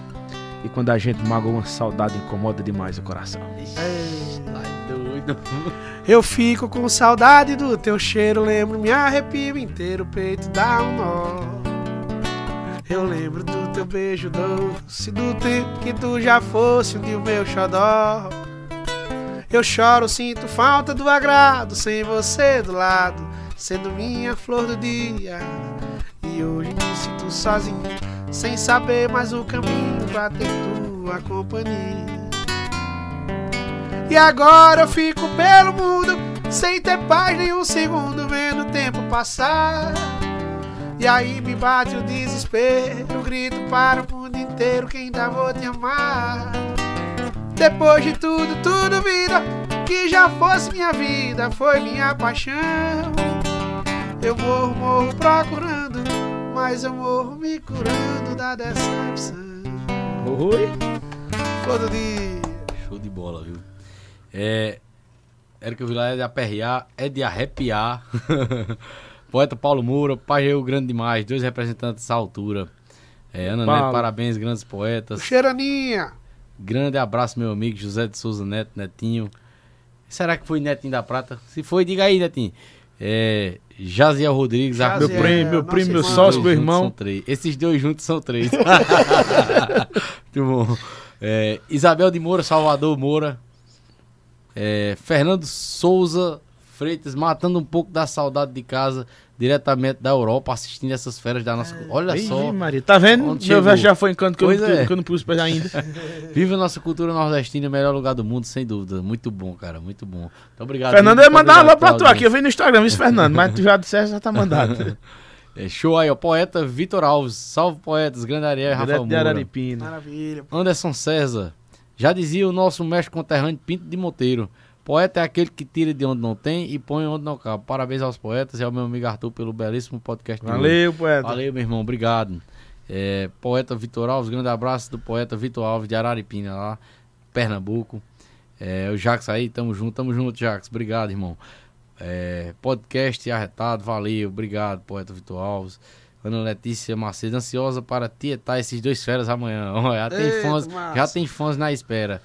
E quando a gente magoa, uma saudade incomoda demais o coração. Ai, doido. Eu fico com saudade do teu cheiro, lembro, me arrepio inteiro, o peito dá um nó. Eu lembro do teu beijo doce, do tempo que tu já fosse um dia o meu xodó. Eu choro, sinto falta do agrado, sem você do lado, sendo minha flor do dia. E hoje me sinto sozinho, sem saber mais o caminho pra ter tua companhia. E agora eu fico pelo mundo sem ter paz nem um segundo vendo o tempo passar. E aí me bate o desespero, grito para o mundo inteiro que ainda vou te amar. Depois de tudo, tudo vida que já fosse minha vida, foi minha paixão. Eu morro, morro procurando, mas eu morro me curando da decepção. Oi? Flor do dia. Show de bola, viu? É. Érico Vilar é de aperrear, é de arrepiar. Poeta Paulo Moura, Pai Rio Grande demais, dois representantes dessa altura. É, Ana. Neto, parabéns, grandes poetas. Cheiraninha. Grande abraço, meu amigo José de Souza Neto, Netinho. Será que foi Netinho da Prata? Se foi, diga aí, Netinho. É, Jaziel Rodrigues, Jaziel, Meu primo, meu primo, meu sócio, meu irmão. São três. Esses dois juntos são três. Muito bom. É, Isabel de Moura, Salvador Moura. É, Fernando Souza Freitas, matando um pouco da saudade de casa, diretamente da Europa, assistindo essas férias da nossa. Olha Ih, só. Maria, tá vendo? Onde Meu verso já foi em canto que, eu, não- é. que eu não pus pés ainda. Viva a nossa cultura nordestina, melhor lugar do mundo, sem dúvida. Muito bom, cara, muito bom. Muito obrigado. Fernando Muito ia mandar alô pra tu aqui. Eu vi no Instagram, isso, Fernando. Mas tu já disseste, já tá mandado. É, show aí, ó. Poeta Vitor Alves. Salve, poetas. Grande Ariel Rafael Direto de Moura. Araripina. Maravilha. Anderson César. Já dizia o nosso mestre conterrâneo Pinto de Monteiro. Poeta é aquele que tira de onde não tem e põe onde não cabe. Parabéns aos poetas e ao meu amigo Arthur pelo belíssimo podcast hoje. Valeu, poeta. Valeu, meu irmão. Obrigado. É, poeta Vitor Alves. Grande abraço do poeta Vitor Alves de Araripina, lá, Pernambuco. É, o Jax aí, tamo junto, tamo junto, Jax. Obrigado, irmão. É, podcast arretado, valeu, obrigado, poeta Vitor Alves. Ana Letícia Macedo, ansiosa para tietar esses dois feras amanhã. Já, tem Eita, fãs, já tem fãs na espera.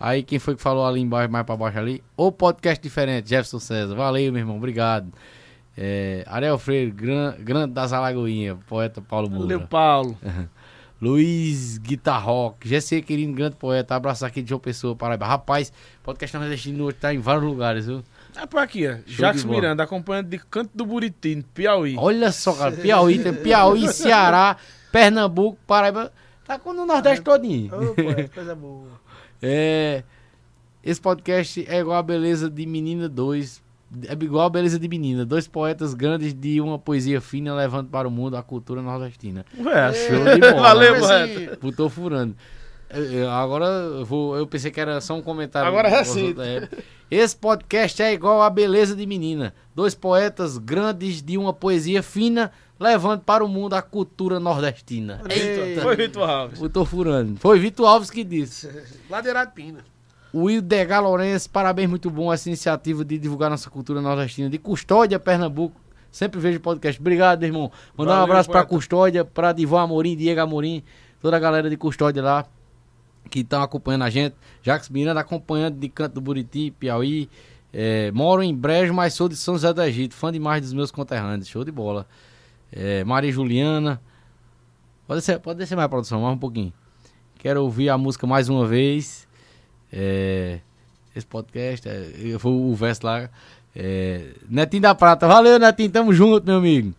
Aí quem foi que falou ali embaixo, mais pra baixo ali? O podcast diferente, Jefferson César. Valeu, meu irmão, obrigado. É, Ariel Freire, gran, grande das Alagoinhas, poeta Paulo Moura. Valeu, Paulo. Luiz Guitarrock, GC querido, grande poeta. Abraço aqui de João Pessoa, Paraíba. Rapaz, podcast nordestino hoje tá em vários lugares, viu? É por aqui, ó. de Jacques. Miranda, acompanhando de Canto do Buriti, Piauí. Olha só, cara, Piauí, tem Piauí, Ceará, Pernambuco, Paraíba. Tá com o Nordeste todinho. Ô, poeta, coisa boa. É, esse podcast é igual a beleza de Menina 2. É igual a beleza de menina. Dois poetas grandes de uma poesia fina levando para o mundo a cultura nordestina. Ué, Show de bola. Valeu, poeta. Putou furando. Eu- eu- Agora eu vou. Eu pensei que era só um comentário. Agora é assim. é. Esse podcast é igual a beleza de menina. Dois poetas grandes de uma poesia fina levando para o mundo a cultura nordestina. Eita. Foi Vitor Alves. Putou furando. Foi Vitor Alves que disse. Ladeirado Pina. O Ildega Lourenço, parabéns, muito bom essa iniciativa de divulgar nossa cultura nordestina de Custódia, Pernambuco. Sempre vejo o podcast. Obrigado, irmão. Mandar um Valeu, abraço pra poeta. Custódia, pra Divan Amorim, Diego Amorim, toda a galera de Custódia lá que estão acompanhando a gente. Jacques Miranda acompanhando de Canto do Buriti, Piauí. É, moro em Brejo, mas sou de São José do Egito. Fã demais dos meus conterrâneos. Show de bola. É, Maria Juliana. Pode descer, pode descer mais, produção, mais um pouquinho. Quero ouvir a música mais uma vez. É, esse podcast, é, eu vou o verso lá. É, Netinho da Prata, valeu Netinho, tamo junto, meu amigo.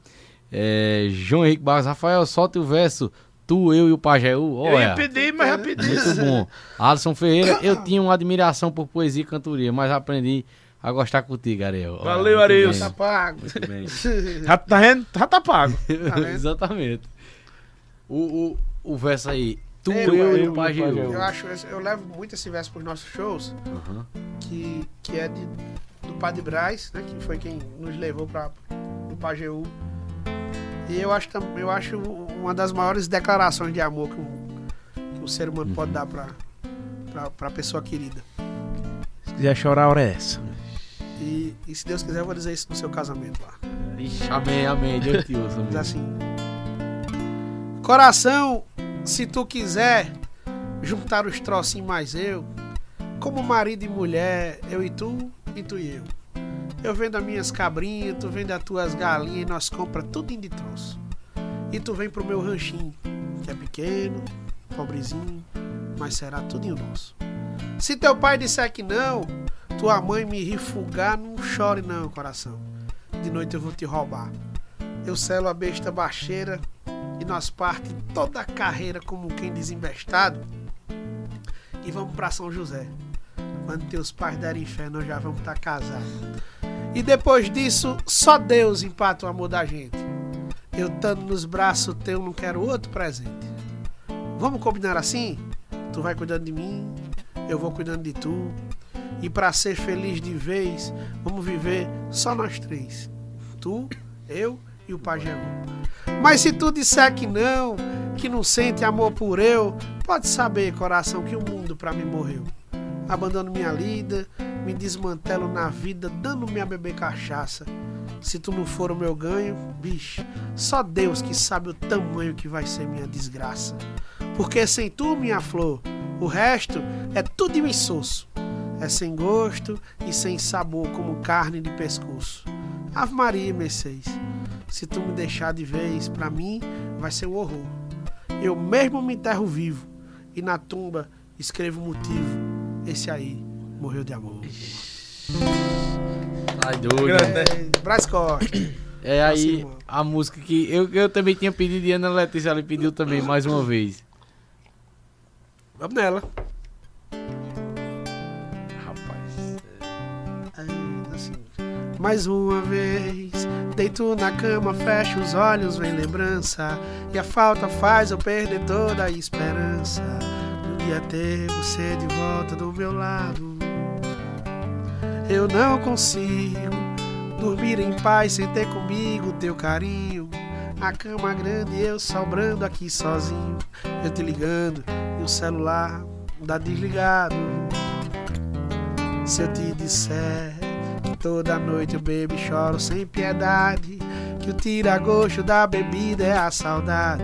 É, João Henrique Barros, Rafael, solta o verso. Tu, eu e o Pajeú. Eu ia pedir, mas já pedi. muito bom. Alisson Ferreira, eu tinha uma admiração por poesia e cantoria, mas aprendi a gostar contigo, Ariel. Olha, Valeu, muito Ariel. bem, Tá pago. Já tá vendo? Já tá pago. Tá? Exatamente. O, o, o verso aí. Tu, eu, eu e e Pajeú. Pajeú. Eu acho, eu levo muito esse verso pros nossos shows, Aham. que, que é de, do Padre Braz, né? Que foi quem nos levou para o Pajeú. E eu acho, eu acho uma das maiores declarações de amor que um, que um ser humano pode dar pra, pra, pra pessoa querida. Se quiser chorar, a hora é essa. E, e se Deus quiser, eu vou dizer isso no seu casamento lá. Ixi, amém, amém. Deus te ouça. Diz assim: Coração, se tu quiser juntar os trocinhos mais eu, como marido e mulher, eu e tu, e tu e eu. Eu vendo as minhas cabrinhas, tu vende as tuas galinhas e nós compra tudo de troço. E tu vem pro meu ranchinho, que é pequeno, pobrezinho, mas será tudo nosso. Se teu pai disser que não, tua mãe me rifugar, não chore não, coração. De noite eu vou te roubar. Eu selo a besta baixeira e nós parte toda a carreira como quem desembestado e vamos pra São José. Quando teus pais derem fé, nós já vamos estar casados. E depois disso, só Deus empata o amor da gente. Eu estando nos braços teu, não quero outro presente. Vamos combinar assim? Tu vai cuidando de mim, eu vou cuidando de tu. E pra ser feliz de vez, vamos viver só nós três. Tu, eu e o Pajeú. Mas se tu disser que não, que não sente amor por eu, pode saber, coração, que o mundo pra mim morreu. Abandono minha lida, me desmantelo na vida, dando-me a cachaça. Se tu não for o meu ganho, bicho, só Deus que sabe o tamanho que vai ser minha desgraça. Porque sem tu, minha flor, o resto é tudo insosso. É sem gosto e sem sabor, como carne de pescoço. Ave Maria, Mercedes, se tu me deixar de vez, pra mim vai ser um horror. Eu mesmo me enterro vivo e na tumba escrevo o motivo. Esse aí morreu de amor. Ai, doido. Grande, né? É, Brás Costa. É aí Assim, a música que eu, eu também tinha pedido e Ana Letícia ela pediu também mais uma vez. Vamos nela. Mais uma vez, deito na cama, fecho os olhos, vem lembrança. E a falta faz eu perder toda a esperança. De um dia ter você de volta do meu lado. Eu não consigo dormir em paz sem ter comigo teu carinho. A cama grande eu sobrando aqui sozinho. Eu te ligando e o celular dá desligado. Se eu te disser toda noite eu bebo e choro sem piedade, que o tira-gosto da bebida é a saudade,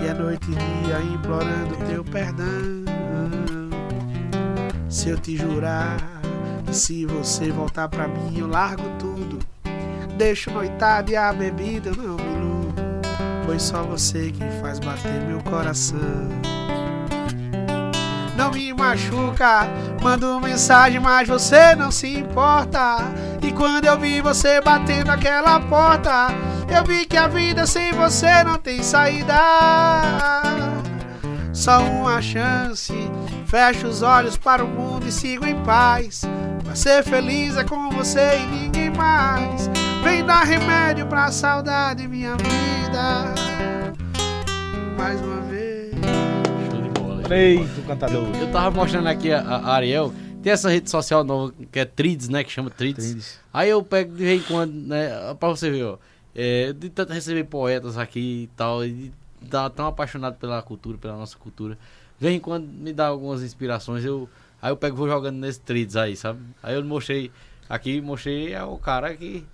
e é noite e dia implorando teu perdão. Se eu te jurar que se você voltar pra mim eu largo tudo, deixo noitada e a bebida eu não me iludo, pois só você que faz bater meu coração me machuca. Mando mensagem, mas você não se importa. E quando eu vi você batendo aquela porta, eu vi que a vida sem você não tem saída. Só uma chance. Fecho os olhos para o mundo e sigo em paz. Pra ser feliz é com você e ninguém mais. Vem dar remédio pra saudade, minha vida. Mais uma vez. Bola. Feito, cantador. Eu tava mostrando aqui a, a Ariel. Tem essa rede social nova que é Trids, né? Que chama Trids. Trids. Aí eu pego de vez em quando, né? Pra você ver, ó. É, de tanto receber poetas aqui e tal. E tá tão apaixonado pela cultura, pela nossa cultura. De vez em quando me dá algumas inspirações. Eu Aí eu pego e vou jogando nesses trades aí, sabe? Aí eu mostrei, aqui mostrei é o cara que...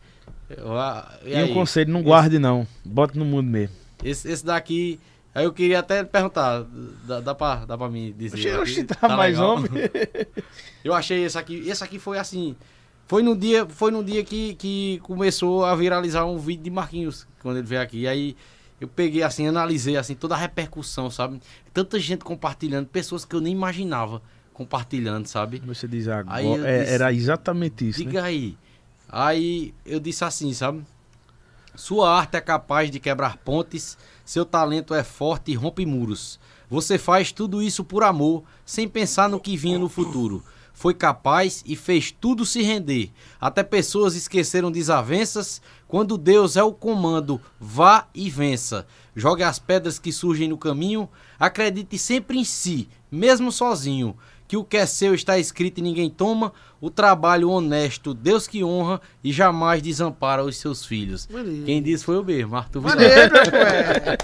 eu- ah, E, aí? um conselho, não Esse- guarde não. Bota no mundo mesmo. Esse, esse daqui, aí eu queria até perguntar, dá, dá, pra, dá pra me dizer? Oxi, oxi, tá mais legal? homem. Eu achei esse aqui, esse aqui foi assim, foi no dia, foi no dia que, que começou a viralizar um vídeo de Marquinhos, quando ele veio aqui, aí eu peguei assim, analisei assim, toda a repercussão, sabe? Tanta gente compartilhando, pessoas que eu nem imaginava compartilhando, sabe? Você diz agora. É- disse- era exatamente isso, né? Diga aí. Aí eu disse assim, sabe? Sua arte é capaz de quebrar pontes, seu talento é forte e rompe muros. Você faz tudo isso por amor, sem pensar no que vinha no futuro. Foi capaz e fez tudo se render. Até pessoas esqueceram desavenças. Quando Deus é o comando, vá e vença. Jogue as pedras que surgem no caminho. Acredite sempre em si, mesmo sozinho. Que o que é seu está escrito e ninguém toma. O trabalho honesto, Deus que honra e jamais desampara os seus filhos. Maneiro. Quem disse foi o mesmo, Arthur Vidal. Maneiro, ué.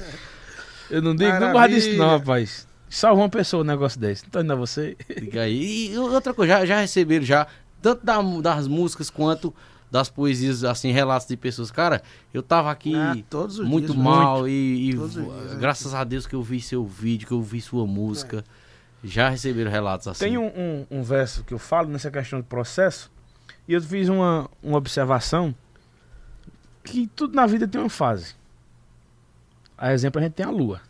Eu não digo, não Maravilha. guarde isso não, rapaz. Salva uma pessoa um negócio desse. Não tô indo a você. Diga aí. E outra coisa, já, já receberam já, tanto da- das músicas quanto das poesias, assim, relatos de pessoas. Cara, eu tava aqui Ah, todos os muito dias, mal e, e Todos os dias, é. graças a Deus que eu vi seu vídeo, que eu vi sua música. Já receberam relatos assim. Tem um, um- um verso que eu falo nessa questão de processo. E eu fiz uma, uma observação. Que tudo na vida tem uma fase. A exemplo, a gente tem a lua.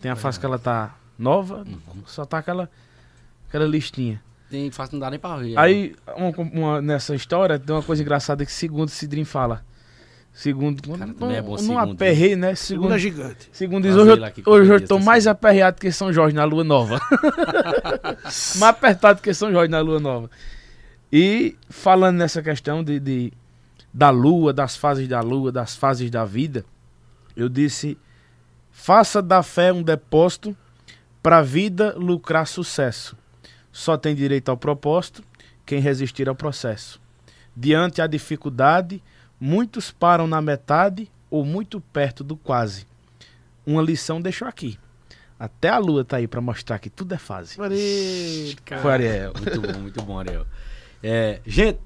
Tem a fase que ela tá nova, só tá aquela, aquela listinha. Tem, faz, não dá nem pra ver. Aí, uma- uma- nessa história, tem uma coisa engraçada que segundo Cidrim fala. Segundo, Cara, não, é bom não aperrei, né? Segundo, Segunda gigante. segundo diz, hoje, eu, hoje eu tô dia mais aperreado que São Jorge na Lua Nova. mais apertado que São Jorge na Lua Nova. E falando nessa questão de, de- da Lua, das fases da Lua, das fases da vida, eu disse: faça da fé um depósito para a vida lucrar sucesso. Só tem direito ao propósito quem resistir ao processo. Diante a dificuldade, muitos param na metade ou muito perto do quase. Uma lição deixou aqui. Até a lua tá aí para mostrar que tudo é fase. Foi Ariel. Muito bom, muito bom, Ariel. É, gente,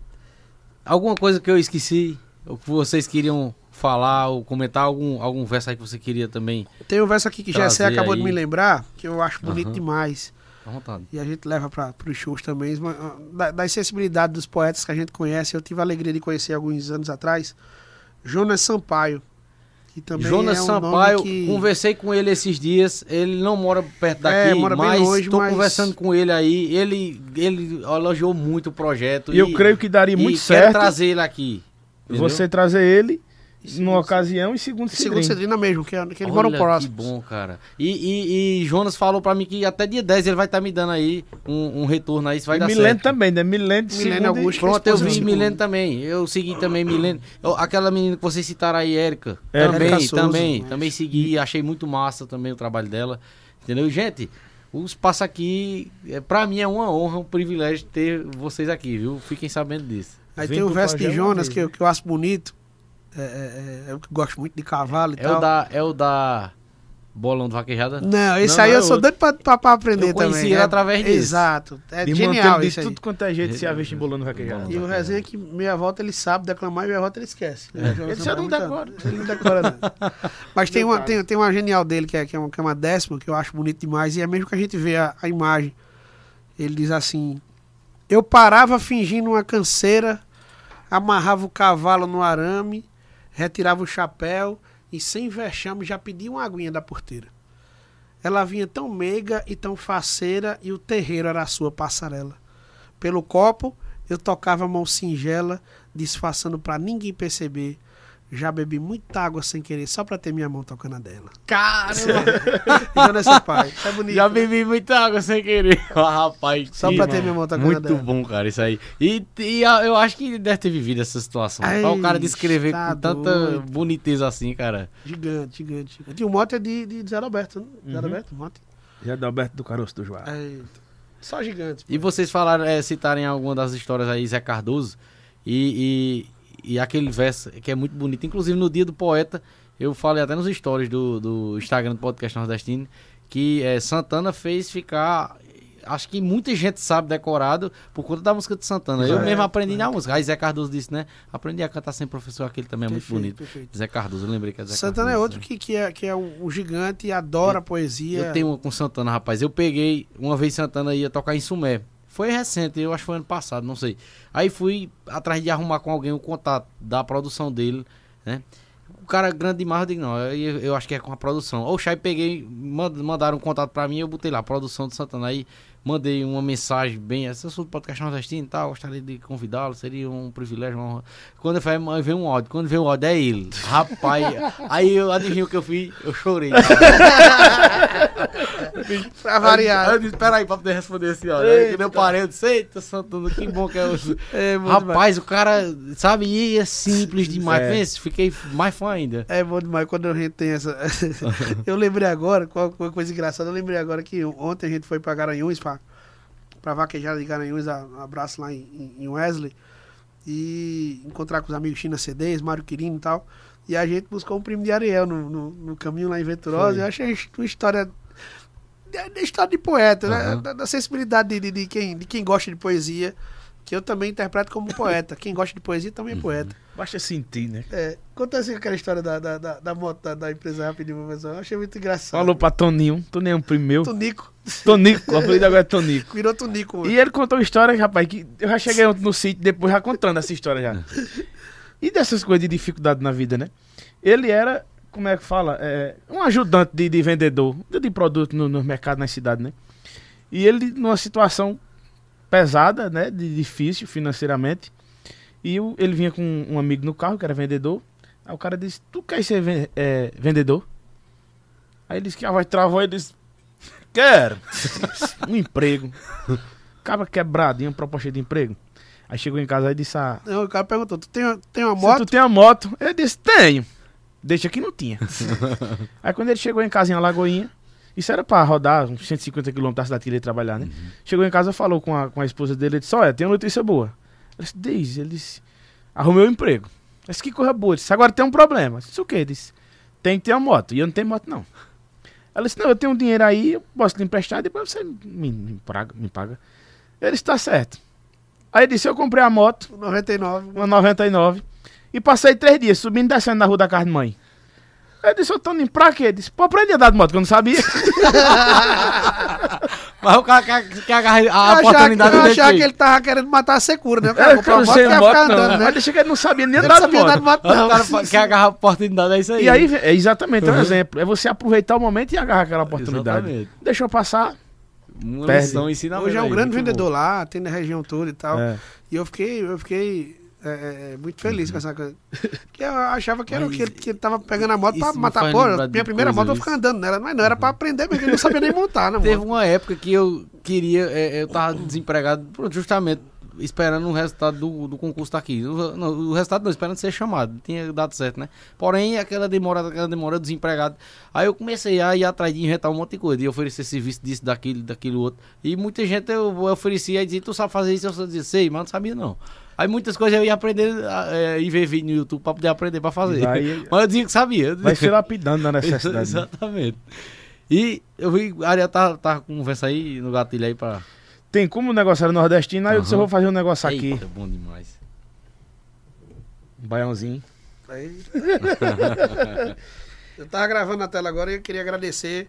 alguma coisa que eu esqueci, ou que vocês queriam falar ou comentar, algum, algum verso aí que você queria também? Tem um verso aqui que Jessé acabou aí. de me lembrar, que eu acho bonito Aham. demais. À vontade. E a gente leva para os shows também. Da, da sensibilidade dos poetas que a gente conhece. Eu tive a alegria de conhecer alguns anos atrás. Jonas Sampaio. Que também Jonas é um Sampaio, nome que... conversei com ele esses dias. Ele não mora perto daqui, É, mora mas longe, tô mas- conversando com ele aí. Ele, ele elogiou muito o projeto. E eu creio que daria e muito certo trazer ele aqui. entendeu? você trazer ele numa ocasião e segundo Segundo Cidrim. Cedrina mesmo, que, é- que eles Olha, moram Que bom, cara. E, e, e Jonas falou pra mim que até dia 10 ele vai estar me dando aí um, um retorno aí, se vai E dar Milene certo. também, né? Milene de Milene segundo e- Augusto. Pronto, eu vi Milene segundo. também. Eu segui também Milene. Eu- aquela menina que vocês citaram aí, Érica. Érica Também, Souza, também. mas- Também segui. Achei muito massa também o trabalho dela. Entendeu? Gente, o espaço aqui, é, pra mim é uma honra, um privilégio ter vocês aqui, viu? Fiquem sabendo disso. Aí Vem tem o verso de Jonas, que, eu- né? que eu acho bonito. É, é, é, eu que gosto muito de cavalo e É tal. o, da, é o da Bolão do Vaquejada? Não, esse Não, aí não, eu é sou outro. doido pra, pra, pra aprender Eu conheci também. ele É- através disso. Exato. É de genial de isso aí. tudo quanto é jeito se a vez embolando vaquejada. E o resenha é que meia volta ele sabe declamar e meia volta ele esquece. Ele só não decora. Ele não decora, não. Mas tem uma, tem, tem uma genial dele, que é, que, é uma, que é uma décima, que eu acho bonito demais, e é mesmo que a gente vê a, a imagem. Ele diz assim: Eu parava fingindo uma canseira, amarrava o cavalo no arame, retirava o chapéu e sem vexame já pedia uma aguinha da porteira. Ela vinha tão meiga e tão faceira e o terreiro era a sua passarela. Pelo copo eu tocava a mão singela, disfarçando pra ninguém perceber. Já bebi muita água sem querer, só pra ter minha mão tocando a dela. Caramba! Jonas Sampaio. Isso é bonito. Já né? bebi muita água sem querer. Ah, rapaz, Só que pra ter minha mão tocando a Muito dela. bom, cara, isso aí. E, e a- eu acho que ele deve ter vivido essa situação. Ai, Pra o cara descrever tá com tanta doido. boniteza assim, cara. Gigante, gigante, gigante. E o mote é de, de Zé Roberto, né? Zé Uhum. Roberto, o mote. Já é do Alberto do Caroço do Joá. É, só gigante. E vocês falaram, é, citarem alguma das histórias aí, Zé Cardoso, e, e, e aquele verso que é muito bonito. Inclusive, no dia do poeta, eu falei até nos stories do, do Instagram do Podcast Nordestino, que é, Santana fez ficar. Acho que muita gente sabe decorado por conta da música de Santana. Eu É, mesmo aprendi é. na música. Aí Zé Cardoso disse, né? Aprendi a cantar sem professor, aquele também é muito Perfeito, bonito. perfeito. Zé Cardoso, eu lembrei que é Zé Santana é Cardoso, outro né? que, que é, que é um, gigante e adora poesia. Eu tenho uma com Santana, rapaz. Eu peguei, uma vez Santana ia tocar em Sumé. Foi recente, eu acho que foi ano passado, não sei. Aí fui atrás de arrumar com alguém o contato da produção dele, né? O cara grande demais, eu digo, não, eu, eu acho que é com a produção. Oxe, aí peguei, mand- mandaram um contato pra mim, eu botei lá, produção de Santana. Aí mandei uma mensagem bem, essa sou do podcast nordestino e tal, gostaria de convidá-lo, seria um privilégio, uma honra. Quando eu falei, "Mas veio um áudio, quando veio o áudio, é ele. Rapaz, aí eu adivinho o que eu fiz, eu chorei. Pra variar. Aí eu disse, peraí, pra poder responder esse áudio. Aí quando eu parei, eu disse, eita, Santana, que bom que é o... É bom demais. Rapaz, o cara, sabe, e é simples demais. É. Pensa, fiquei mais fã ainda. É bom demais quando a gente tem essa. eu lembrei agora, uma coisa engraçada, eu lembrei agora que ontem a gente foi pra Garanhuns, pra, pra vaquejada de Garanhuns, um abraço lá em, em Wesley, e encontrar com os amigos China CDs, Mário Quirino e tal. E a gente buscou um primo de Ariel no, no, no caminho lá em Venturosa. Foi. Eu achei uma história. Da da história de poeta, né? Aham. Da, da sensibilidade de, de, de quem, de quem gosta de poesia, que eu também interpreto como poeta. Quem gosta de poesia também é poeta. Basta sentir, né? É, conta assim aquela história da, da, da, da moto da, da empresa rapidinho, professor. Eu achei muito engraçado. Falou pra Toninho. Toninho é um primo meu. Tunico. Tonico. O apelido agora é Tonico. Virou Tunico. E ele contou uma história, rapaz, que eu já cheguei ontem no sítio depois já contando essa história já. E dessas coisas de dificuldade na vida, né? Ele era, como é que fala? É, um ajudante de, de vendedor de, de produto no, no mercado na cidade, né? E ele numa situação pesada, né? De difícil financeiramente. E o- ele vinha com um amigo no carro, que era vendedor. Aí o cara disse, tu quer ser ven- é, vendedor? Aí ele disse que a voz travou e disse, quero um emprego. Acaba quebrado, uma proposta de emprego. Aí chegou em casa e disse, ah, Não, o cara perguntou: Tu tem, uma- tem uma moto? tu tem uma moto? Ele disse, tenho. Deixa que não tinha. Aí quando ele chegou em casa em Alagoinha, isso era pra rodar uns 150 quilômetros da cidade que ele ia trabalhar, né? Chegou em casa, falou com a, com a esposa dele, ele disse, olha, tem uma notícia boa. Ele disse, diz, ele disse, arrumei um emprego. Eu disse, que coisa boa. Ele disse, agora tem um problema. Eu disse, o quê? Ele disse, tem que ter uma moto. E eu não tenho moto, não. Ela disse, não, eu tenho um dinheiro aí, eu posso te emprestar, depois você me, me, paga, me paga. Ele disse, tá certo. Aí ele disse, eu comprei a moto, 99. uma 99. E passei três dias subindo e descendo na rua da casa de mãe. Eu disse, ô Toninho, pra quê? Ele disse, pô, aprendi a andar de moto, que eu não sabia. Mas o cara quer, quer agarrar Eu a achava, oportunidade eu dele. achava que ele tava querendo matar a secura, né? O É, cara eu comprou uma não moto e ia moto, ficar não. andando, né? Mas deixa que ele não sabia nem andar não de andar de moto. moto, O não. cara quer agarrar a oportunidade, é isso aí. E aí, é exatamente, é um exemplo. É você aproveitar o momento e agarrar aquela oportunidade. Exatamente. Deixou passar. Uma Perde. lição ensina Hoje é um aí, grande vendedor bom. lá, atende a região toda e tal. É. E eu fiquei, eu fiquei é, é, muito feliz com essa coisa. Porque eu achava que era o que ele, que ele tava pegando a moto pra matar porra. Minha primeira moto eu ficava andando nela, mas não, era pra aprender, porque ele não sabia nem montar, né, Teve uma época que eu queria, é, eu tava desempregado, justamente esperando o resultado do, do concurso daqui. O, não, o resultado não, esperando ser chamado. Tinha dado certo, né? Porém, aquela demora, aquela demora, eu desempregado. Aí eu comecei a ir atrás de inventar um monte de coisa, de oferecer serviço disso, daquilo, daquilo outro. E muita gente eu, eu oferecia e dizia, tu sabe fazer isso? Eu só dizia, sei, mas não sabia não. Aí muitas coisas eu ia aprender a, é, e ver vídeo no YouTube pra poder aprender pra fazer. Vai- mas eu dizia que sabia. Vai dizia- se lapidando na necessidade. né? Exatamente. E eu vi, a Ariel tá, tá com conversa aí no gatilho aí pra. Tem como o negócio era nordestino, aí eu disse, eu vou fazer um negócio aqui. Eita, bom demais. Um baiãozinho. Aí- eu tava gravando na tela agora e eu queria agradecer.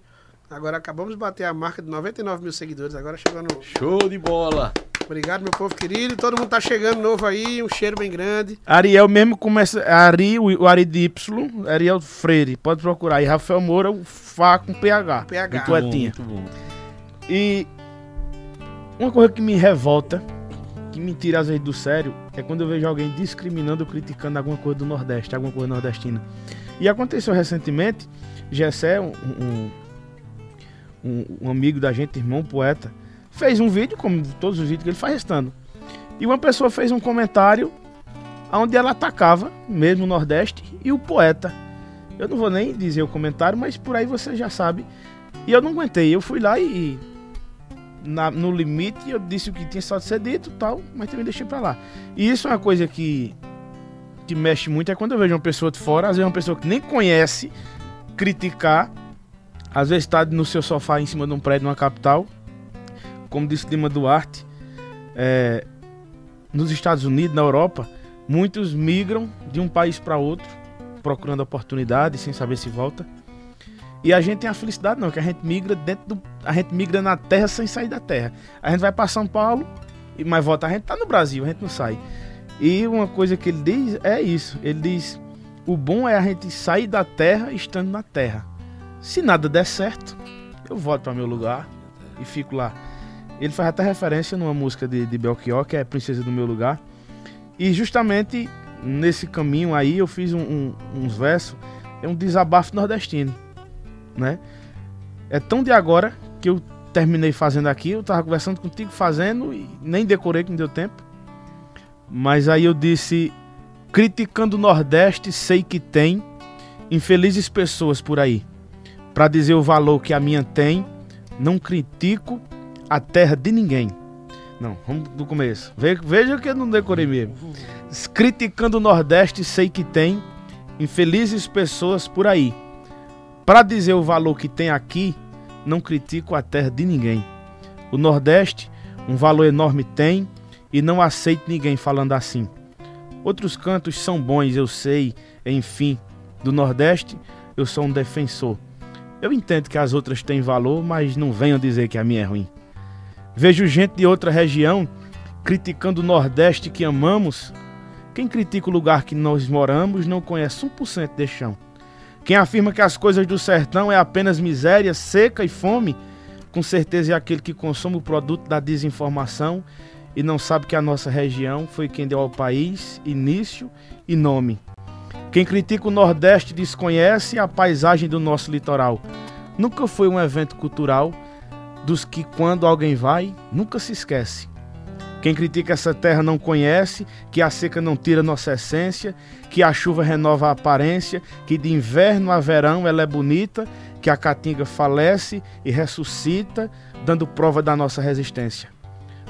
Agora acabamos de bater a marca de 99 mil seguidores. Agora chegou no. Show de bola! Obrigado, meu povo querido. Todo mundo tá chegando novo aí. Um cheiro bem grande. Ariel mesmo começa. Ari, o, o Ari de Y, Ariel Freire. Pode procurar. E Rafael Moura, o Fá com PH. PH. do Poetinha. Muito bom. E uma coisa que me revolta, que me tira às vezes do sério, é quando eu vejo alguém discriminando ou criticando alguma coisa do Nordeste, alguma coisa nordestina. E aconteceu recentemente, Gessé, um, um, um- um amigo da gente, irmão poeta, fez um vídeo, como todos os vídeos que ele faz restando. E uma pessoa fez um comentário onde ela atacava, mesmo o Nordeste, e o poeta. Eu não vou nem dizer o comentário, mas por aí você já sabe. E eu não aguentei, eu fui lá e na- no limite eu disse o que tinha só de ser dito tal, mas também deixei pra lá. E isso é uma coisa que, que mexe muito, é quando eu vejo uma pessoa de fora, às vezes uma pessoa que nem conhece, criticar às vezes está no seu sofá em cima de um prédio numa capital, como disse Lima Duarte, é, nos Estados Unidos, na Europa, muitos migram de um país para outro, procurando oportunidade, sem saber se volta. E a gente tem a felicidade não, que a gente migra dentro do, a gente migra na terra sem sair da terra. A gente vai para São Paulo e mais volta, a gente tá no Brasil, a gente não sai. E uma coisa que ele diz é isso, ele diz: "O bom é a gente sair da terra estando na terra. Se nada der certo, eu volto para meu lugar e fico lá." Ele faz até referência numa música de, de Belchior, que é Princesa do Meu Lugar. E justamente nesse caminho aí eu fiz um, um, uns versos, é um desabafo nordestino, né? É tão de agora que eu terminei fazendo aqui, eu tava conversando contigo fazendo e nem decorei que não deu tempo. Mas aí eu disse, criticando o Nordeste, sei que tem infelizes pessoas por aí. Para dizer o valor que a minha tem, não critico a terra de ninguém. Não, vamos do começo. Veja que eu não decorei mesmo. Criticando o Nordeste, sei que tem infelizes pessoas por aí. Para dizer o valor que tem aqui, não critico a terra de ninguém. O Nordeste, um valor enorme tem e não aceito ninguém falando assim. Outros cantos são bons, eu sei, enfim. Do Nordeste, eu sou um defensor. Eu entendo que as outras têm valor, mas não venham dizer que a minha é ruim. Vejo gente de outra região criticando o Nordeste que amamos. Quem critica o lugar que nós moramos não conhece 1% desse chão. Quem afirma que as coisas do sertão é apenas miséria, seca e fome, com certeza é aquele que consome o produto da desinformação e não sabe que a nossa região foi quem deu ao país início e nome. Quem critica o Nordeste desconhece a paisagem do nosso litoral. Nunca foi um evento cultural dos que, quando alguém vai, nunca se esquece. Quem critica essa terra não conhece que a seca não tira nossa essência, que a chuva renova a aparência, que de inverno a verão ela é bonita, que a caatinga falece e ressuscita, dando prova da nossa resistência.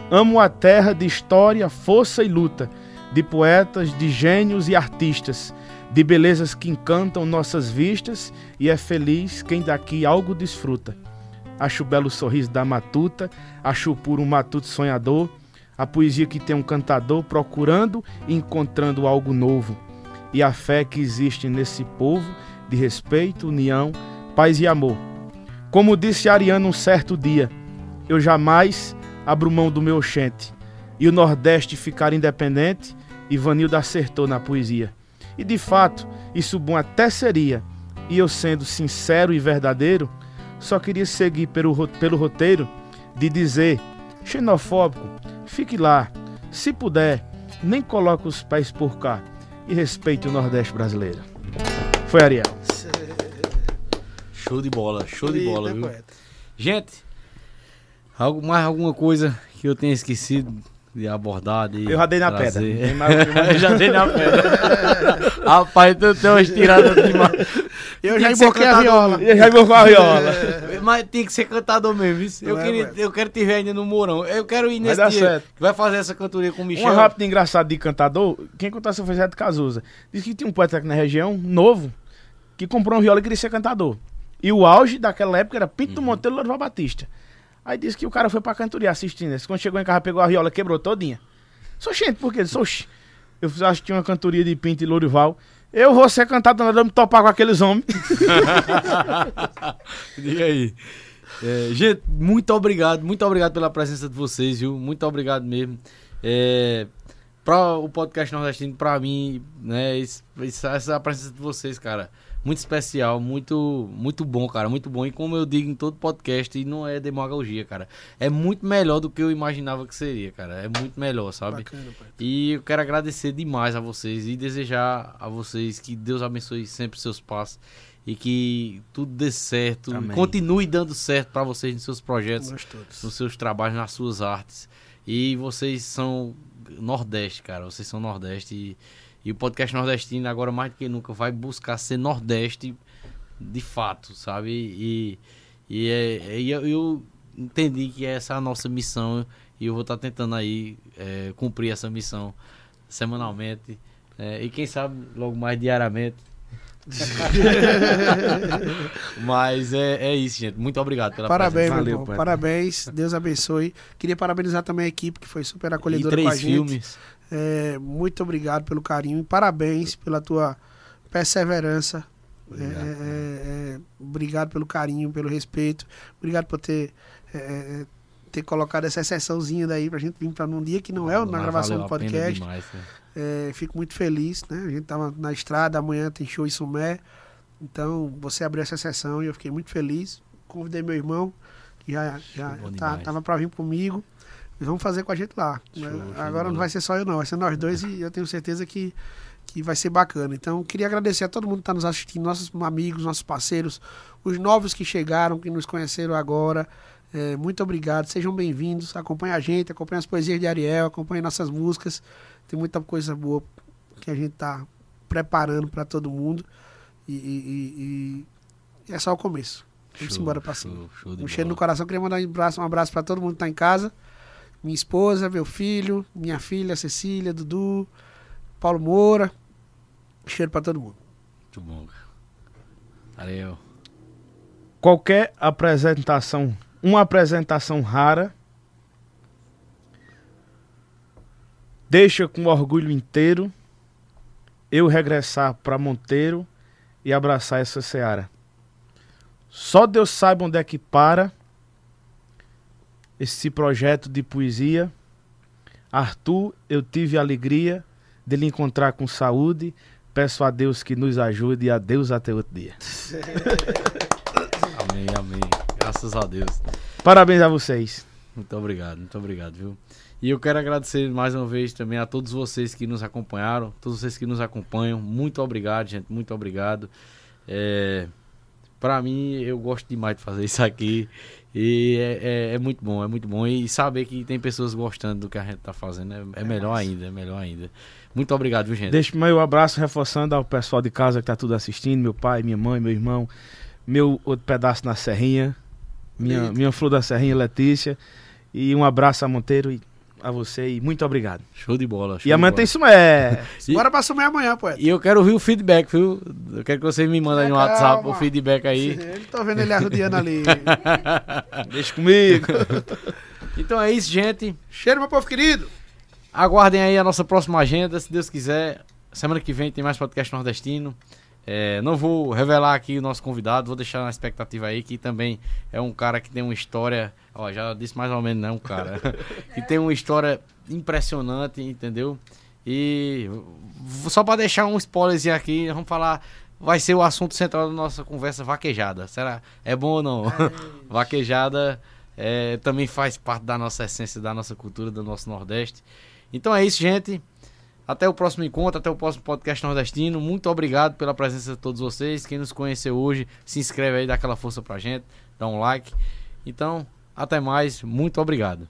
Amo a terra de história, força e luta, de poetas, de gênios e artistas, de belezas que encantam nossas vistas, e é feliz quem daqui algo desfruta. Acho belo o sorriso da matuta, acho puro um matuto sonhador, a poesia que tem um cantador procurando e encontrando algo novo, e a fé que existe nesse povo de respeito, união, paz e amor. Como disse Ariano um certo dia, eu jamais abro mão do meu oxente, e o Nordeste ficar independente, Ivanildo acertou na poesia. E de fato, isso bom até seria, e eu sendo sincero e verdadeiro, só queria seguir pelo, pelo roteiro de dizer: xenofóbico, fique lá. Se puder, nem coloque os pés por cá e respeite o Nordeste brasileiro. Foi Ariel. Show de bola, show de bola, viu? Gente, algo, mais alguma coisa que eu tenha esquecido de abordar? De eu já dei na trazer? pedra. eu já dei na pedra. Rapaz, tu tem umas tiradas demais. Eu já emboquei a viola. Eu já vou com a viola. Mas tem que ser cantador mesmo. isso. Eu, é, queria, eu quero te ver ainda no Mourão. Eu quero ir Vai nesse dar dia. certo. Vai fazer essa cantoria com o Michel. Uma rápida engraçada de cantador, quem contou essa foi Zé de Cazuza. Diz que tinha um poeta aqui na região, novo, que comprou um viola e queria ser cantador. E o auge daquela época era Pinto Monteiro e Lorival Batista. Aí disse que o cara foi pra cantoria assistindo. Quando chegou em casa, pegou a viola, quebrou todinha. Sou gente, por quê? Sou Eu acho que tinha uma cantoria de Pinto e Lorival. Eu vou ser cantado, nós vamos topar com aqueles homens. Diga aí. É, gente, muito obrigado, muito obrigado pela presença de vocês, viu? Muito obrigado mesmo. É, para o podcast nordestino, para mim, né, isso- essa presença de vocês, cara, muito especial, muito muito bom, cara, muito bom. E como eu digo em todo podcast, e não é demagogia, cara, é muito melhor do que eu imaginava que seria, cara. É muito melhor, sabe? Bacana. E eu quero agradecer demais a vocês e desejar a vocês que Deus abençoe sempre seus passos e que tudo dê certo, Amém. continue dando certo para vocês nos seus projetos, nos seus trabalhos, nas suas artes. E vocês são Nordeste, cara. Vocês são Nordeste e, e o podcast nordestino agora mais do que nunca vai buscar ser Nordeste de fato, sabe? E, e, é- e eu, eu entendi que essa é a nossa missão e eu vou estar tentando aí é, cumprir essa missão semanalmente é, e quem sabe logo mais diariamente. Mas é, é isso, gente. Muito obrigado pela Parabéns, presença. meu Valeu. Parabéns. Deus abençoe. Queria parabenizar também a equipe que foi super E acolhedora com a três gente. filmes. É, muito obrigado pelo carinho e parabéns pela tua perseverança. É, Obrigado. é, é, obrigado pelo carinho, pelo respeito. Obrigado por ter, é, é, ter colocado essa exceçãozinha daí pra gente vir pra num dia que não é na Mas gravação do podcast. demais, né? É, fico muito feliz, né? A gente tava na estrada, amanhã tem show em Sumé. Então, você abriu essa sessão e eu fiquei muito feliz. Convidei meu irmão, que já, já tá, tava pra vir comigo. Vamos fazer com a gente lá. Show, Né? show Agora não vai ser só eu, não. Vai ser nós dois e eu tenho certeza que, que vai ser bacana. Então, queria agradecer a todo mundo que está nos assistindo, nossos amigos, nossos parceiros, os novos que chegaram, que nos conheceram agora. É, muito obrigado, sejam bem-vindos. Acompanhe a gente, acompanhe as poesias de Ariel, acompanhe nossas músicas. Tem muita coisa boa que a gente está preparando para todo mundo. E, e- e- e é só o começo. Vamos Show, embora para cima. show, show Um cheiro no bola. coração. Queria mandar um abraço, um abraço para todo mundo que tá em casa. Minha esposa, meu filho, minha filha, Cecília, Dudu, Paulo Moura. Cheiro para todo mundo. Muito bom. cara. Valeu. Qualquer apresentação, uma apresentação rara, deixa com orgulho inteiro eu regressar para Monteiro e abraçar essa seara. Só Deus sabe onde é que para esse projeto de poesia. Arthur, eu tive a alegria de lhe encontrar com saúde. Peço a Deus que nos ajude e a Deus até outro dia. Amém, amém. Graças a Deus. Parabéns a vocês. Muito obrigado, muito obrigado, viu? E eu quero agradecer mais uma vez também a todos vocês que nos acompanharam, todos vocês que nos acompanham. Muito obrigado, gente, muito obrigado. É, para mim, eu gosto demais de fazer isso aqui. E é, é- é muito bom, é muito bom. E saber que tem pessoas gostando do que a gente tá fazendo é, é melhor ainda, é melhor ainda. Muito obrigado, viu, gente? Deixo meu abraço reforçando ao pessoal de casa que tá tudo assistindo, meu pai, minha mãe, meu irmão, meu outro pedaço na Serrinha, minha, minha flor da Serrinha, Letícia. E um abraço a Monteiro e a você e muito obrigado. Show de bola. show e amanhã tem. Sumé. Bora pra sumir amanhã, poeta. E eu quero ouvir o feedback, viu? Eu quero que vocês me mandem no Calma. WhatsApp o feedback aí. Ele tô vendo ele arrodeando ali. Deixa comigo. Então é isso, gente. Cheiro, meu povo querido. Aguardem aí a nossa próxima agenda, se Deus quiser. Semana que vem tem mais podcast nordestino. É, não vou revelar aqui o nosso convidado, vou deixar na expectativa aí, que também é um cara que tem uma história. Ó, já disse mais ou menos, não, cara. que tem uma história impressionante, entendeu? E só para deixar um spoilerzinho aqui, vamos falar. Vai ser o assunto central da nossa conversa vaquejada. Será? É bom ou não? vaquejada é, também faz parte da nossa essência, da nossa cultura, do nosso Nordeste. Então é isso, gente. Até o próximo encontro, até o próximo podcast nordestino. Muito obrigado pela presença de todos vocês. Quem nos conheceu hoje, se inscreve aí, dá aquela força pra gente, dá um like. Então, até mais. Muito obrigado.